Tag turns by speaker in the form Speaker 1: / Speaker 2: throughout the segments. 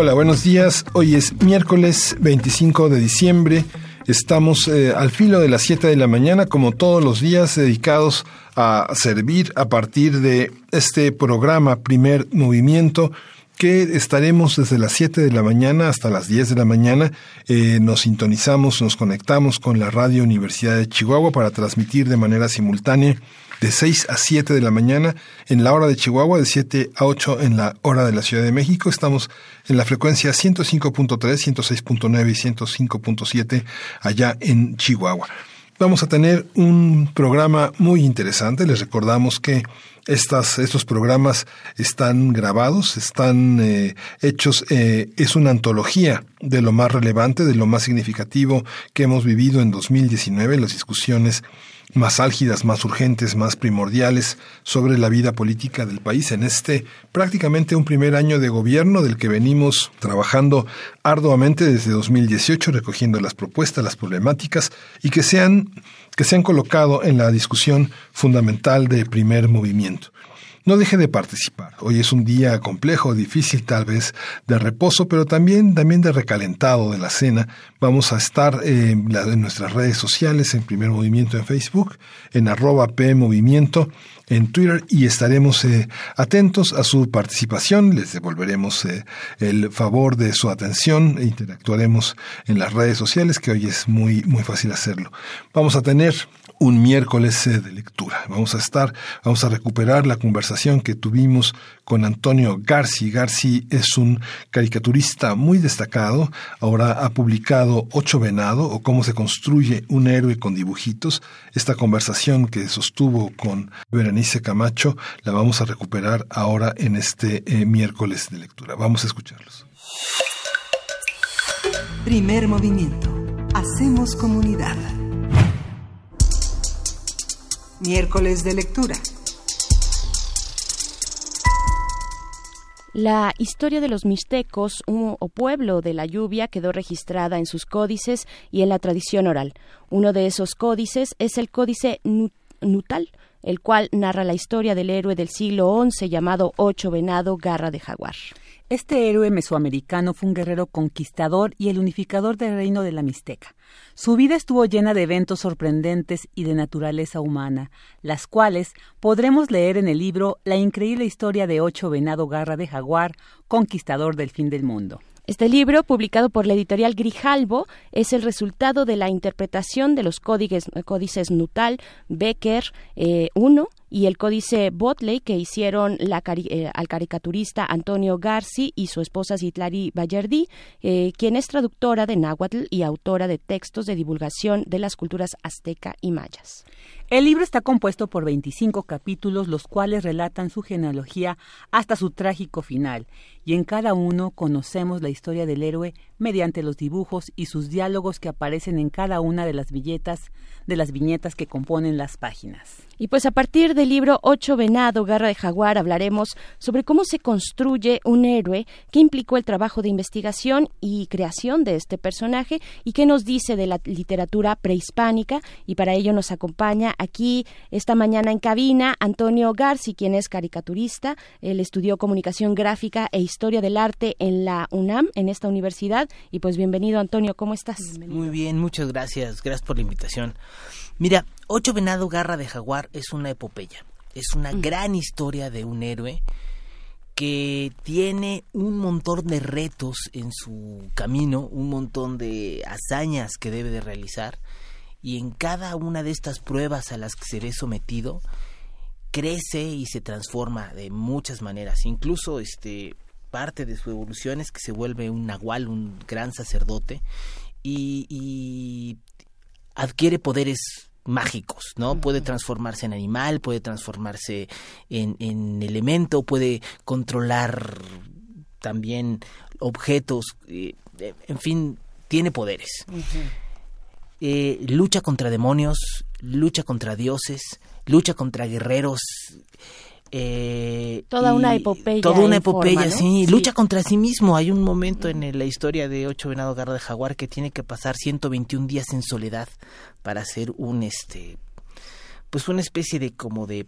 Speaker 1: Hola, buenos días. Hoy es miércoles 25 de diciembre. Estamos eh, al filo de las 7 de la mañana, como todos los días, dedicados a servir a partir de este programa Primer Movimiento que estaremos desde las 7 de la mañana hasta las 10 de la mañana. Eh, nos sintonizamos, nos conectamos con la Radio Universidad de Chihuahua para transmitir de manera simultánea de 6 a 7 de la mañana en la hora de Chihuahua, de 7 a 8 en la hora de la Ciudad de México. Estamos en la frecuencia 105.3, 106.9 y 105.7 allá en Chihuahua. Vamos a tener un programa muy interesante. Les recordamos que estas, estos programas están grabados, están eh, hechos, eh, es una antología de lo más relevante, de lo más significativo que hemos vivido en 2019, las discusiones más álgidas, más urgentes, más primordiales sobre la vida política del país en este prácticamente un primer año de gobierno del que venimos trabajando arduamente desde 2018, recogiendo las propuestas, las problemáticas y que se han, que se han colocado en la discusión fundamental de primer movimiento. No deje de participar. Hoy es un día complejo, difícil tal vez, de reposo, pero también, también de recalentado de la cena. Vamos a estar en, nuestras redes sociales, en Primer Movimiento en Facebook, en arroba P Movimiento en Twitter y estaremos eh, atentos a su participación. Les devolveremos eh, el favor de su atención e interactuaremos en las redes sociales, que hoy es muy, muy fácil hacerlo. Vamos a tener un miércoles eh, de lectura. Vamos a estar, vamos a recuperar la conversación que tuvimos con Antonio Garci. Garci es un caricaturista muy destacado. Ahora ha publicado Ocho Venado o cómo se construye un héroe con dibujitos. Esta conversación que sostuvo con Berenice Camacho la vamos a recuperar ahora en este eh, miércoles de lectura. Vamos a escucharlos.
Speaker 2: Primer movimiento. Hacemos comunidad. Miércoles de lectura.
Speaker 3: La historia de los mixtecos o pueblo de la lluvia quedó registrada en sus códices y en la tradición oral. Uno de esos códices es el códice Nutal, el cual narra la historia del héroe del siglo XI llamado Ocho Venado Garra de Jaguar.
Speaker 4: Este héroe mesoamericano fue un guerrero conquistador y el unificador del reino de la Mixteca. Su vida estuvo llena de eventos sorprendentes y de naturaleza humana, las cuales podremos leer en el libro La increíble historia de Ocho Venado Garra de Jaguar, conquistador del fin del mundo.
Speaker 3: Este libro, publicado por la editorial Grijalbo, es el resultado de la interpretación de los códices Nutal, Becker eh, I y el códice Botley que hicieron eh, al caricaturista Antonio Garci y su esposa Zitlari Bayardí, eh, quien es traductora de náhuatl y autora de textos de divulgación de las culturas azteca y mayas.
Speaker 4: El libro está compuesto por 25 capítulos, los cuales relatan su genealogía hasta su trágico final, y en cada uno conocemos la historia del héroe mediante los dibujos y sus diálogos que aparecen en cada una de las billetas de las viñetas que componen las páginas.
Speaker 3: Y pues a partir del libro Ocho Venado, Garra de Jaguar, hablaremos sobre cómo se construye un héroe, qué implicó el trabajo de investigación y creación de este personaje y qué nos dice de la literatura prehispánica. Y para ello nos acompaña aquí esta mañana en cabina Antonio Garci, quien es caricaturista. Él estudió comunicación gráfica e historia del arte en la UNAM, en esta universidad. Y pues bienvenido Antonio, ¿cómo estás?
Speaker 5: Muy bien, muchas gracias. Gracias por la invitación. Mira, Ocho Venado Garra de Jaguar es una epopeya, es una mm. gran historia de un héroe que tiene un montón de retos en su camino, un montón de hazañas que debe de realizar y en cada una de estas pruebas a las que seré sometido crece y se transforma de muchas maneras, incluso este parte de su evolución es que se vuelve un nahual, un gran sacerdote y, y adquiere poderes mágicos, ¿no? Puede transformarse en animal, puede transformarse en, en elemento, puede controlar también objetos, eh, en fin, tiene poderes. Eh, lucha contra demonios, lucha contra dioses, lucha contra guerreros.
Speaker 3: Eh, toda una epopeya.
Speaker 5: Toda una epopeya, sí. Lucha contra sí mismo. Hay un momento en la historia de Ocho Venado Garra de Jaguar que tiene que pasar 121 días en soledad para hacer un, este, pues una especie de como de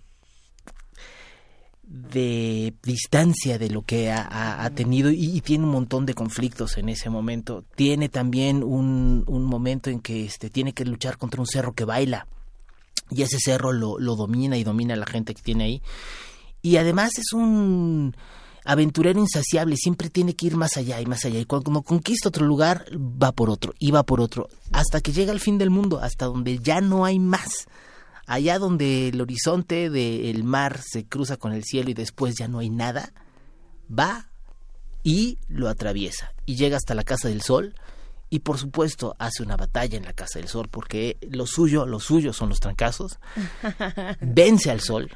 Speaker 5: de distancia de lo que ha, tenido y, tiene un montón de conflictos en ese momento. Tiene también un, un momento en que este, tiene que luchar contra un cerro que baila y ese cerro lo, lo domina y domina a la gente que tiene ahí. Y además es un aventurero insaciable, siempre tiene que ir más allá y más allá. Y cuando conquista otro lugar, va por otro, y va por otro, hasta que llega al fin del mundo, hasta donde ya no hay más allá donde el horizonte del mar se cruza con el cielo y después ya no hay nada, va y lo atraviesa y llega hasta la Casa del Sol y por supuesto hace una batalla en la Casa del Sol porque lo suyo, lo suyo son los trancazos, vence al Sol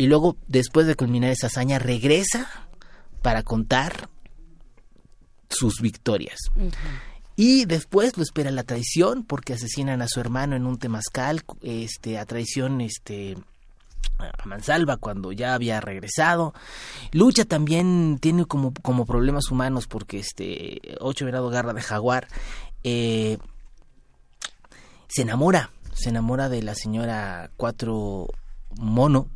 Speaker 5: y luego después de culminar esa hazaña regresa para contar sus victorias. Y después lo espera la traición porque asesinan a su hermano en un temazcal, este, a traición, este, a Mansalva cuando ya había regresado. Lucha también tiene como, como problemas humanos porque este Ocho Venado Garra de Jaguar eh, se enamora, se enamora de la señora Cuatro Mono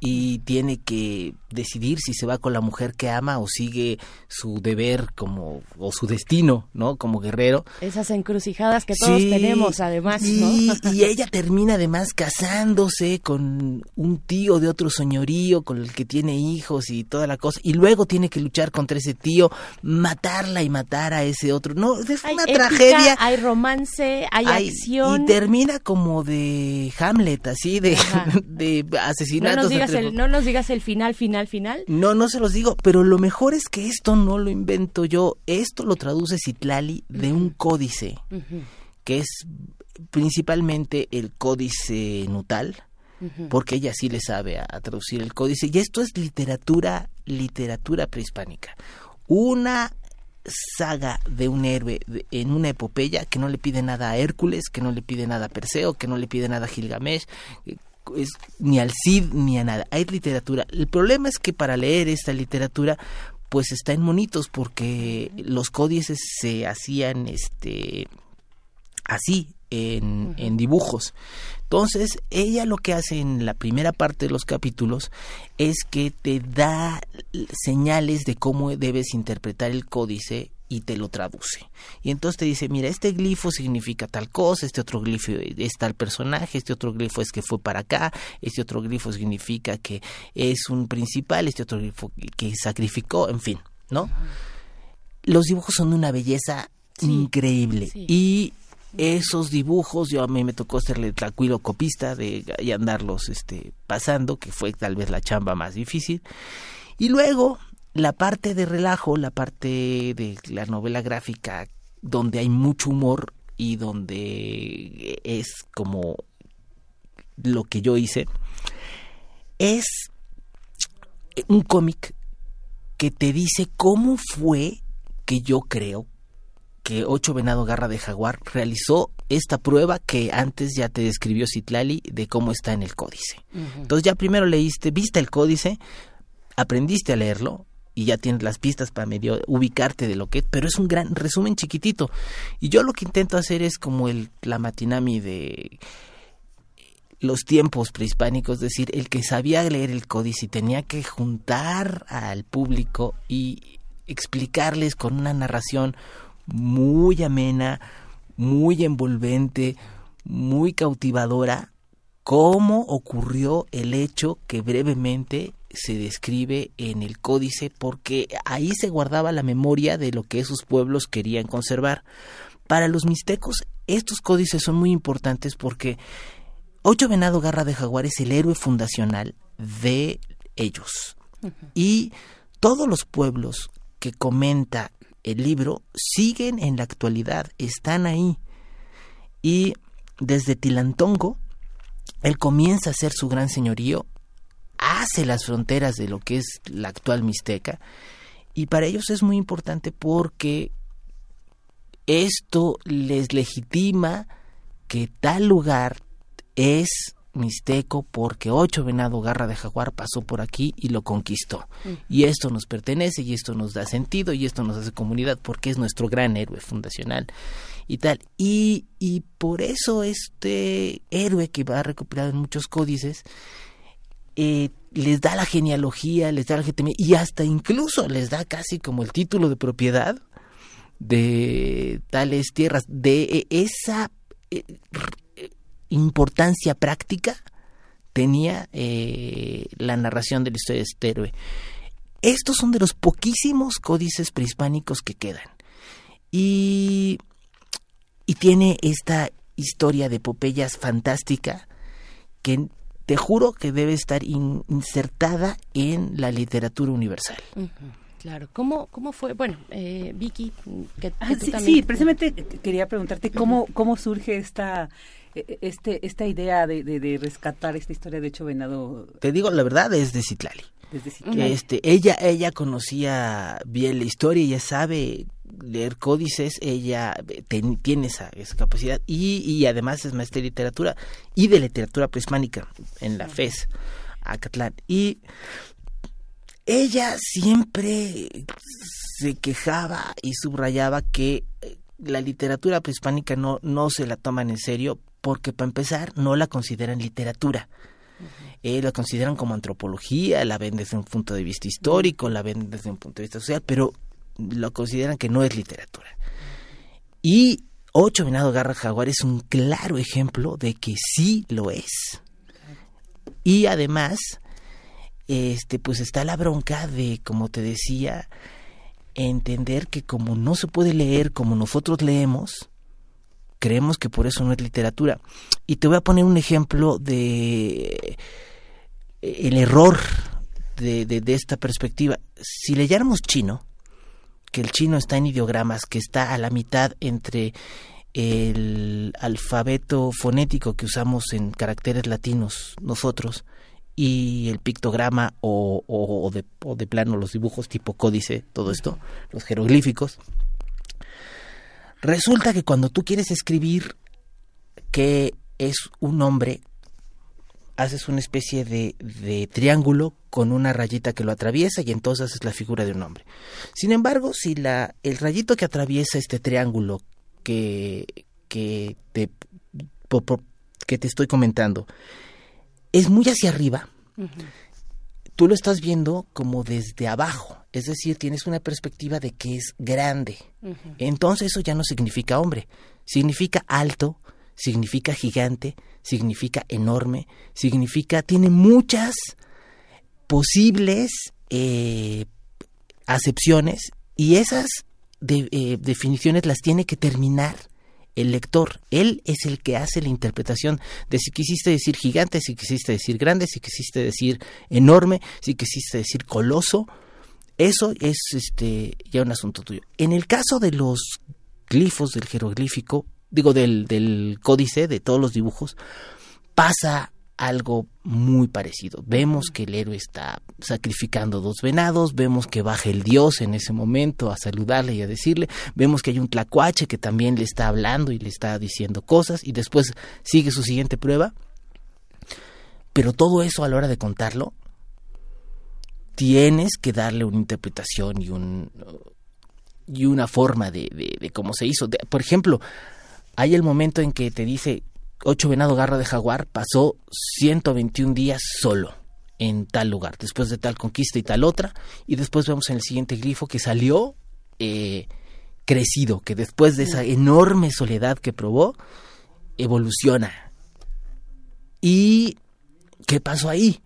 Speaker 5: y tiene que decidir si se va con la mujer que ama o sigue su deber como o su destino, ¿no? Como guerrero.
Speaker 3: Esas encrucijadas que todos tenemos además,
Speaker 5: y, y ella termina además casándose con un tío de otro señorío con el que tiene hijos y toda la cosa y luego tiene que luchar contra ese tío, matarla y matar a ese otro. No, es una tragedia.
Speaker 3: Hay romance, hay, acción
Speaker 5: y termina como de Hamlet, así de, de asesinatos
Speaker 3: no nos digas el final, final, final.
Speaker 5: No, no se los digo, pero lo mejor es que esto no lo invento yo. Esto lo traduce Citlali de un códice, que es principalmente el códice nutal, porque ella sí le sabe a, traducir el códice. Y esto es literatura, literatura prehispánica. Una saga de un héroe en una epopeya que no le pide nada a Hércules, que no le pide nada a Perseo, que no le pide nada a Gilgamesh, es, ni al Cid ni a nada. Hay literatura. El problema es que para leer esta literatura pues está en monitos porque los códices se hacían este así en, en, dibujos. Entonces, ella lo que hace en la primera parte de los capítulos es que te da señales de cómo debes interpretar el códice y te lo traduce. Y entonces te dice, mira, este glifo significa tal cosa, este otro glifo es tal personaje, este otro glifo es que fue para acá, este otro glifo significa que es un principal, este otro glifo que sacrificó, en fin, ¿no? Los dibujos son de una belleza increíble y esos dibujos, yo a mí me tocó serle tranquilo copista de y andarlos este pasando, que fue tal vez la chamba más difícil. Y luego la parte de relajo, la parte de la novela gráfica donde hay mucho humor y donde es como lo que yo hice, es un cómic que te dice cómo fue que yo creo que Ocho Venado Garra de Jaguar realizó esta prueba que antes ya te describió Citlali de cómo está en el códice. Entonces ya primero leíste, viste el códice, aprendiste a leerlo, y ya tienes las pistas para medio ubicarte de lo que es, pero es un gran resumen chiquitito. Y yo lo que intento hacer es como el la matinami de los tiempos prehispánicos, es decir, el que sabía leer el códice y tenía que juntar al público y explicarles con una narración muy amena, muy envolvente, muy cautivadora, cómo ocurrió el hecho que brevemente se describe en el códice porque ahí se guardaba la memoria de lo que esos pueblos querían conservar. Para los mixtecos estos códices son muy importantes porque Ocho Venado Garra de Jaguar es el héroe fundacional de ellos. Y todos los pueblos que comenta el libro siguen en la actualidad, están ahí. Y desde Tilantongo, él comienza a ser su gran señorío hace las fronteras de lo que es la actual Mixteca Y para ellos es muy importante porque esto les legitima que tal lugar es mixteco porque ocho venado garra de jaguar pasó por aquí y lo conquistó. Y esto nos pertenece y esto nos da sentido y esto nos hace comunidad porque es nuestro gran héroe fundacional y tal. Y, y por eso este héroe que va recuperado en muchos códices eh, les da la genealogía, les da la y hasta incluso les da casi como el título de propiedad de tales tierras, de esa eh, importancia práctica tenía eh, la narración de la historia de este héroe. Estos son de los poquísimos códices prehispánicos que quedan. Y, y tiene esta historia de epopeyas fantástica que te juro que debe estar insertada en la literatura universal.
Speaker 3: Claro, ¿cómo, cómo fue? Bueno, eh, Vicky, que,
Speaker 4: ah, sí, precisamente quería preguntarte cómo, cómo surge esta e, e, este esta idea de, de, rescatar esta historia de hecho venado.
Speaker 5: Te digo la verdad, es de Citlali. Este, ella, ella conocía bien la historia, ella sabe leer códices, ella tiene esa, esa capacidad y, y, además es maestra de literatura y de literatura prehispánica en la FES, Acatlán. Y ella siempre se quejaba y subrayaba que eh, la literatura prehispánica no, no se la toman en serio porque para empezar no la consideran literatura. Eh, la consideran como antropología, la ven desde un punto de vista histórico, la ven desde un punto de vista social, pero lo consideran que no es literatura. Y Ocho Venado Garra Jaguar es un claro ejemplo de que sí lo es. Y además, este, pues está la bronca de, como te decía, entender que como no se puede leer como nosotros leemos, creemos que por eso no es literatura. Y te voy a poner un ejemplo de el error de, de, esta perspectiva. Si leyéramos chino, que el chino está en ideogramas, que está a la mitad entre el alfabeto fonético que usamos en caracteres latinos nosotros y el pictograma o, de, de plano los dibujos tipo códice, todo esto, los jeroglíficos, Resulta que cuando tú quieres escribir que es un hombre, haces una especie de, de, triángulo con una rayita que lo atraviesa y entonces es la figura de un hombre. Sin embargo, si la, el rayito que atraviesa este triángulo que, que, te, que te estoy comentando es muy hacia arriba, tú lo estás viendo como desde abajo, es decir, tienes una perspectiva de que es grande. Entonces eso ya no significa hombre, significa alto, significa gigante, significa enorme, significa, tiene muchas posibles eh, acepciones y esas eh, definiciones las tiene que terminar el lector. Él es el que hace la interpretación de si quisiste decir gigante, si quisiste decir grande, si quisiste decir enorme, si quisiste decir coloso. Eso es este ya un asunto tuyo. En el caso de los glifos del jeroglífico, digo del, del códice, de todos los dibujos, pasa algo muy parecido. Vemos que el héroe está sacrificando dos venados, vemos que baja el dios en ese momento a saludarle y a decirle, vemos que hay un tlacuache que también le está hablando y le está diciendo cosas y después sigue su siguiente prueba. Pero todo eso a la hora de contarlo, tienes que darle una interpretación y un y una forma de, de, cómo se hizo. por ejemplo, hay el momento en que te dice ocho venado garra de jaguar pasó 121 días solo en tal lugar, después de tal conquista y tal otra, y después vemos en el siguiente glifo que salió eh, crecido, que después de esa enorme soledad que probó, evoluciona. ¿Y qué pasó ahí?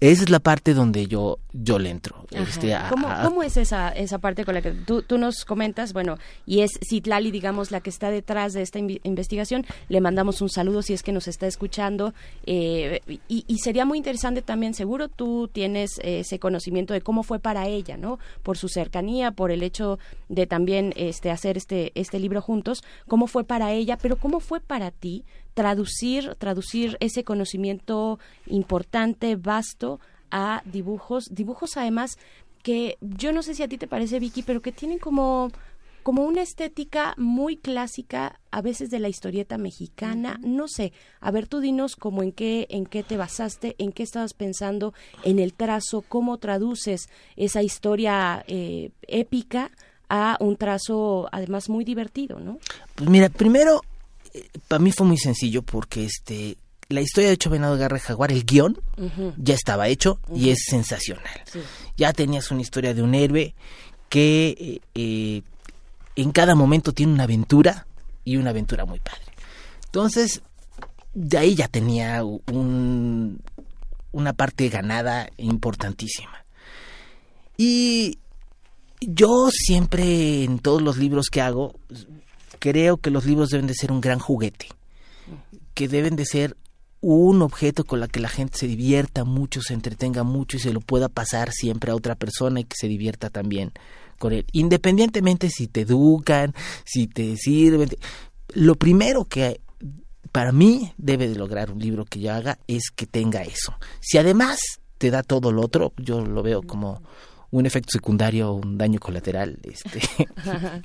Speaker 5: Esa es la parte donde yo, yo le entro.
Speaker 3: Este, ¿Cómo, es esa, esa parte con la que tú, tú, nos comentas? Bueno, y es Citlali, digamos, la que está detrás de esta investigación. Le mandamos un saludo si es que nos está escuchando. Eh, y, sería muy interesante también, seguro tú tienes ese conocimiento de cómo fue para ella, ¿no? Por su cercanía, por el hecho de también este, hacer este, este libro juntos. ¿Cómo fue para ella? Pero ¿cómo fue para ti? traducir, traducir ese conocimiento importante, vasto, a dibujos, dibujos además que yo no sé si a ti te parece, Vicky, pero que tienen como como una estética muy clásica a veces de la historieta mexicana, no sé, a ver tú dinos como en qué en qué te basaste, en qué estabas pensando en el trazo, cómo traduces esa historia eh, épica a un trazo además muy divertido, ¿no?
Speaker 5: Pues mira, primero eh, para mí fue muy sencillo porque este la historia de Ocho Venado Garra Jaguar, el guion, ya estaba hecho y es sensacional. Ya tenías una historia de un héroe que eh, en cada momento tiene una aventura y una aventura muy padre. Entonces, de ahí ya tenía un, una parte ganada importantísima. Y yo siempre en todos los libros que hago, creo que los libros deben de ser un gran juguete, que deben de ser un objeto con la que la gente se divierta mucho, se entretenga mucho y se lo pueda pasar siempre a otra persona y que se divierta también con él. Independientemente si te educan, si te sirven. Lo primero que para mí debe de lograr un libro que yo haga es que tenga eso. Si además te da todo lo otro, yo lo veo como un efecto secundario, un daño colateral, este,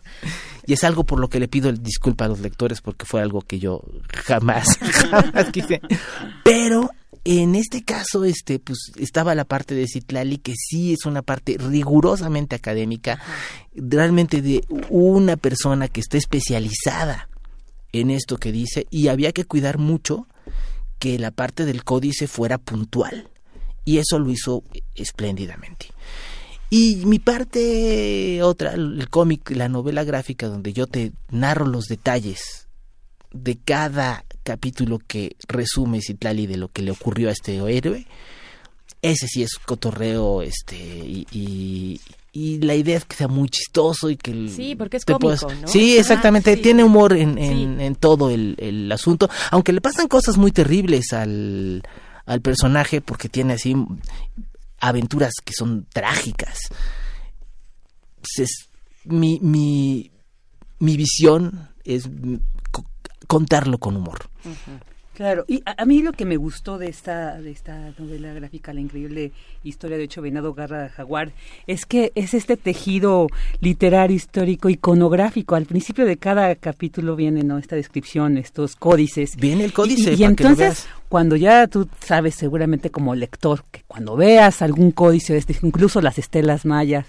Speaker 5: y es algo por lo que le pido disculpa a los lectores porque fue algo que yo jamás, jamás quise, pero en este caso, este, pues, estaba la parte de Citlali, que sí es una parte rigurosamente académica, realmente de una persona que está especializada en esto que dice, y había que cuidar mucho que la parte del códice fuera puntual. Y eso lo hizo espléndidamente. Y mi parte otra, el cómic, la novela gráfica, donde yo te narro los detalles de cada capítulo que resume Citlali de lo que le ocurrió a este héroe. Ese sí es cotorreo, este, y, y, la idea es que sea muy chistoso y que...
Speaker 3: Sí, porque es cómico, ¿no?
Speaker 5: Sí, exactamente, tiene humor en, en, todo el, el, asunto, aunque le pasan cosas muy terribles al, al personaje porque tiene así aventuras que son trágicas. Es, mi, mi, mi visión es contarlo con humor.
Speaker 4: Claro, y a, mí lo que me gustó de esta, de esta novela gráfica, la increíble historia de Ocho Venado Garra Jaguar, es que es este tejido literario, histórico, iconográfico. Al principio de cada capítulo viene ¿no? esta descripción, estos códices.
Speaker 5: Viene el códice.
Speaker 4: Y, entonces, cuando ya tú sabes seguramente como lector, que cuando veas algún códice, este, incluso las estelas mayas,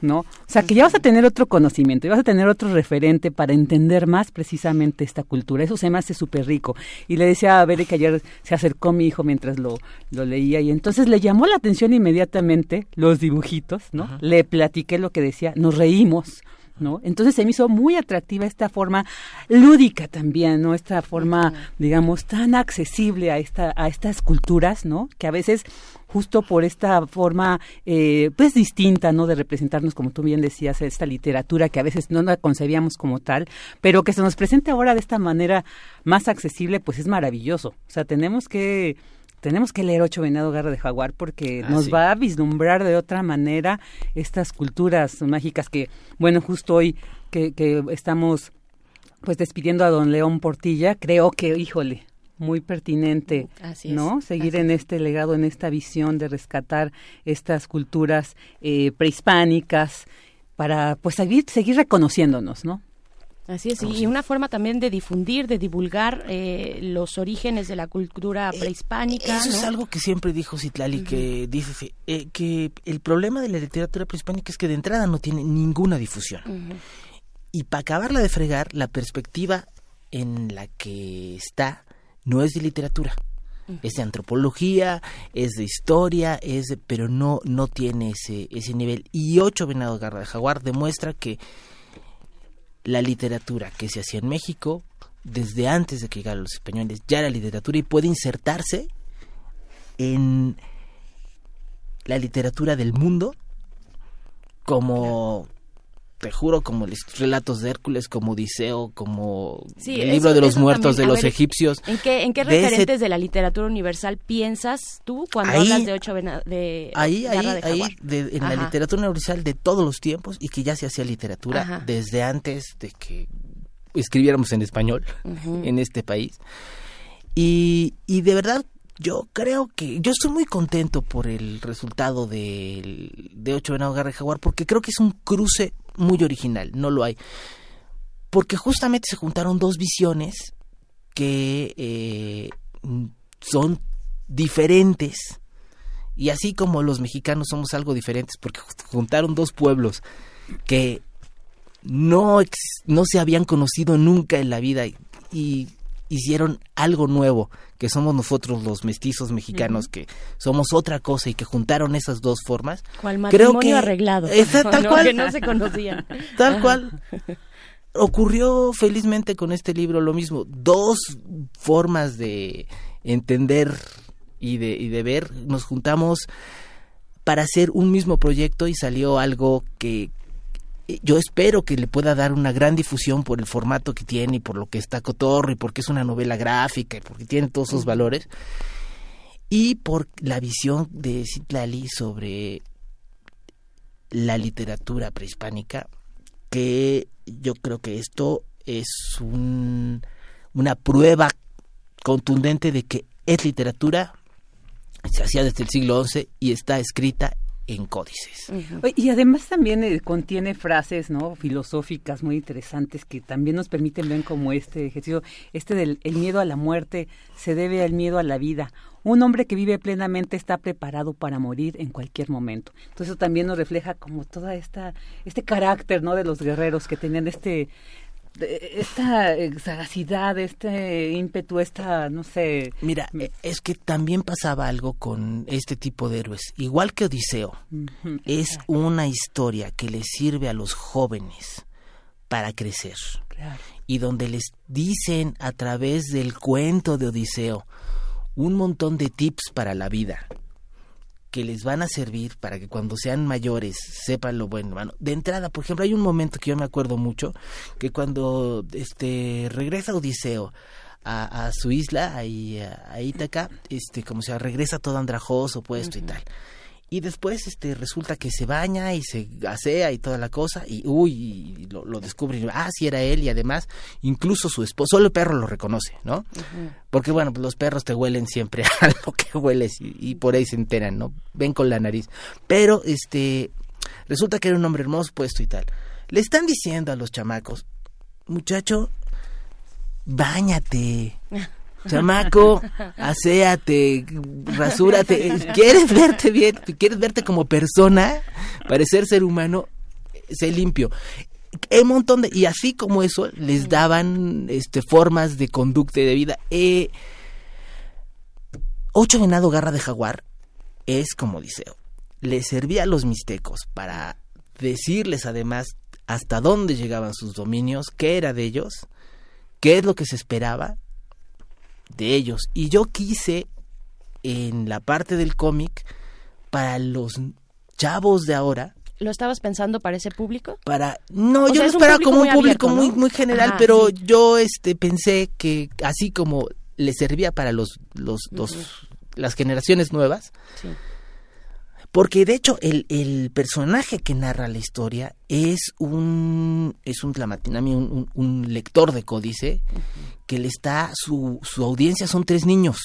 Speaker 4: ¿no? O sea, que ya vas a tener otro conocimiento y vas a tener otro referente para entender más precisamente esta cultura. Eso se me hace súper rico. Y le decía a Bere que ayer se acercó mi hijo mientras lo, lo leía y entonces le llamó la atención inmediatamente los dibujitos, ¿no? Le platiqué lo que decía, nos reímos, ¿no? Entonces se me hizo muy atractiva esta forma lúdica también, ¿no? Esta forma, digamos, tan accesible a esta a estas culturas, ¿no? Que a veces justo por esta forma eh, pues distinta no de representarnos como tú bien decías esta literatura que a veces no la concebíamos como tal pero que se nos presente ahora de esta manera más accesible pues es maravilloso. O sea tenemos que tenemos que leer Ocho Venado Garra de Jaguar porque ah, nos va a vislumbrar de otra manera estas culturas mágicas que, bueno, justo hoy que, que estamos pues despidiendo a don León Portilla, creo que, híjole, muy pertinente, ¿no? Seguir en este legado, en esta visión de rescatar estas culturas eh, prehispánicas para, pues, seguir, seguir reconociéndonos, ¿no?
Speaker 3: Así es, y una forma también de difundir, de divulgar eh, los orígenes de la cultura eh, prehispánica.
Speaker 5: eso es algo que siempre dijo Citlali, que dice que el problema de la literatura prehispánica es que de entrada no tiene ninguna difusión. Y para acabarla de fregar, la perspectiva en la que está no es de literatura. Es de antropología, es de historia, es pero no no tiene ese ese nivel. Y Ocho Venados Garra de Jaguar demuestra que la literatura que se hacía en México desde antes de que llegaran los españoles ya era literatura y puede insertarse en la literatura del mundo como te juro, como los relatos de Hércules, como Odiseo, como el libro de los muertos de los egipcios.
Speaker 3: ¿En qué, en qué referentes de la literatura universal piensas tú cuando hablas de ocho de
Speaker 5: Ahí, ahí, ahí, en la literatura universal de todos los tiempos y que ya se hacía literatura desde antes de que escribiéramos en español en este país. Y, y de verdad Yo creo que yo estoy muy contento por el resultado de, de Ocho Venados Garra de Jaguar porque creo que es un cruce muy original, no lo hay. Porque justamente se juntaron dos visiones que eh, son diferentes. Y así como los mexicanos somos algo diferentes porque juntaron dos pueblos que no, no se habían conocido nunca en la vida y hicieron algo nuevo, que somos nosotros los mestizos mexicanos, que somos otra cosa y que juntaron esas dos formas.
Speaker 3: ¿Cuál matrimonio Creo que, arreglado.
Speaker 5: tal cual.
Speaker 3: Que no se conocían.
Speaker 5: Tal cual. Ocurrió felizmente con este libro lo mismo. Dos formas de entender y de, y de ver. Nos juntamos para hacer un mismo proyecto y salió algo que, yo espero que le pueda dar una gran difusión por el formato que tiene y por lo que está cotorro y porque es una novela gráfica y porque tiene todos esos valores. Y por la visión de Citlali sobre la literatura prehispánica que yo creo que esto es un, una prueba contundente de que es literatura se hacía desde el siglo XI y está escrita en códices.
Speaker 4: Y además también eh, contiene frases no filosóficas muy interesantes que también nos permiten ver como este ejercicio, este del el miedo a la muerte se debe al miedo a la vida. Un hombre que vive plenamente está preparado para morir en cualquier momento. Entonces eso también nos refleja como toda esta este carácter no de los guerreros que tenían este esta sagacidad, este ímpetu, esta, no sé...
Speaker 5: Mira, e, es que también pasaba algo con este tipo de héroes. Igual que Odiseo, es una historia que le sirve a los jóvenes para crecer. Y donde les dicen a través del cuento de Odiseo un montón de tips para la vida que les van a servir para que cuando sean mayores sepan lo bueno. bueno. De entrada, por ejemplo, hay un momento que yo me acuerdo mucho, que cuando este regresa Odiseo a, su isla, ahí a, Ítaca, este, como se regresa todo andrajoso, puesto y tal y después este resulta que se baña y se asea y toda la cosa y uy lo, lo descubre ah sí era él y además incluso su esposo solo el perro lo reconoce no porque bueno pues los perros te huelen siempre a lo que hueles y, por ahí se enteran no ven con la nariz. Pero este resulta que era un hombre hermoso puesto y tal. Le están diciendo a los chamacos muchacho báñate chamaco, aséate, rasúrate, quieres verte bien, quieres verte como persona, parecer ser humano, sé limpio. Un montón de, y así como eso, les daban este, formas de conducta y de vida. Eh, ocho venado garra de jaguar es como Odiseo. Le servía a los mixtecos para decirles además hasta dónde llegaban sus dominios, qué era de ellos, qué es lo que se esperaba de ellos. Y yo quise en la parte del cómic para los chavos de ahora.
Speaker 3: ¿Lo estabas pensando para ese público?
Speaker 5: Para no, yo lo esperaba como un público muy muy general, pero yo este pensé que así como le servía para los los, las generaciones nuevas. Porque de hecho el, el, personaje que narra la historia es un es un, un, un lector de códice que le está, su, su audiencia son tres niños.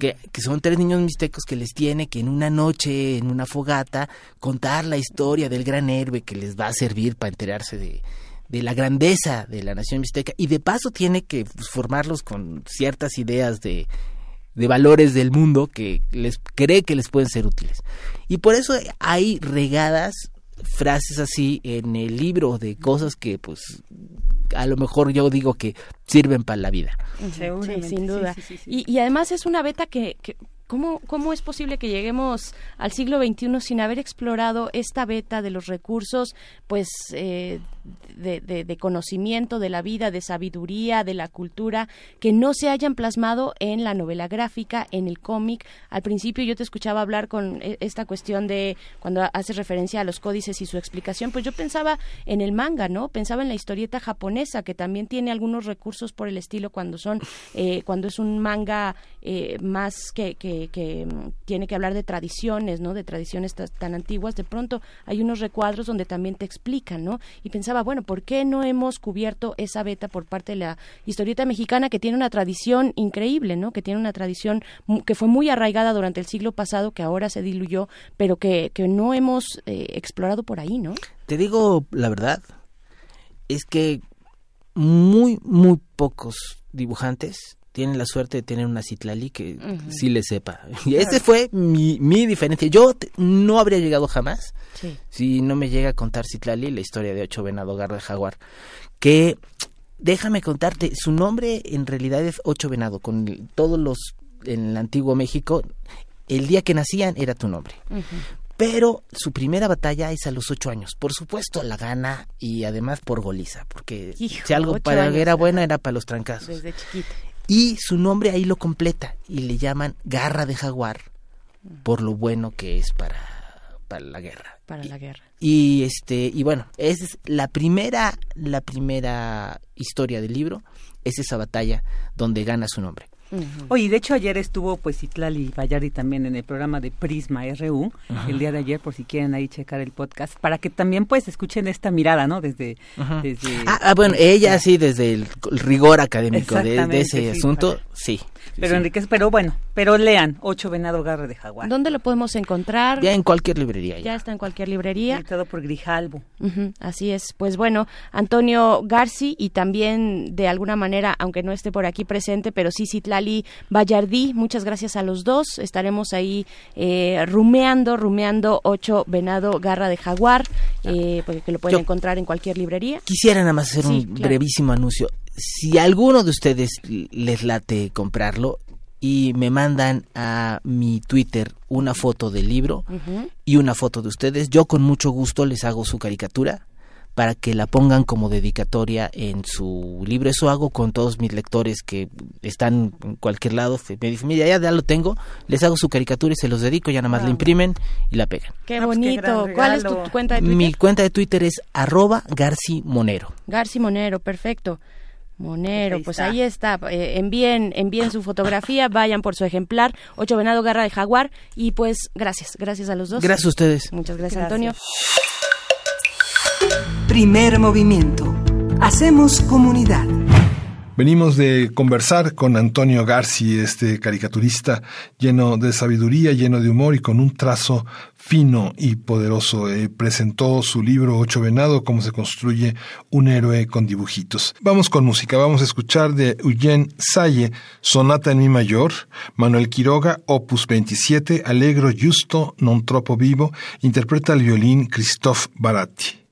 Speaker 5: Que, que, son tres niños mixtecos que les tiene que en una noche, en una fogata, contar la historia del gran héroe que les va a servir para enterarse de, de la grandeza de la nación mixteca y de paso tiene que pues, formarlos con ciertas ideas de, de valores del mundo que les cree que les pueden ser útiles. Y por eso hay regadas frases así en el libro de cosas que pues a lo mejor yo digo que sirven para la vida.
Speaker 3: Sí, sin duda. y, y, además es una beta que, que ¿Cómo, ¿Cómo es posible que lleguemos al siglo XXI sin haber explorado esta beta de los recursos, pues, eh, de, de, conocimiento de la vida, de sabiduría, de la cultura, que no se hayan plasmado en la novela gráfica, en el cómic? Al principio yo te escuchaba hablar con e, esta cuestión de cuando haces referencia a los códices y su explicación, pues yo pensaba en el manga, ¿no? Pensaba en la historieta japonesa, que también tiene algunos recursos por el estilo cuando son, eh, cuando es un manga eh, más que que, que mm, tiene que hablar de tradiciones, ¿no? De tradiciones tan antiguas, de pronto hay unos recuadros donde también te explican, ¿no? Y pensaba, bueno, ¿por qué no hemos cubierto esa beta por parte de la historieta mexicana que tiene una tradición increíble, ¿no? Que tiene una tradición que fue muy arraigada durante el siglo pasado, que ahora se diluyó, pero que, que no hemos eh, explorado por ahí, ¿no?
Speaker 5: Te digo la verdad, es que muy, muy pocos dibujantes tienen la suerte de tener una Citlali que sí le sepa. Y esa fue mi, mi diferencia. Yo no habría llegado jamás si no me llega a contar Citlali la historia de Ocho Venado Garra de Jaguar. Que, déjame contarte, su nombre en realidad es Ocho Venado. Con todos los en el antiguo México, el día que nacían era tu nombre. Pero su primera batalla es a los ocho años. Por supuesto, la gana y además por goliza, porque si algo para era buena era para los trancazos.
Speaker 3: Desde chiquito
Speaker 5: y su nombre ahí lo completa y le llaman garra de jaguar por lo bueno que es para, para la guerra.
Speaker 3: Para la guerra.
Speaker 5: Y este y bueno, esa es la primera la primera historia del libro, es esa batalla donde gana su nombre.
Speaker 4: Oye, de hecho ayer estuvo pues Itlali Bayardi también en el programa de Prisma RU, el día de ayer, por si quieren ahí checar el podcast, para que también pues escuchen esta mirada, ¿no? Desde... desde
Speaker 5: ah, ah, bueno, ella sí, desde el rigor académico de, ese asunto, sí.
Speaker 4: Pero Enrique, pero bueno, pero lean Ocho Venado Garra de Jaguar.
Speaker 3: ¿Dónde lo podemos encontrar?
Speaker 5: Ya en cualquier librería.
Speaker 3: Ya, está en cualquier librería.
Speaker 4: Todo por Grijalbo.
Speaker 3: así es. Pues bueno, Antonio Garci y también de alguna manera, aunque no esté por aquí presente, pero sí Citlali Vallardí, muchas gracias a los dos. Estaremos ahí eh, rumeando, rumeando Ocho Venado Garra de Jaguar, eh, porque lo pueden encontrar en cualquier librería.
Speaker 5: Quisiera nada más hacer un brevísimo anuncio. Si alguno de ustedes les late comprarlo y me mandan a mi Twitter una foto del libro y una foto de ustedes, yo con mucho gusto les hago su caricatura para que la pongan como dedicatoria en su libro. Eso hago con todos mis lectores que están en cualquier lado. Me dicen, mira, ya, lo tengo, les hago su caricatura y se los dedico, ya nada más la imprimen y la pegan.
Speaker 3: Qué pues bonito. ¿Cuál es tu cuenta de Twitter?
Speaker 5: Mi cuenta de Twitter es arroba Garci Monero.
Speaker 3: Garci Monero, perfecto. Monero, pues ahí está. Eh, envíen, envíen su fotografía, vayan por su ejemplar, Ocho Venado Garra de Jaguar. Y pues gracias, gracias a los dos.
Speaker 5: Gracias a ustedes.
Speaker 3: Muchas gracias. Antonio.
Speaker 2: Primer movimiento. Hacemos comunidad.
Speaker 1: Venimos de conversar con Antonio Garci, este caricaturista lleno de sabiduría, lleno de humor y con un trazo fino y poderoso. Eh, presentó su libro Ocho Venado, cómo se construye un héroe con dibujitos. Vamos con música, vamos a escuchar de Eugene Salle, Sonata en Mi Mayor, Manuel Quiroga, Opus 27, Alegro Justo, Non Troppo Vivo, interpreta el violín Christophe Baratti.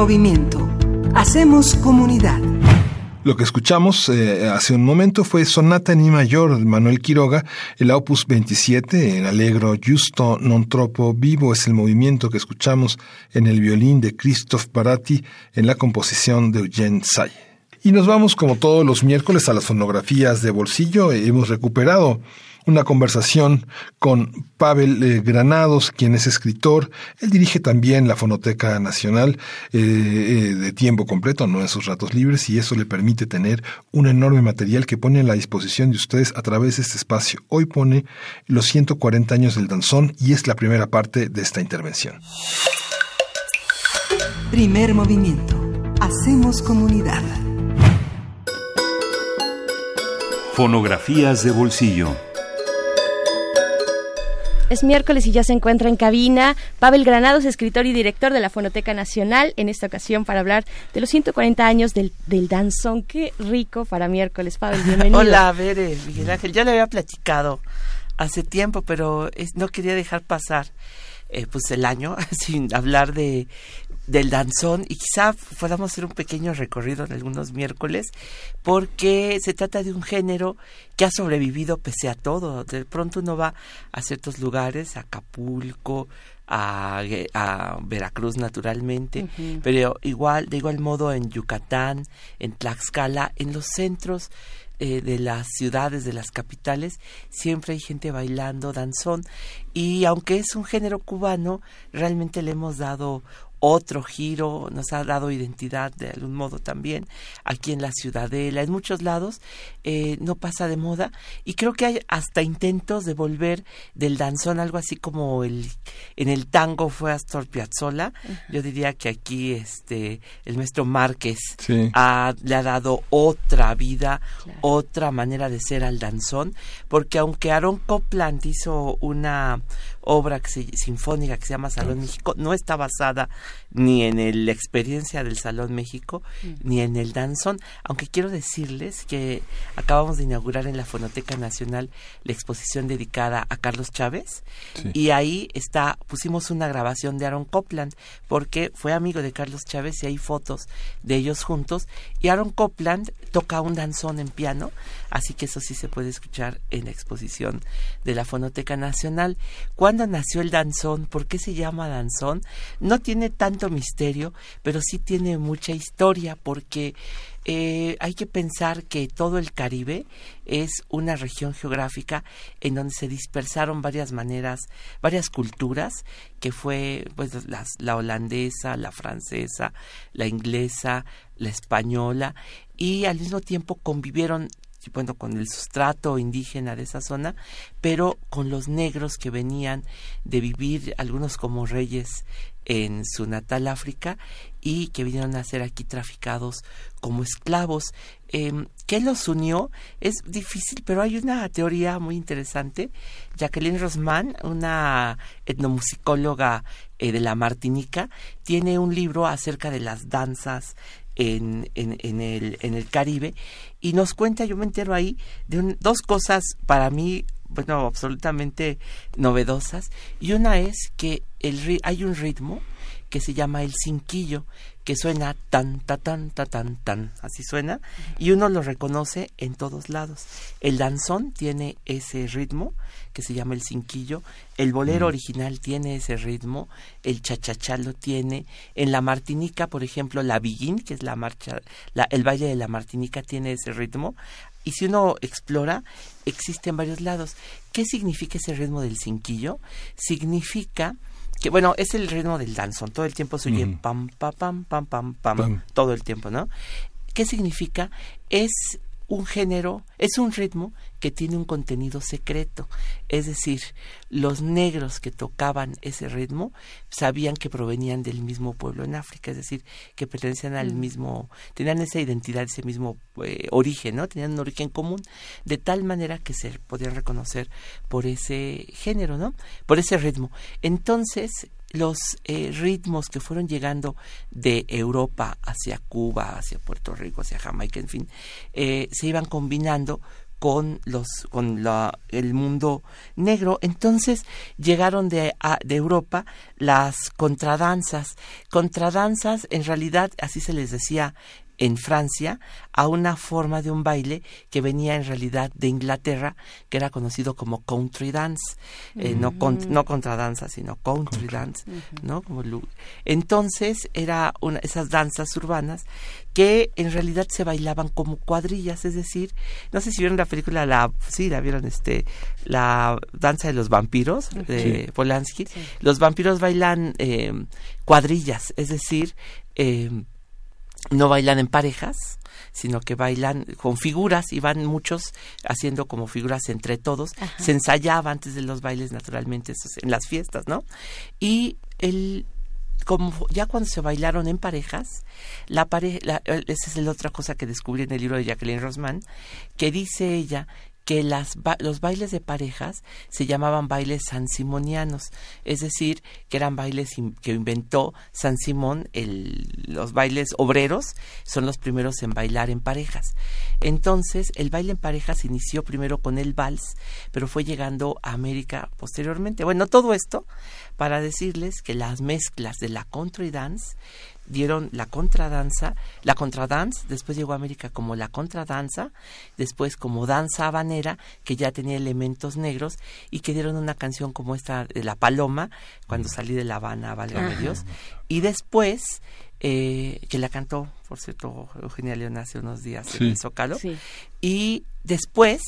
Speaker 2: Movimiento. Hacemos comunidad.
Speaker 1: Lo que escuchamos eh, hace un momento fue Sonata en Mi mayor de Manuel Quiroga, el opus 27 en Allegro Justo non troppo vivo es el movimiento que escuchamos en el violín de Christoph Baratti en la composición de Eugene Say. Y nos vamos como todos los miércoles a las fonografías de bolsillo. Hemos recuperado una conversación con Pavel eh, Granados, quien es escritor. Él dirige también la Fonoteca Nacional eh, eh, de tiempo completo, no en sus ratos libres, y eso le permite tener un enorme material que pone a la disposición de ustedes a través de este espacio. Hoy pone los 140 años del danzón y es la primera parte de esta intervención.
Speaker 2: Primer movimiento. Hacemos comunidad.
Speaker 6: Fonografías de bolsillo.
Speaker 3: Es miércoles y ya se encuentra en cabina Pavel Granados, escritor y director de la Fonoteca Nacional, en esta ocasión para hablar de los 140 años del, danzón. Qué rico para miércoles, Pavel, bienvenido.
Speaker 7: Hola, Bere, Miguel Ángel, ya le había platicado hace tiempo, pero no quería dejar pasar eh, pues el año sin hablar de del danzón y quizá podamos hacer un pequeño recorrido en algunos miércoles porque se trata de un género que ha sobrevivido pese a todo. De pronto uno va a ciertos lugares, a Acapulco, a, a Veracruz naturalmente, pero igual, de igual modo en Yucatán, en Tlaxcala, en los centros eh, de las ciudades, de las capitales, siempre hay gente bailando danzón. Y aunque es un género cubano, realmente le hemos dado otro giro, nos ha dado identidad de algún modo también aquí en la Ciudadela, en muchos lados, eh, no pasa de moda. Y creo que hay hasta intentos de volver del danzón, algo así como el en el tango fue Astor Piazzolla, yo diría que aquí este el maestro Márquez ha, le ha dado otra vida, otra manera de ser al danzón, porque aunque Aaron Copland hizo una obra sinfónica que se llama Salón México, no está basada ni en la experiencia del Salón México, ni en el danzón, aunque quiero decirles que acabamos de inaugurar en la Fonoteca Nacional la exposición dedicada a Carlos Chávez, y ahí está, pusimos una grabación de Aaron Copland, porque fue amigo de Carlos Chávez y hay fotos de ellos juntos, y Aaron Copland toca un danzón en piano, así que eso sí se puede escuchar en la exposición de la Fonoteca Nacional. ¿Cuándo nació el danzón? ¿Por qué se llama danzón? No tiene tanto misterio, pero sí tiene mucha historia porque eh, hay que pensar que todo el Caribe es una región geográfica en donde se dispersaron varias maneras, varias culturas, que fue pues la holandesa, la francesa, la inglesa, la española, y al mismo tiempo convivieron bueno, con el sustrato indígena de esa zona, pero con los negros que venían de vivir, algunos como reyes en su natal África y que vinieron a ser aquí traficados como esclavos. Eh, ¿Qué los unió? Es difícil, pero hay una teoría muy interesante. Jacqueline Rosman, una etnomusicóloga eh, de la Martinica, tiene un libro acerca de las danzas en, el, en el Caribe y nos cuenta, yo me entero ahí, de dos cosas para mí, bueno, absolutamente novedosas. Y una es que el, hay un ritmo que se llama el cinquillo, que suena tan, ta, tan, ta, tan, tan, así suena, y uno lo reconoce en todos lados. El danzón tiene ese ritmo, que se llama el cinquillo, el bolero original tiene ese ritmo, el chachachá lo tiene, en la martinica, por ejemplo, la biguín, que es la marcha, la, el baile de la martinica tiene ese ritmo, y si uno explora, existe en varios lados. ¿Qué significa ese ritmo del cinquillo? Significa que bueno, es el ritmo del danzón, todo el tiempo se oye pam, pam, pam, pam, pam, pam, todo el tiempo, ¿no? ¿Qué significa? Es un género, es un ritmo que tiene un contenido secreto. Es decir, los negros que tocaban ese ritmo sabían que provenían del mismo pueblo en África, es decir, que pertenecían al mm. mismo, tenían esa identidad, ese mismo eh, origen, ¿no? Tenían un origen común, de tal manera que se podían reconocer por ese género, ¿no? Por ese ritmo. Entonces, los eh, ritmos que fueron llegando de Europa hacia Cuba, hacia Puerto Rico, hacia Jamaica, en fin, eh, se iban combinando con los con la, el mundo negro. Entonces llegaron de, de Europa las contradanzas. Contradanzas en realidad así se les decía en Francia a una forma de un baile que venía en realidad de Inglaterra, que era conocido como country dance, eh, no, no contradanza, sino country, dance, ¿no? Como, entonces era una, esas danzas urbanas que en realidad se bailaban como cuadrillas, es decir, no sé si vieron la película, la, sí, la vieron, este, la danza de los vampiros de Polanski, los vampiros bailan eh, cuadrillas, es decir, eh, no bailan en parejas, sino que bailan con figuras y van muchos haciendo como figuras entre todos. Se ensayaba antes de los bailes naturalmente en las fiestas, ¿no? Y el como ya cuando se bailaron en parejas, la pareja, esa es la otra cosa que descubrí en el libro de Jacqueline Rosman, que dice ella que las, los bailes de parejas se llamaban bailes sansimonianos, es decir, que eran bailes que inventó San Simón, los bailes obreros son los primeros en bailar en parejas. Entonces, el baile en parejas inició primero con el vals, pero fue llegando a América posteriormente. Bueno, todo esto para decirles que las mezclas de la country dance dieron la contradanza, la contradance, después llegó a América como la contradanza, después como danza habanera, que ya tenía elementos negros, y que dieron una canción como esta de La Paloma, cuando salí de La Habana, válgame Dios, y después eh, que la cantó, por cierto, Eugenia León hace unos días en el Zócalo. Y después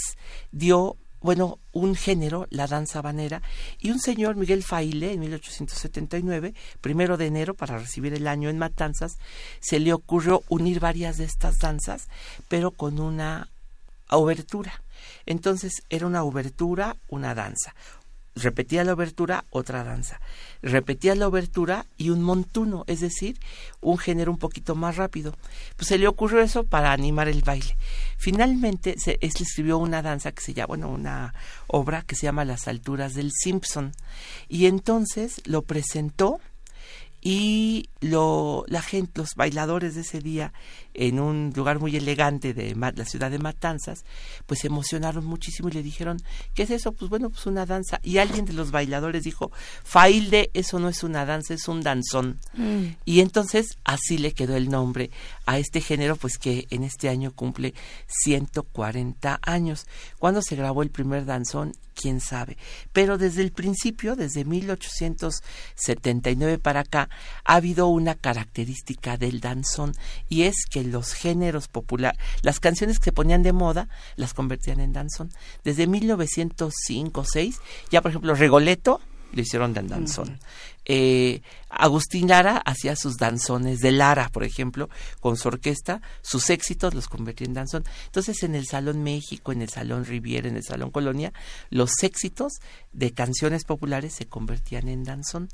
Speaker 7: dio bueno, un género, la danza habanera, y un señor, Miguel Faile, en 1879, primero de enero, para recibir el año en Matanzas, se le ocurrió unir varias de estas danzas, pero con una obertura. Entonces era una obertura, una danza, repetía la obertura, otra danza. Repetía la obertura y un montuno, es decir, un género un poquito más rápido. Pues se le ocurrió eso para animar el baile. Finalmente, se, escribió una danza que se llama, bueno, una obra que se llama Las alturas del Simpson. Y entonces lo presentó y lo, la gente, los bailadores de ese día en un lugar muy elegante de la ciudad de Matanzas, pues se emocionaron muchísimo y le dijeron, ¿qué es eso? Pues bueno, pues una danza. Y alguien de los bailadores dijo, Failde, eso no es una danza, es un danzón. Mm. Y entonces así le quedó el nombre a este género, pues que en este año cumple 140 años. ¿Cuándo se grabó el primer danzón? quién sabe. Pero desde el principio, desde 1879 para acá, ha habido una característica del danzón y es que los géneros populares, las canciones que se ponían de moda, las convertían en danzón. Desde 1905 6, ya por ejemplo Regoleto lo hicieron de danzón. Eh, Agustín Lara hacía sus danzones de Lara, por ejemplo, con su orquesta, sus éxitos los convertía en danzón. Entonces, en el Salón México, en el Salón Riviera, en el Salón Colonia, los éxitos de canciones populares se convertían en danzón.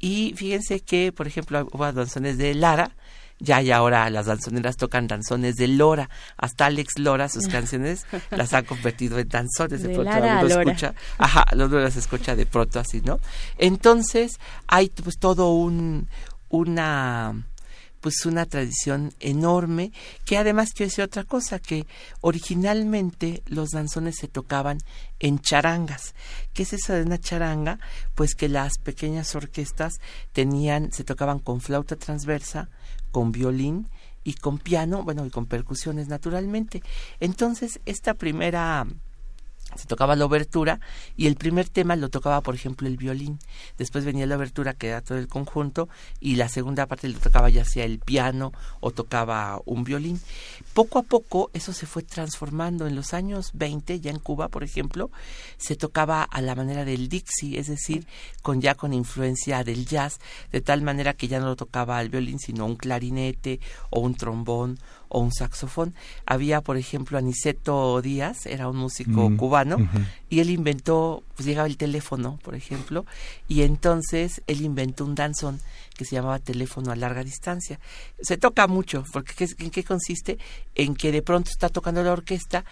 Speaker 7: Y fíjense que, por ejemplo, hubo danzones de Lara, ya y ahora las danzoneras tocan danzones de Lora. Hasta Alex Lora, sus canciones las ha convertido en danzones. De, de pronto Lara lo escucha. Ajá, lo las escucha de pronto así, ¿no? Entonces, hay pues todo un, una pues una tradición enorme que además quiero decir otra cosa que originalmente los danzones se tocaban en charangas ¿qué es eso de una charanga? pues que las pequeñas orquestas tenían se tocaban con flauta transversa con violín y con piano, bueno, y con percusiones naturalmente. Entonces, esta primera se tocaba la obertura y el primer tema lo tocaba, por ejemplo, el violín. Después venía la obertura, que era todo el conjunto, y la segunda parte lo tocaba ya sea el piano o tocaba un violín. Poco a poco eso se fue transformando. En los años 20, ya en Cuba, por ejemplo, se tocaba a la manera del Dixie, es decir, con ya con influencia del jazz, de tal manera que ya no lo tocaba el violín, sino un clarinete o un trombón o un saxofón. Había, por ejemplo, Aniceto Díaz, era un músico mm, cubano, y él inventó, pues llegaba el teléfono, por ejemplo, y entonces él inventó un danzón que se llamaba teléfono a larga distancia. Se toca mucho, porque ¿en qué consiste? En que de pronto está tocando la orquesta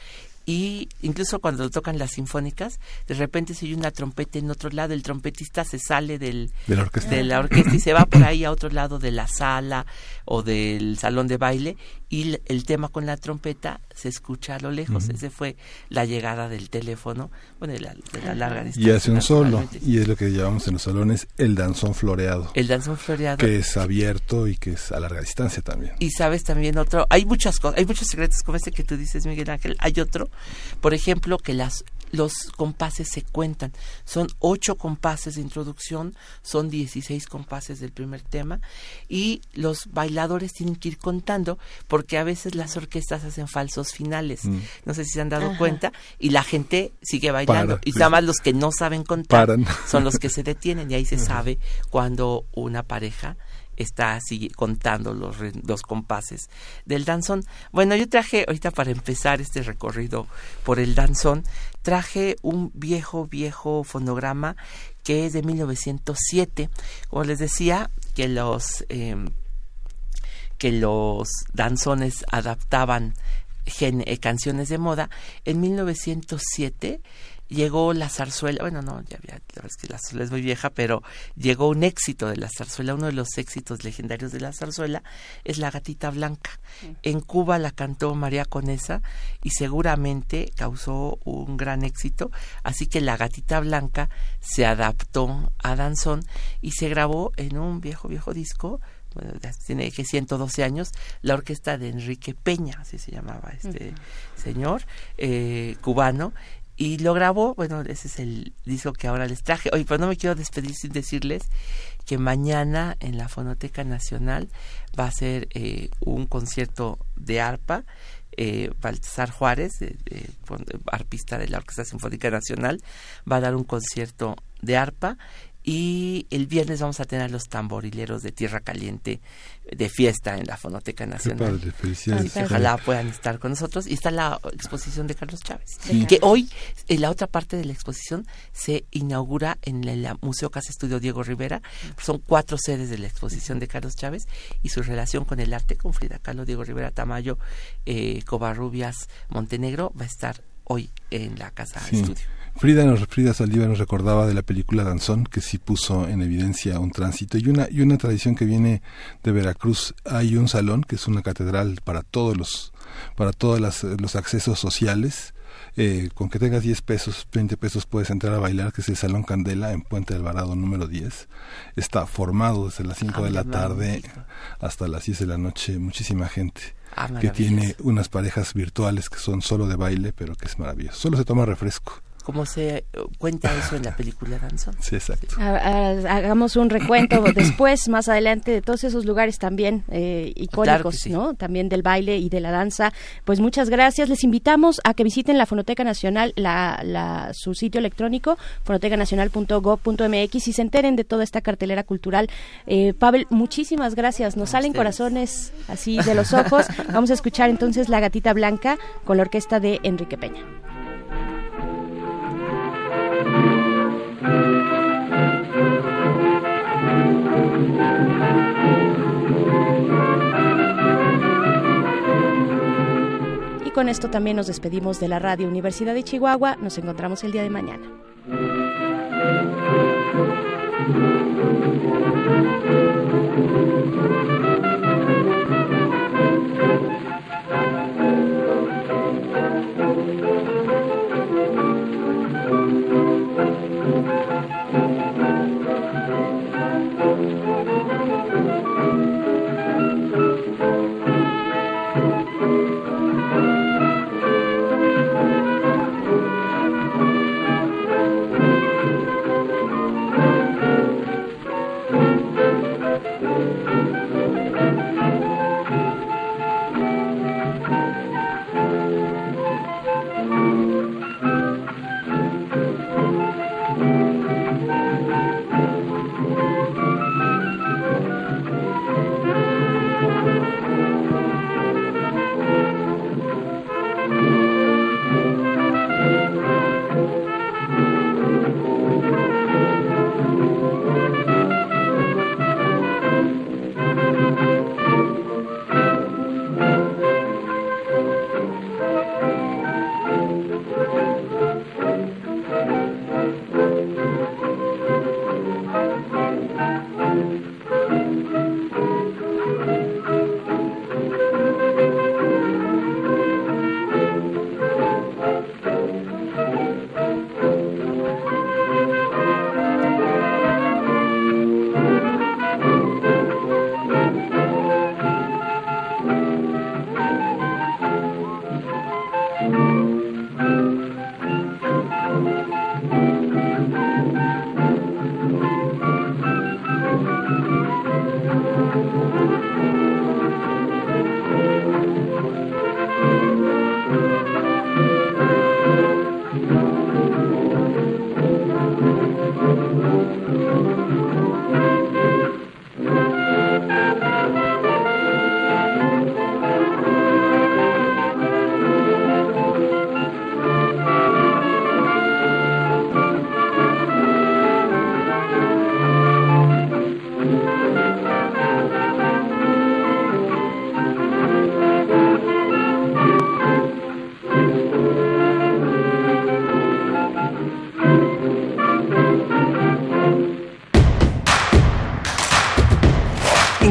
Speaker 7: y incluso cuando lo tocan las sinfónicas, de repente se oye una trompeta en otro lado, el trompetista se sale del,
Speaker 1: de, la orquesta.
Speaker 7: de la orquesta y se va por ahí a otro lado de la sala o del salón de baile y el tema con la trompeta se escucha a lo lejos. Ese fue la llegada del teléfono, bueno, de la, larga distancia.
Speaker 1: Y hace un solo, y es lo que llamamos en los salones el danzón floreado.
Speaker 7: El danzón floreado.
Speaker 1: Que es abierto y que es a larga distancia también.
Speaker 7: Y sabes también otro, hay muchas cosas, hay muchos secretos como este que tú dices, Miguel Ángel. Hay otro, por ejemplo, que las los compases se cuentan. Son ocho compases de introducción, son dieciséis compases del primer tema y los bailadores tienen que ir contando porque a veces las orquestas hacen falsos finales. Mm. No sé si se han dado cuenta y la gente sigue bailando y nada más los que no saben contar son los que se detienen y ahí se sabe cuando una pareja está así contando los, compases del danzón. Bueno, yo traje ahorita para empezar este recorrido por el danzón, traje un viejo, viejo fonograma que es de 1907. Como les decía, que los, em, que los danzones adaptaban eh, canciones de moda. En 1907 llegó la zarzuela, bueno, no, ya, ya, la verdad es que la zarzuela es muy vieja, pero llegó un éxito de la zarzuela, uno de los éxitos legendarios de la zarzuela es La Gatita Blanca. En Cuba la cantó María Conesa y seguramente causó un gran éxito, así que La Gatita Blanca se adaptó a danzón y se grabó en un viejo, viejo disco bueno, tiene que 112 años, la orquesta de Enrique Peña, así se llamaba este señor, eh, cubano, Y lo grabó, bueno, ese es el disco que ahora les traje. Oye, pero no me quiero despedir sin decirles que mañana en la Fonoteca Nacional va a ser eh, un concierto de arpa. Eh, Baltasar Juárez, arpista de la Orquesta Sinfónica Nacional, va a dar un concierto de arpa y el viernes vamos a tener los tamborileros de Tierra Caliente de fiesta en la Fonoteca Nacional. ojalá puedan estar con nosotros. Y está la exposición de Carlos Chávez, que hoy en la otra parte de la exposición se inaugura en el Museo Casa Estudio Diego Rivera. Son cuatro sedes de la exposición de Carlos Chávez y su relación con el arte, con Frida Kahlo, Diego Rivera Tamayo, eh, Covarrubias, Montenegro, va a estar hoy en la Casa Estudio.
Speaker 8: Frida, nos, Frida Saldívar nos recordaba de la película Danzón, que sí puso en evidencia un tránsito y una, y una tradición que viene de Veracruz. Hay un salón que es una catedral para todos los, para todos los accesos sociales. Eh, con que tengas 10 pesos, 20 pesos puedes entrar a bailar, que es el Salón Candela en Puente Alvarado número 10. Está formado desde las 5 de la tarde hasta las 10 de la noche, muchísima gente. Ah, que tiene unas parejas virtuales que son solo de baile, pero que es maravilloso. Solo se toma refresco
Speaker 7: como se eh, cuenta eso en la película Danzón.
Speaker 8: Sí, exacto.
Speaker 3: Hagamos un recuento después, más adelante, de todos esos lugares también eh, icónicos, ¿no? También del baile y de la danza. Pues muchas gracias. Les invitamos a que visiten la Fonoteca Nacional, la, la, su sitio electrónico, fonotecanacional.gov.mx y se enteren de toda esta cartelera cultural. Eh, Pavel, muchísimas gracias. Nos salen corazones así de los ojos. Vamos a escuchar entonces La Gatita Blanca con la orquesta de Enrique Peña. Y con esto también nos despedimos de la Radio Universidad de Chihuahua. Nos encontramos el día de mañana.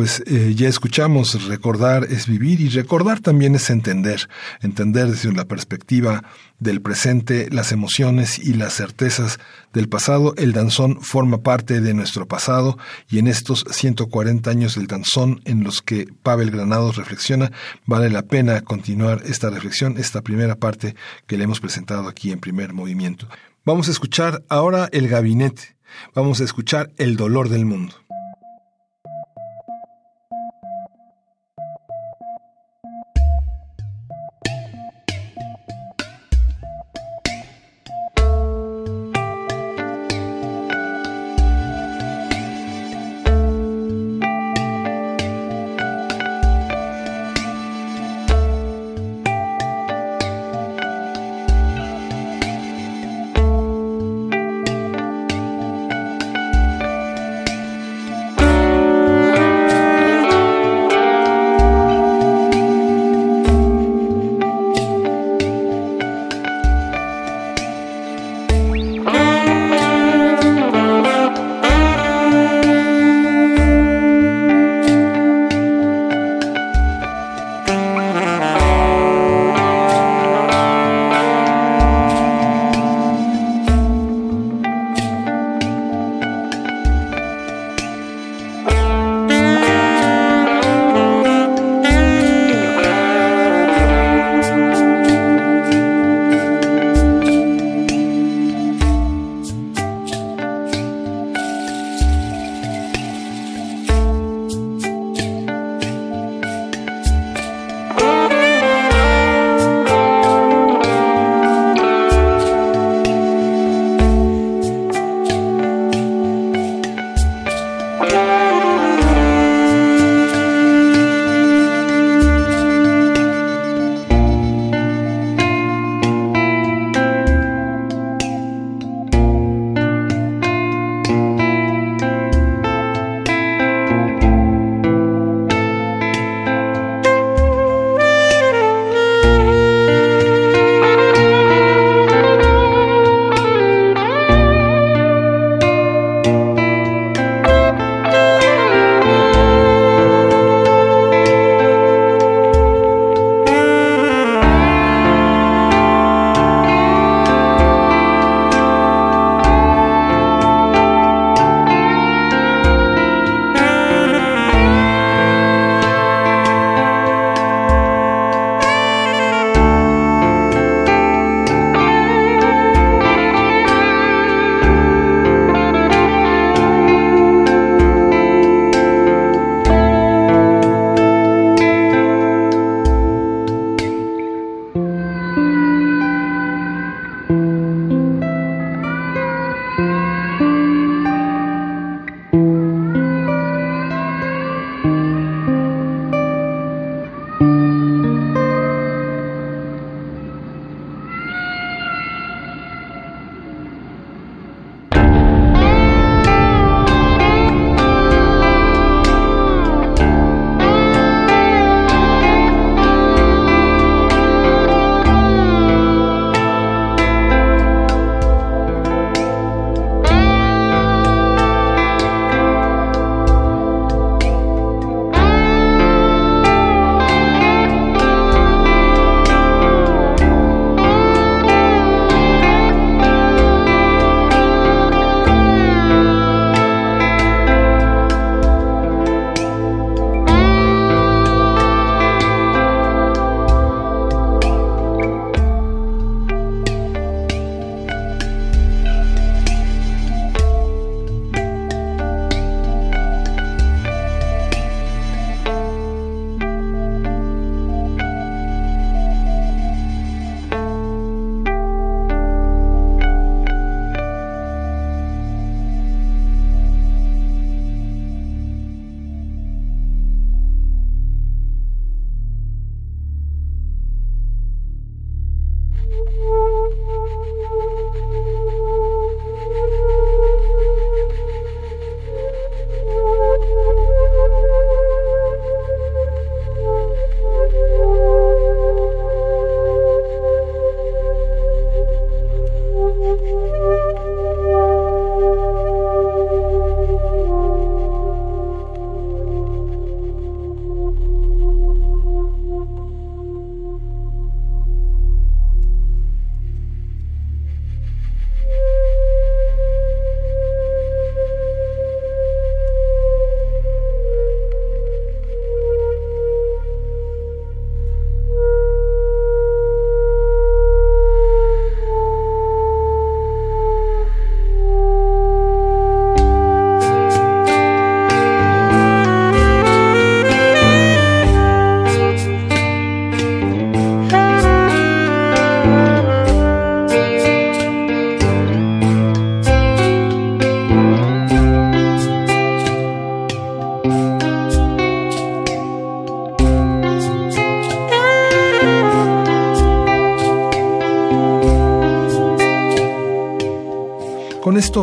Speaker 1: Pues eh, ya escuchamos, recordar es vivir y recordar también es entender, entender desde la perspectiva del presente, las emociones y las certezas del pasado. El danzón forma parte de nuestro pasado y en estos 140 años del danzón en los que Pavel Granados reflexiona, vale la pena continuar esta reflexión, esta primera parte que le hemos presentado aquí en primer movimiento. Vamos a escuchar ahora el gabinete, vamos a escuchar el dolor del mundo.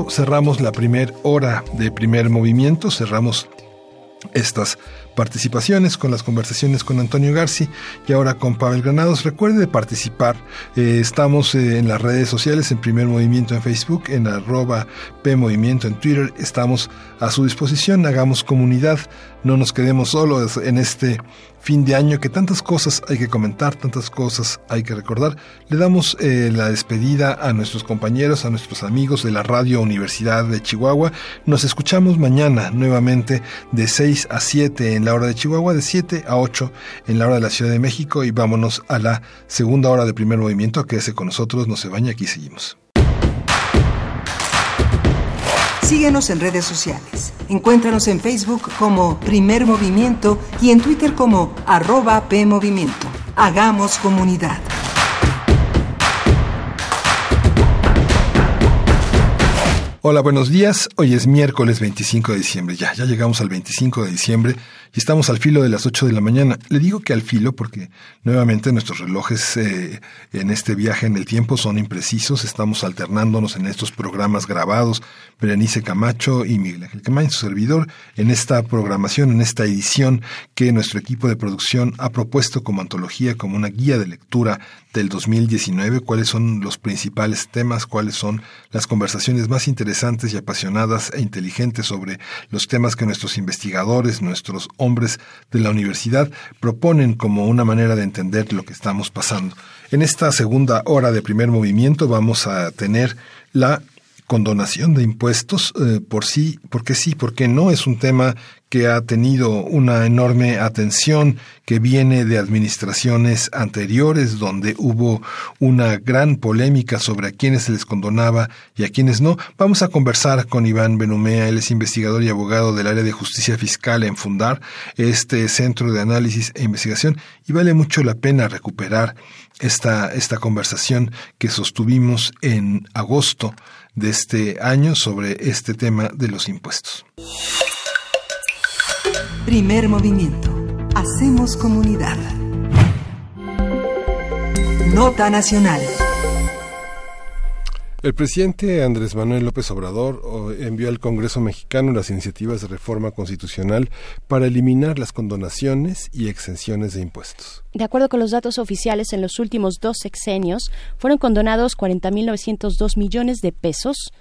Speaker 1: Cerramos la primera hora de primer movimiento, cerramos estas participaciones, con las conversaciones con Antonio Garci y ahora con Pavel Granados. Recuerde participar. Eh, estamos eh, en las redes sociales, en Primer Movimiento en Facebook, en arroba P Movimiento en Twitter. Estamos a su disposición. Hagamos comunidad. No nos quedemos solos en este fin de año que tantas cosas hay que comentar, tantas cosas hay que recordar. Le damos eh, la despedida a nuestros compañeros, a nuestros amigos de la Radio Universidad de Chihuahua. Nos escuchamos mañana nuevamente de 6 a 7 en la hora de Chihuahua, de 7 a 8 en la hora de la Ciudad de México y vámonos a la segunda hora de primer movimiento. Quédese con nosotros, no se baña, aquí seguimos.
Speaker 2: Síguenos en redes sociales. Encuéntranos en Facebook como Primer Movimiento y en Twitter como arroba PMovimiento. Hagamos comunidad.
Speaker 1: Hola, buenos días. Hoy es miércoles 25 de diciembre. Ya, ya llegamos al 25 de diciembre y estamos al filo de las 8 de la mañana. Le digo que al filo porque nuevamente nuestros relojes eh, en este viaje en el tiempo son imprecisos. Estamos alternándonos en estos programas grabados. Berenice Camacho y Miguel Ángel Camacho, su servidor, en esta programación, en esta edición que nuestro equipo de producción ha propuesto como antología, como una guía de lectura del 2019, cuáles son los principales temas, cuáles son las conversaciones más interesantes y apasionadas e inteligentes sobre los temas que nuestros investigadores, nuestros hombres de la universidad proponen como una manera de entender lo que estamos pasando. En esta segunda hora de primer movimiento vamos a tener la condonación de impuestos eh, por sí, porque sí, porque no es un tema que ha tenido una enorme atención que viene de administraciones anteriores donde hubo una gran polémica sobre a quienes se les condonaba y a quienes no. Vamos a conversar con Iván Benumea, él es investigador y abogado del área de justicia fiscal en Fundar, este centro de análisis e investigación, y vale mucho la pena recuperar esta, esta conversación que sostuvimos en agosto de este año sobre este tema de los impuestos.
Speaker 2: Primer movimiento. Hacemos comunidad. Nota Nacional.
Speaker 1: El presidente Andrés Manuel López Obrador envió al Congreso mexicano las iniciativas de reforma constitucional para eliminar las condonaciones y exenciones de impuestos.
Speaker 3: De acuerdo con los datos oficiales, en los últimos dos sexenios fueron condonados 40.902 millones de pesos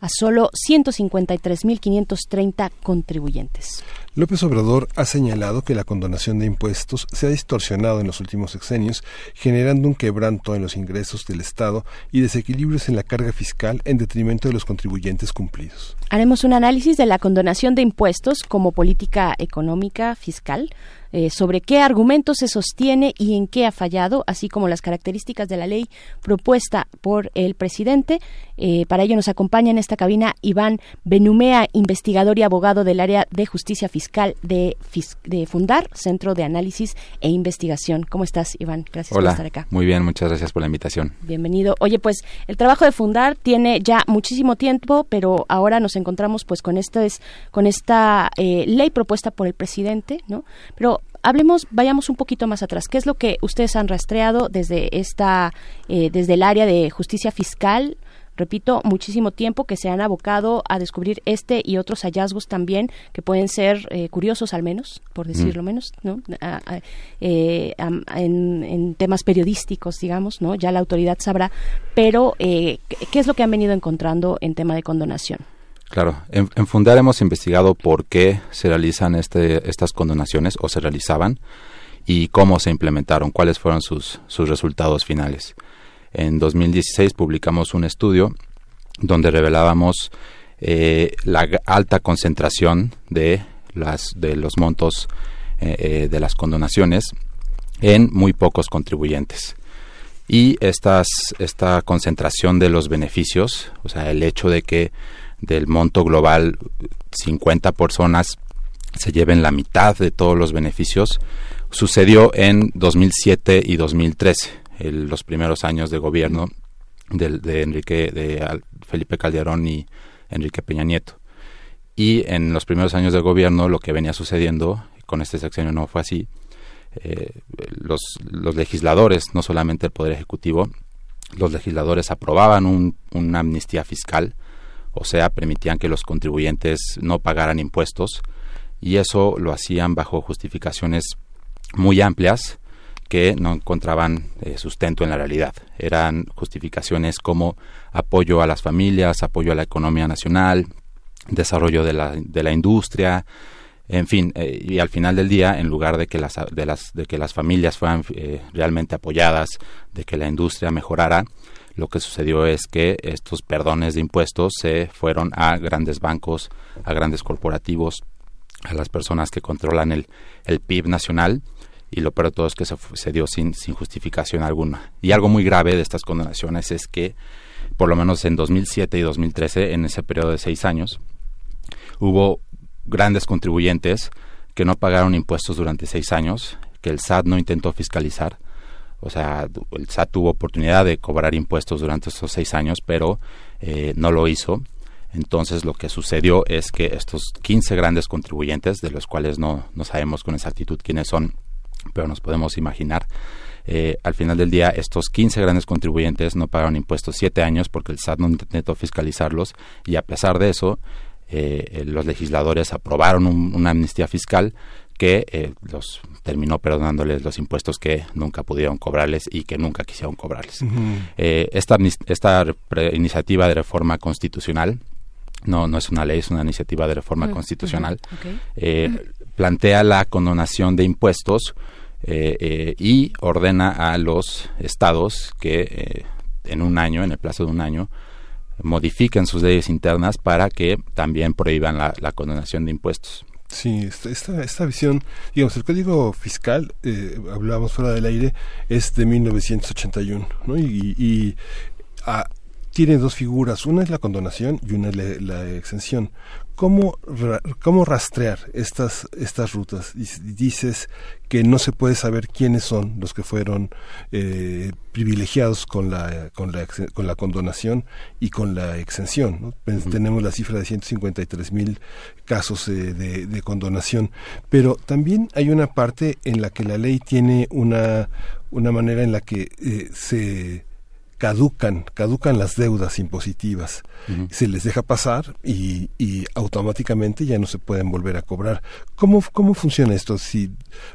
Speaker 3: a solo 153.530 contribuyentes.
Speaker 1: López Obrador ha señalado que la condonación de impuestos se ha distorsionado en los últimos sexenios, generando un quebranto en los ingresos del Estado y desequilibrios en la carga fiscal en detrimento de los contribuyentes cumplidos.
Speaker 3: Haremos un análisis de la condonación de impuestos como política económica fiscal eh, sobre qué argumentos se sostiene y en qué ha fallado, así como las características de la ley propuesta por el presidente. Eh, para ello nos acompaña en esta cabina Iván Benumea, investigador y abogado del área de justicia fiscal de, de Fundar, Centro de Análisis e Investigación. ¿Cómo estás, Iván?
Speaker 9: Gracias por estar acá. Muy bien, muchas gracias por la invitación.
Speaker 3: Bienvenido. Oye, pues el trabajo de Fundar tiene ya muchísimo tiempo, pero ahora nos encontramos pues con esta, con esta eh, ley propuesta por el presidente, ¿no? Pero hablemos, vayamos un poquito más atrás. ¿Qué es lo que ustedes han rastreado desde esta, eh, desde el área de justicia fiscal? Repito, muchísimo tiempo que se han abocado a descubrir este y otros hallazgos también que pueden ser eh, curiosos al menos, por decirlo menos, ¿no? Eh, en, temas periodísticos, digamos, ¿no? Ya la autoridad sabrá, pero ¿qué es lo que han venido encontrando en tema de condonación?
Speaker 9: Claro, en, Fundar hemos investigado por qué se realizan este, estas condonaciones o se realizaban y cómo se implementaron, cuáles fueron sus, sus resultados finales. En 2016 publicamos un estudio donde revelábamos eh, la alta concentración de, los montos eh, eh, de las condonaciones en muy pocos contribuyentes. Y esta concentración de los beneficios, o sea, el hecho de que del monto global 50 personas se lleven la mitad de todos los beneficios, sucedió en 2007 y 2013, los primeros años de gobierno de, Enrique, de Felipe Calderón y Enrique Peña Nieto. Y en los primeros años de gobierno lo que venía sucediendo, con este sexenio no fue así, eh, los, los, legisladores, no solamente el Poder Ejecutivo, los legisladores aprobaban un, una amnistía fiscal o sea, permitían que los contribuyentes no pagaran impuestos y eso lo hacían bajo justificaciones muy amplias que no encontraban eh, sustento en la realidad. Eran justificaciones como apoyo a las familias, apoyo a la economía nacional, desarrollo de la, de la industria, en fin, eh, y al final del día, en lugar de que las, de las, de que las familias fueran eh, realmente apoyadas, de que la industria mejorara, lo que sucedió es que estos perdones de impuestos se fueron a grandes bancos, a grandes corporativos, a las personas que controlan el, el PIB nacional y lo peor de todo es que se, dio sin, sin justificación alguna. Y algo muy grave de estas condenaciones es que, por lo menos en 2007 y 2013, en ese periodo de seis años, hubo grandes contribuyentes que no pagaron impuestos durante seis años, que el SAT no intentó fiscalizar. O sea, el SAT tuvo oportunidad de cobrar impuestos durante estos seis años, pero eh, no lo hizo. Entonces lo que sucedió es que estos 15 grandes contribuyentes, de los cuales no, no sabemos con exactitud quiénes son, pero nos podemos imaginar. Eh, al final del día, estos 15 grandes contribuyentes no pagaron impuestos siete años porque el SAT no intentó fiscalizarlos y a pesar de eso, eh, eh, los legisladores aprobaron una amnistía fiscal que los terminó perdonándoles los impuestos que nunca pudieron cobrarles y que nunca quisieron cobrarles. esta, esta iniciativa de reforma constitucional no, no es una ley, es una iniciativa de reforma constitucional. Plantea la condonación de impuestos eh, eh, y ordena a los estados que eh, en un año, en el plazo de un año, modifiquen sus leyes internas para que también prohíban la, condonación de impuestos.
Speaker 8: Sí, esta, esta, visión, digamos, el Código Fiscal, hablábamos fuera del aire, es de 1981, ¿no? Y, y tiene dos figuras, una es la condonación y una es la exención. ¿Cómo, cómo rastrear estas, estas rutas? Dices que no se puede saber quiénes son los que fueron eh, privilegiados con la, con, la, con la condonación y con la exención. Tenemos la cifra de 153 mil casos de, de, condonación, pero también hay una parte en la que la ley tiene una, una manera en la que eh, se caducan, caducan las deudas impositivas. Se les deja pasar y, y, automáticamente ya no se pueden volver a cobrar. ¿Cómo, ¿Cómo funciona esto? Si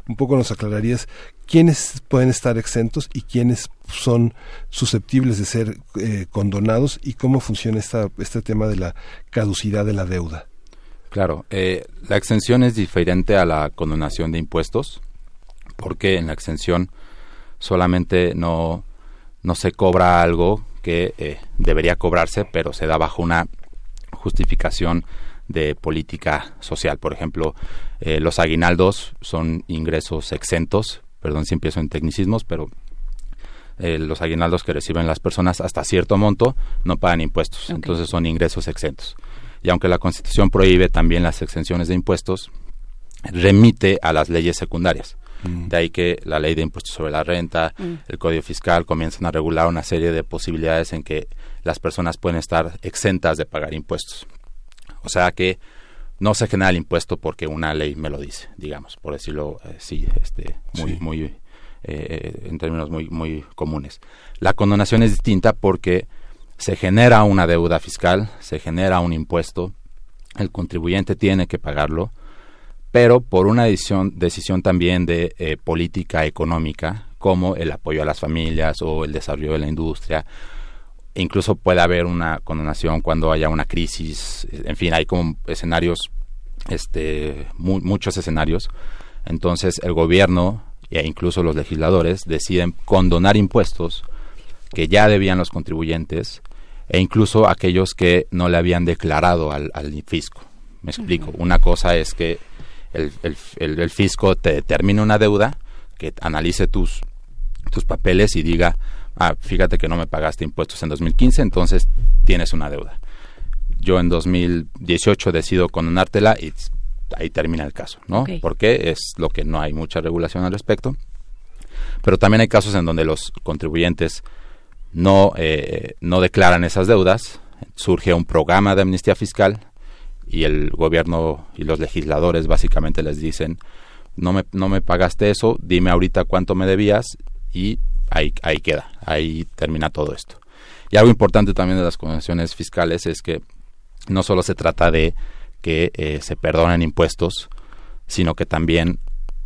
Speaker 8: un poco nos aclararías quiénes pueden estar exentos y quiénes son susceptibles de ser eh, condonados y cómo funciona esta, este tema de la caducidad de la deuda.
Speaker 9: Claro, eh, la exención es diferente a la condonación de impuestos porque en la exención solamente no no se cobra algo que eh, debería cobrarse, pero se da bajo una justificación de política social. Por ejemplo, eh, los aguinaldos son ingresos exentos, perdón si empiezo en tecnicismos, pero eh, los aguinaldos que reciben las personas hasta cierto monto no pagan impuestos, entonces son ingresos exentos. Y aunque la Constitución prohíbe también las exenciones de impuestos, remite a las leyes secundarias. Mm. De ahí que la ley de impuestos sobre la renta, mm. el código fiscal comienzan a regular una serie de posibilidades en que las personas pueden estar exentas de pagar impuestos. O sea que no se genera el impuesto porque una ley me lo dice, digamos, por decirlo así, este, muy, muy, eh, en términos muy, muy comunes. La condonación es distinta porque se genera una deuda fiscal, se genera un impuesto, el contribuyente tiene que pagarlo, pero por una decisión, decisión también de eh, política económica, como el apoyo a las familias o el desarrollo de la industria. E incluso puede haber una condonación cuando haya una crisis. En fin, hay como escenarios, este, muchos escenarios. Entonces el gobierno e incluso los legisladores deciden condonar impuestos que ya debían los contribuyentes e incluso aquellos que no le habían declarado al, fisco. Me explico. Una cosa es que el, el, fisco te determine una deuda, que analice tus, tus papeles y diga, ah, fíjate que no me pagaste impuestos en 2015, entonces tienes una deuda. Yo en 2018 decido condonártela y ahí termina el caso, ¿no? Porque es lo que no hay mucha regulación al respecto. Pero también hay casos en donde los contribuyentes no, eh, no declaran esas deudas, surge un programa de amnistía fiscal y el gobierno y los legisladores básicamente les dicen no me, no me pagaste eso, dime ahorita cuánto me debías y ahí, ahí queda, ahí termina todo esto. Y algo importante también de las convenciones fiscales es que no solo se trata de que eh, se perdonen impuestos, sino que también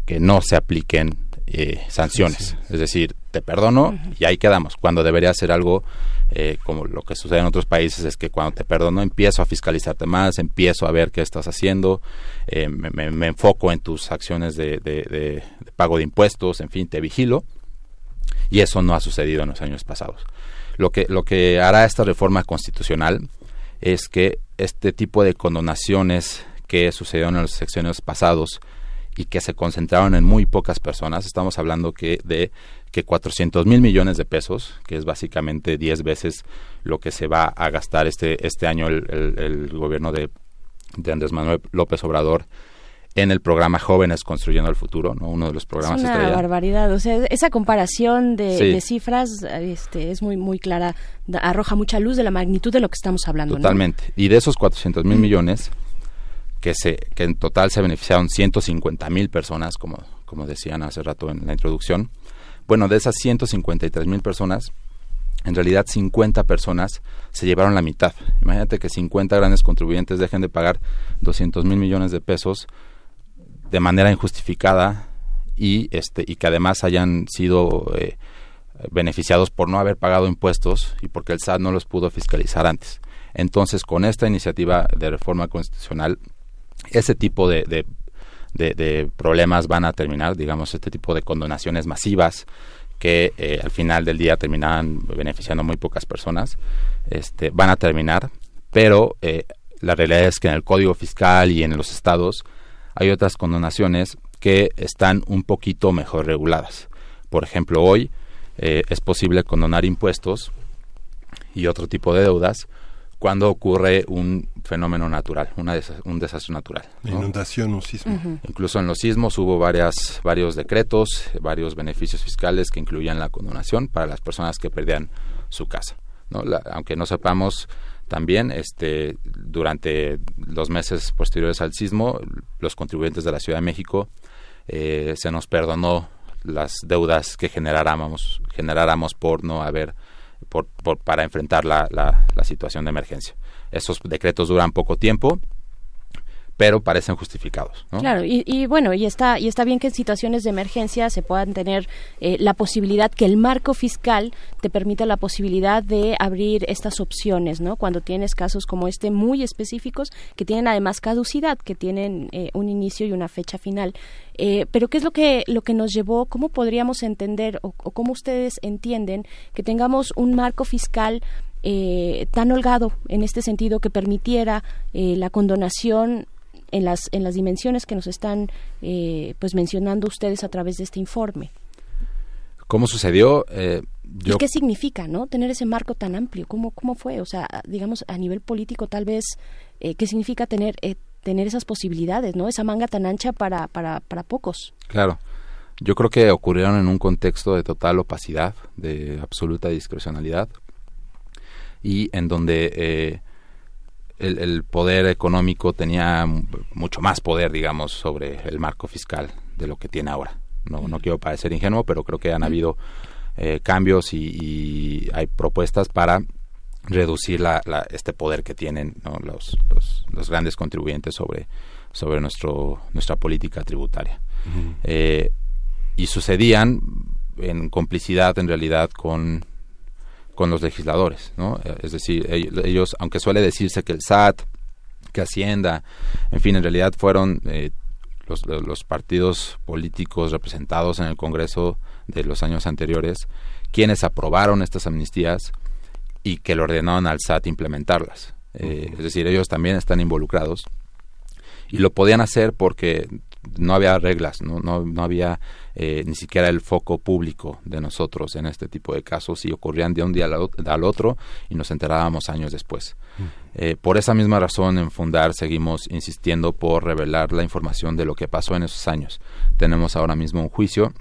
Speaker 9: que no se apliquen eh, sanciones. Es decir, te perdono y ahí quedamos. Cuando debería ser algo eh, como lo que sucede en otros países es que cuando te perdono empiezo a fiscalizarte más, empiezo a ver qué estás haciendo, me, enfoco en tus acciones de, pago de impuestos, en fin, te vigilo. Y eso no ha sucedido en los años pasados. Lo que, lo que hará esta reforma constitucional es que este tipo de condonaciones que sucedieron en los secciones pasados y que se concentraron en muy pocas personas, estamos hablando que de que 400 mil millones de pesos, que es básicamente 10 veces lo que se va a gastar este, este año el, el, gobierno de, de Andrés Manuel López Obrador en el programa Jóvenes Construyendo el Futuro, ¿no? uno de los programas
Speaker 3: Es una barbaridad, o sea, esa comparación de, cifras este, es muy muy clara, arroja mucha luz de la magnitud de lo que estamos hablando.
Speaker 9: Totalmente, y de esos 400 mil millones, que, se, que en total se beneficiaron 150 mil personas, como, como decían hace rato en la introducción, bueno, de esas 153 mil personas, en realidad 50 personas se llevaron la mitad. Imagínate que 50 grandes contribuyentes dejen de pagar 200 mil millones de pesos de manera injustificada y este y que además hayan sido eh, beneficiados por no haber pagado impuestos y porque el SAT no los pudo fiscalizar antes. Entonces, con esta iniciativa de reforma constitucional, ese tipo de, de, problemas van a terminar, digamos, este tipo de condonaciones masivas que eh, al final del día terminaban beneficiando muy pocas personas, este, van a terminar, pero eh, la realidad es que en el Código Fiscal y en los estados hay otras condonaciones que están un poquito mejor reguladas. Por ejemplo, hoy eh, es posible condonar impuestos y otro tipo de deudas cuando ocurre un fenómeno natural, una un desastre natural.
Speaker 1: Inundación, un sismo.
Speaker 9: Incluso en los sismos hubo varias, varios decretos, varios beneficios fiscales que incluían la condonación para las personas que perdían su casa. ¿no? aunque no sepamos también, este, durante los meses posteriores al sismo, los contribuyentes de la Ciudad de México eh, se nos perdonó las deudas que generáramos, generáramos por no haber, por, para enfrentar la, la, la situación de emergencia. Esos decretos duran poco tiempo, pero parecen justificados.
Speaker 3: Claro, y, bueno, y está, y está bien que en situaciones de emergencia se puedan tener eh, la posibilidad que el marco fiscal te permita la posibilidad de abrir estas opciones, ¿no? Cuando tienes casos como este muy específicos que tienen además caducidad, que tienen eh, un inicio y una fecha final. Eh, pero ¿qué es lo que, lo que nos llevó? ¿Cómo podríamos entender o, o cómo ustedes entienden que tengamos un marco fiscal tan holgado en este sentido que permitiera la condonación en las, en las dimensiones que nos están eh, pues mencionando ustedes a través de este informe.
Speaker 9: ¿Cómo sucedió? Eh,
Speaker 3: ¿Y qué significa, no? Tener ese marco tan amplio. ¿Cómo, cómo fue? O sea, digamos, a nivel político, tal vez, eh, ¿qué significa tener, eh, tener esas posibilidades, no? Esa manga tan ancha para, para, para pocos.
Speaker 9: Claro. Yo creo que ocurrieron en un contexto de total opacidad, de absoluta discrecionalidad, y en donde el, poder económico tenía mucho más poder, digamos, sobre el marco fiscal de lo que tiene ahora. No, no quiero parecer ingenuo, pero creo que han habido eh, cambios y, hay propuestas para reducir la, este poder que tienen los, los, grandes contribuyentes sobre, sobre nuestro, nuestra política tributaria. Eh, y sucedían en complicidad en realidad con con los legisladores, ¿no? Es decir, ellos, aunque suele decirse que el SAT, que Hacienda, en fin, en realidad fueron eh, los, los, partidos políticos representados en el Congreso de los años anteriores quienes aprobaron estas amnistías y que le ordenaron al SAT implementarlas. Eh, es decir, ellos también están involucrados y lo podían hacer porque no había reglas, no, no, no había eh, ni siquiera el foco público de nosotros en este tipo de casos y ocurrían de un día al, otro y nos enterábamos años después. Mm. Eh, por esa misma razón en Fundar seguimos insistiendo por revelar la información de lo que pasó en esos años. Tenemos ahora mismo un juicio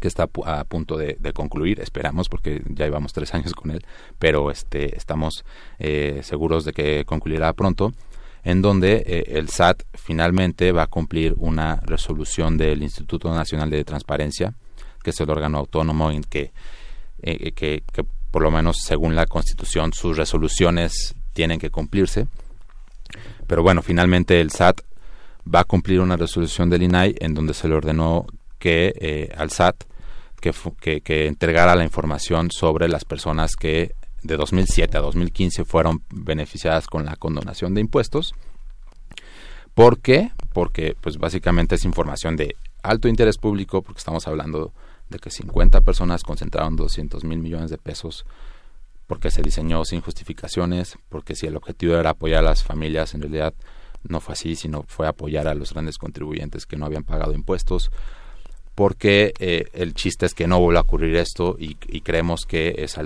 Speaker 9: que está a punto de, concluir, esperamos, porque ya llevamos tres años con él, pero este, estamos eh, seguros de que concluirá pronto en donde eh, el SAT finalmente va a cumplir una resolución del Instituto Nacional de Transparencia, que es el órgano autónomo en que, eh, que, por lo menos según la Constitución sus resoluciones tienen que cumplirse. Pero bueno, finalmente el SAT va a cumplir una resolución del INAI en donde se le ordenó que eh, al SAT que, entregara la información sobre las personas que de 2007 a 2015 fueron beneficiadas con la condonación de impuestos. ¿Por qué? Porque pues básicamente es información de alto interés público, porque estamos hablando de que 50 personas concentraron 200 mil millones de pesos porque se diseñó sin justificaciones, porque si el objetivo era apoyar a las familias, en realidad no fue así, sino fue apoyar a los grandes contribuyentes que no habían pagado impuestos, porque eh, el chiste es que no vuelva a ocurrir esto y, creemos que es,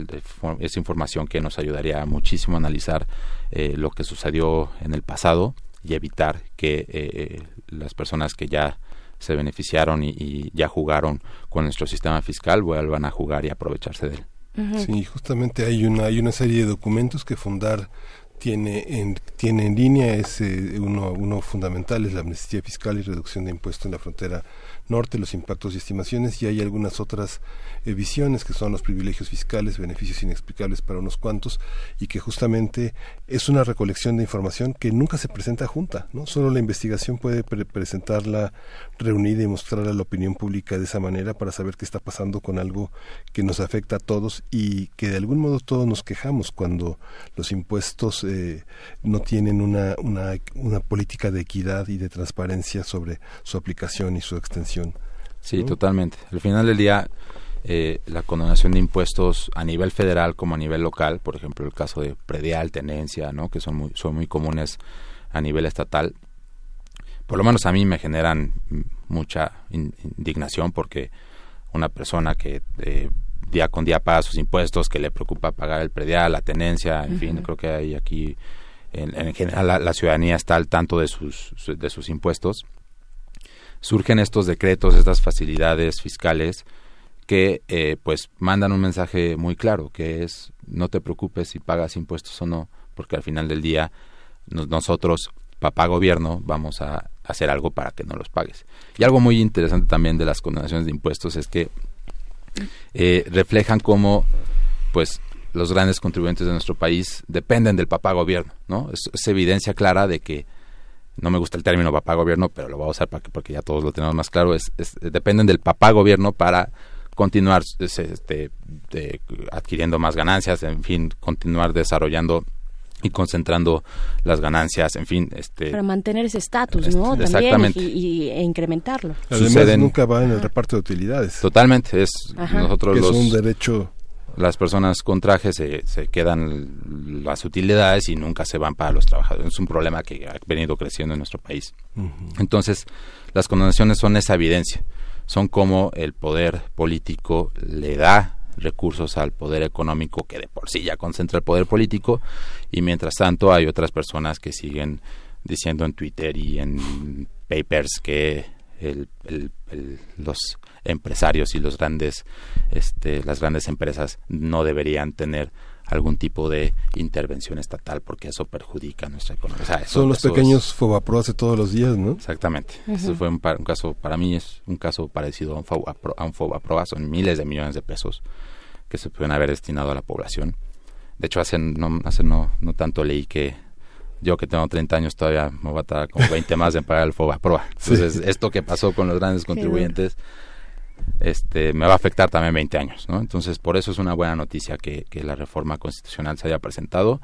Speaker 9: es, información que nos ayudaría muchísimo a analizar eh, lo que sucedió en el pasado y evitar que eh, las personas que ya se beneficiaron y, ya jugaron con nuestro sistema fiscal vuelvan a jugar y aprovecharse de él.
Speaker 1: Sí, justamente hay una, hay una serie de documentos que fundar tiene en, tiene en línea, es uno, uno fundamental, es la amnistía fiscal y reducción de impuestos en la frontera norte, los impactos y estimaciones, y hay algunas otras eh, visiones que son los privilegios fiscales, beneficios inexplicables para unos cuantos, y que justamente es una recolección de información que nunca se presenta junta, ¿no? Solo la investigación puede presentarla reunida y mostrarla a la opinión pública de esa manera para saber qué está pasando con algo que nos afecta a todos y que de algún modo todos nos quejamos cuando los impuestos eh, no tienen una, una, una política de equidad y de transparencia sobre su aplicación y su extensión.
Speaker 9: Sí, totalmente. Al final del día, eh, la condonación de impuestos a nivel federal como a nivel local, por ejemplo, el caso de predial, tenencia, ¿no? que son muy, son muy comunes a nivel estatal, por lo menos a mí me generan mucha indignación porque una persona que eh, día con día paga sus impuestos, que le preocupa pagar el predial, la tenencia, en fin, creo que hay aquí, en, general, la, la, ciudadanía está al tanto de sus, de sus impuestos surgen estos decretos, estas facilidades fiscales que eh, pues mandan un mensaje muy claro, que es no te preocupes si pagas impuestos o no, porque al final del día nosotros, papá gobierno, vamos a hacer algo para que no los pagues. Y algo muy interesante también de las condenaciones de impuestos es que eh, reflejan cómo pues los grandes contribuyentes de nuestro país dependen del papá gobierno, ¿no? es evidencia clara de que no me gusta el término papá gobierno, pero lo voy a usar para que, porque ya todos lo tenemos más claro, es, dependen del papá gobierno para continuar este, adquiriendo más ganancias, en fin, continuar desarrollando y concentrando las ganancias, en fin, este
Speaker 3: para mantener ese estatus, ¿no? También y, e incrementarlo.
Speaker 1: Además nunca va en el reparto de utilidades.
Speaker 9: Totalmente, es nosotros
Speaker 1: es
Speaker 9: los
Speaker 1: un derecho
Speaker 9: las personas con traje se, se quedan las utilidades y nunca se van para los trabajadores. Es un problema que ha venido creciendo en nuestro país. Entonces, las condonaciones son esa evidencia. Son como el poder político le da recursos al poder económico que de por sí ya concentra el poder político y mientras tanto hay otras personas que siguen diciendo en Twitter y en papers que el, los empresarios y los grandes, este, las grandes empresas no deberían tener algún tipo de intervención estatal porque eso perjudica nuestra economía.
Speaker 1: Son los pequeños Fobaproas de todos los días, ¿no?
Speaker 9: Exactamente. Eso fue un, caso, para mí es un caso parecido a un, Fobapro, a un Fobaproa, son miles de millones de pesos que se pueden haber destinado a la población. De hecho, hace no, hace no, no tanto leí que yo que tengo 30 años todavía me voy a tardar como 20 más en pagar el Fobaproa. Entonces, esto que pasó con los grandes contribuyentes este, me va a afectar también 20 años. ¿no? Entonces, por eso es una buena noticia que, la reforma constitucional se haya presentado.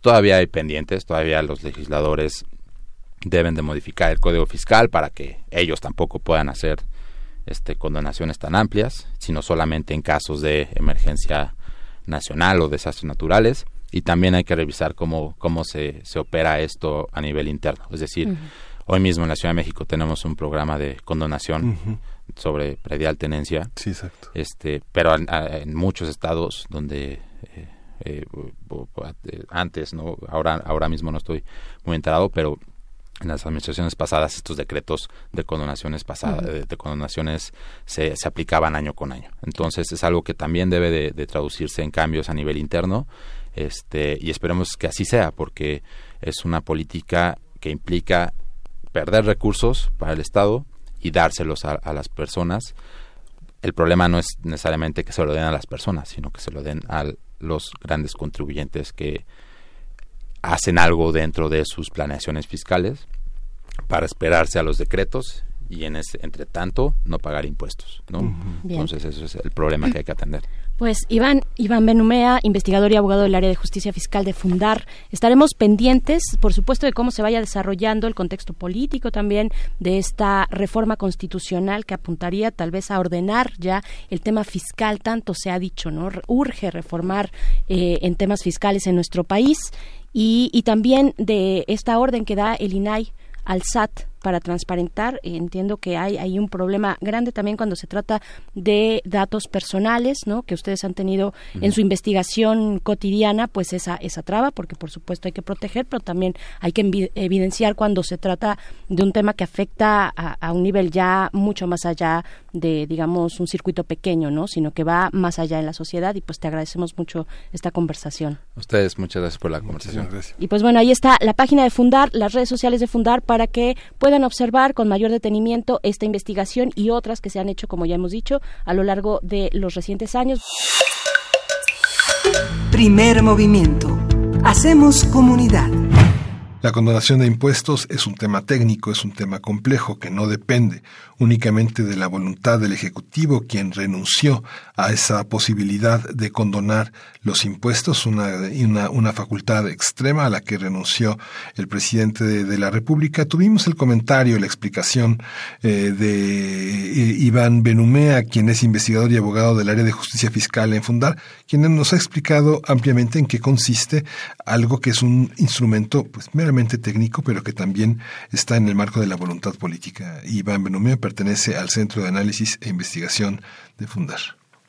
Speaker 9: Todavía hay pendientes, todavía los legisladores deben de modificar el código fiscal para que ellos tampoco puedan hacer este, condonaciones tan amplias, sino solamente en casos de emergencia nacional o desastres naturales. Y también hay que revisar cómo, cómo se, se opera esto a nivel interno. Es decir, hoy mismo en la Ciudad de México tenemos un programa de condonación sobre predial tenencia.
Speaker 1: Sí, exacto.
Speaker 9: Este, pero en, muchos estados donde eh, eh, antes, no, ahora, ahora mismo no estoy muy enterado, pero en las administraciones pasadas estos decretos de condonaciones pasadas, de, condonaciones se, se, aplicaban año con año. Entonces es algo que también debe de, traducirse en cambios a nivel interno, este, y esperemos que así sea, porque es una política que implica perder recursos para el Estado, y dárselos a, las personas. El problema no es necesariamente que se lo den a las personas, sino que se lo den a los grandes contribuyentes que hacen algo dentro de sus planeaciones fiscales para esperarse a los decretos y en ese, entre tanto no pagar impuestos, ¿no? Entonces ese es el problema que hay que atender.
Speaker 3: Pues Iván, Iván Benumea, investigador y abogado del área de justicia fiscal de Fundar, estaremos pendientes, por supuesto, de cómo se vaya desarrollando el contexto político también de esta reforma constitucional que apuntaría tal vez a ordenar ya el tema fiscal, tanto se ha dicho, ¿no? Urge reformar eh, en temas fiscales en nuestro país y, y también de esta orden que da el INAI al SAT para transparentar. Entiendo que hay, hay un problema grande también cuando se trata de datos personales, ¿no? Que ustedes han tenido en su investigación cotidiana, pues esa, esa traba, porque por supuesto hay que proteger, pero también hay que evidenciar cuando se trata de un tema que afecta a, un nivel ya mucho más allá de, digamos, un circuito pequeño, ¿no? Sino que va más allá en la sociedad y pues te agradecemos mucho esta conversación.
Speaker 9: ustedes, muchas gracias por la conversación.
Speaker 3: Y pues bueno, ahí está la página de Fundar, las redes sociales de Fundar para que puedan observar con mayor detenimiento esta investigación y otras que se han hecho, como ya hemos dicho, a lo largo de los recientes años.
Speaker 2: Primer movimiento. Hacemos comunidad.
Speaker 1: La condonación de impuestos es un tema técnico, es un tema complejo que no depende únicamente de la voluntad del Ejecutivo, quien renunció a esa posibilidad de condonar los impuestos, una, una, facultad extrema a la que renunció el presidente de, la República. Tuvimos el comentario, la explicación eh, de eh, Iván Benumea, quien es investigador y abogado del área de justicia fiscal en Fundar, quien nos ha explicado ampliamente en qué consiste algo que es un instrumento pues meramente técnico, pero que también está en el marco de la voluntad política. Iván Benumea pertenece al Centro de Análisis e Investigación de Fundar.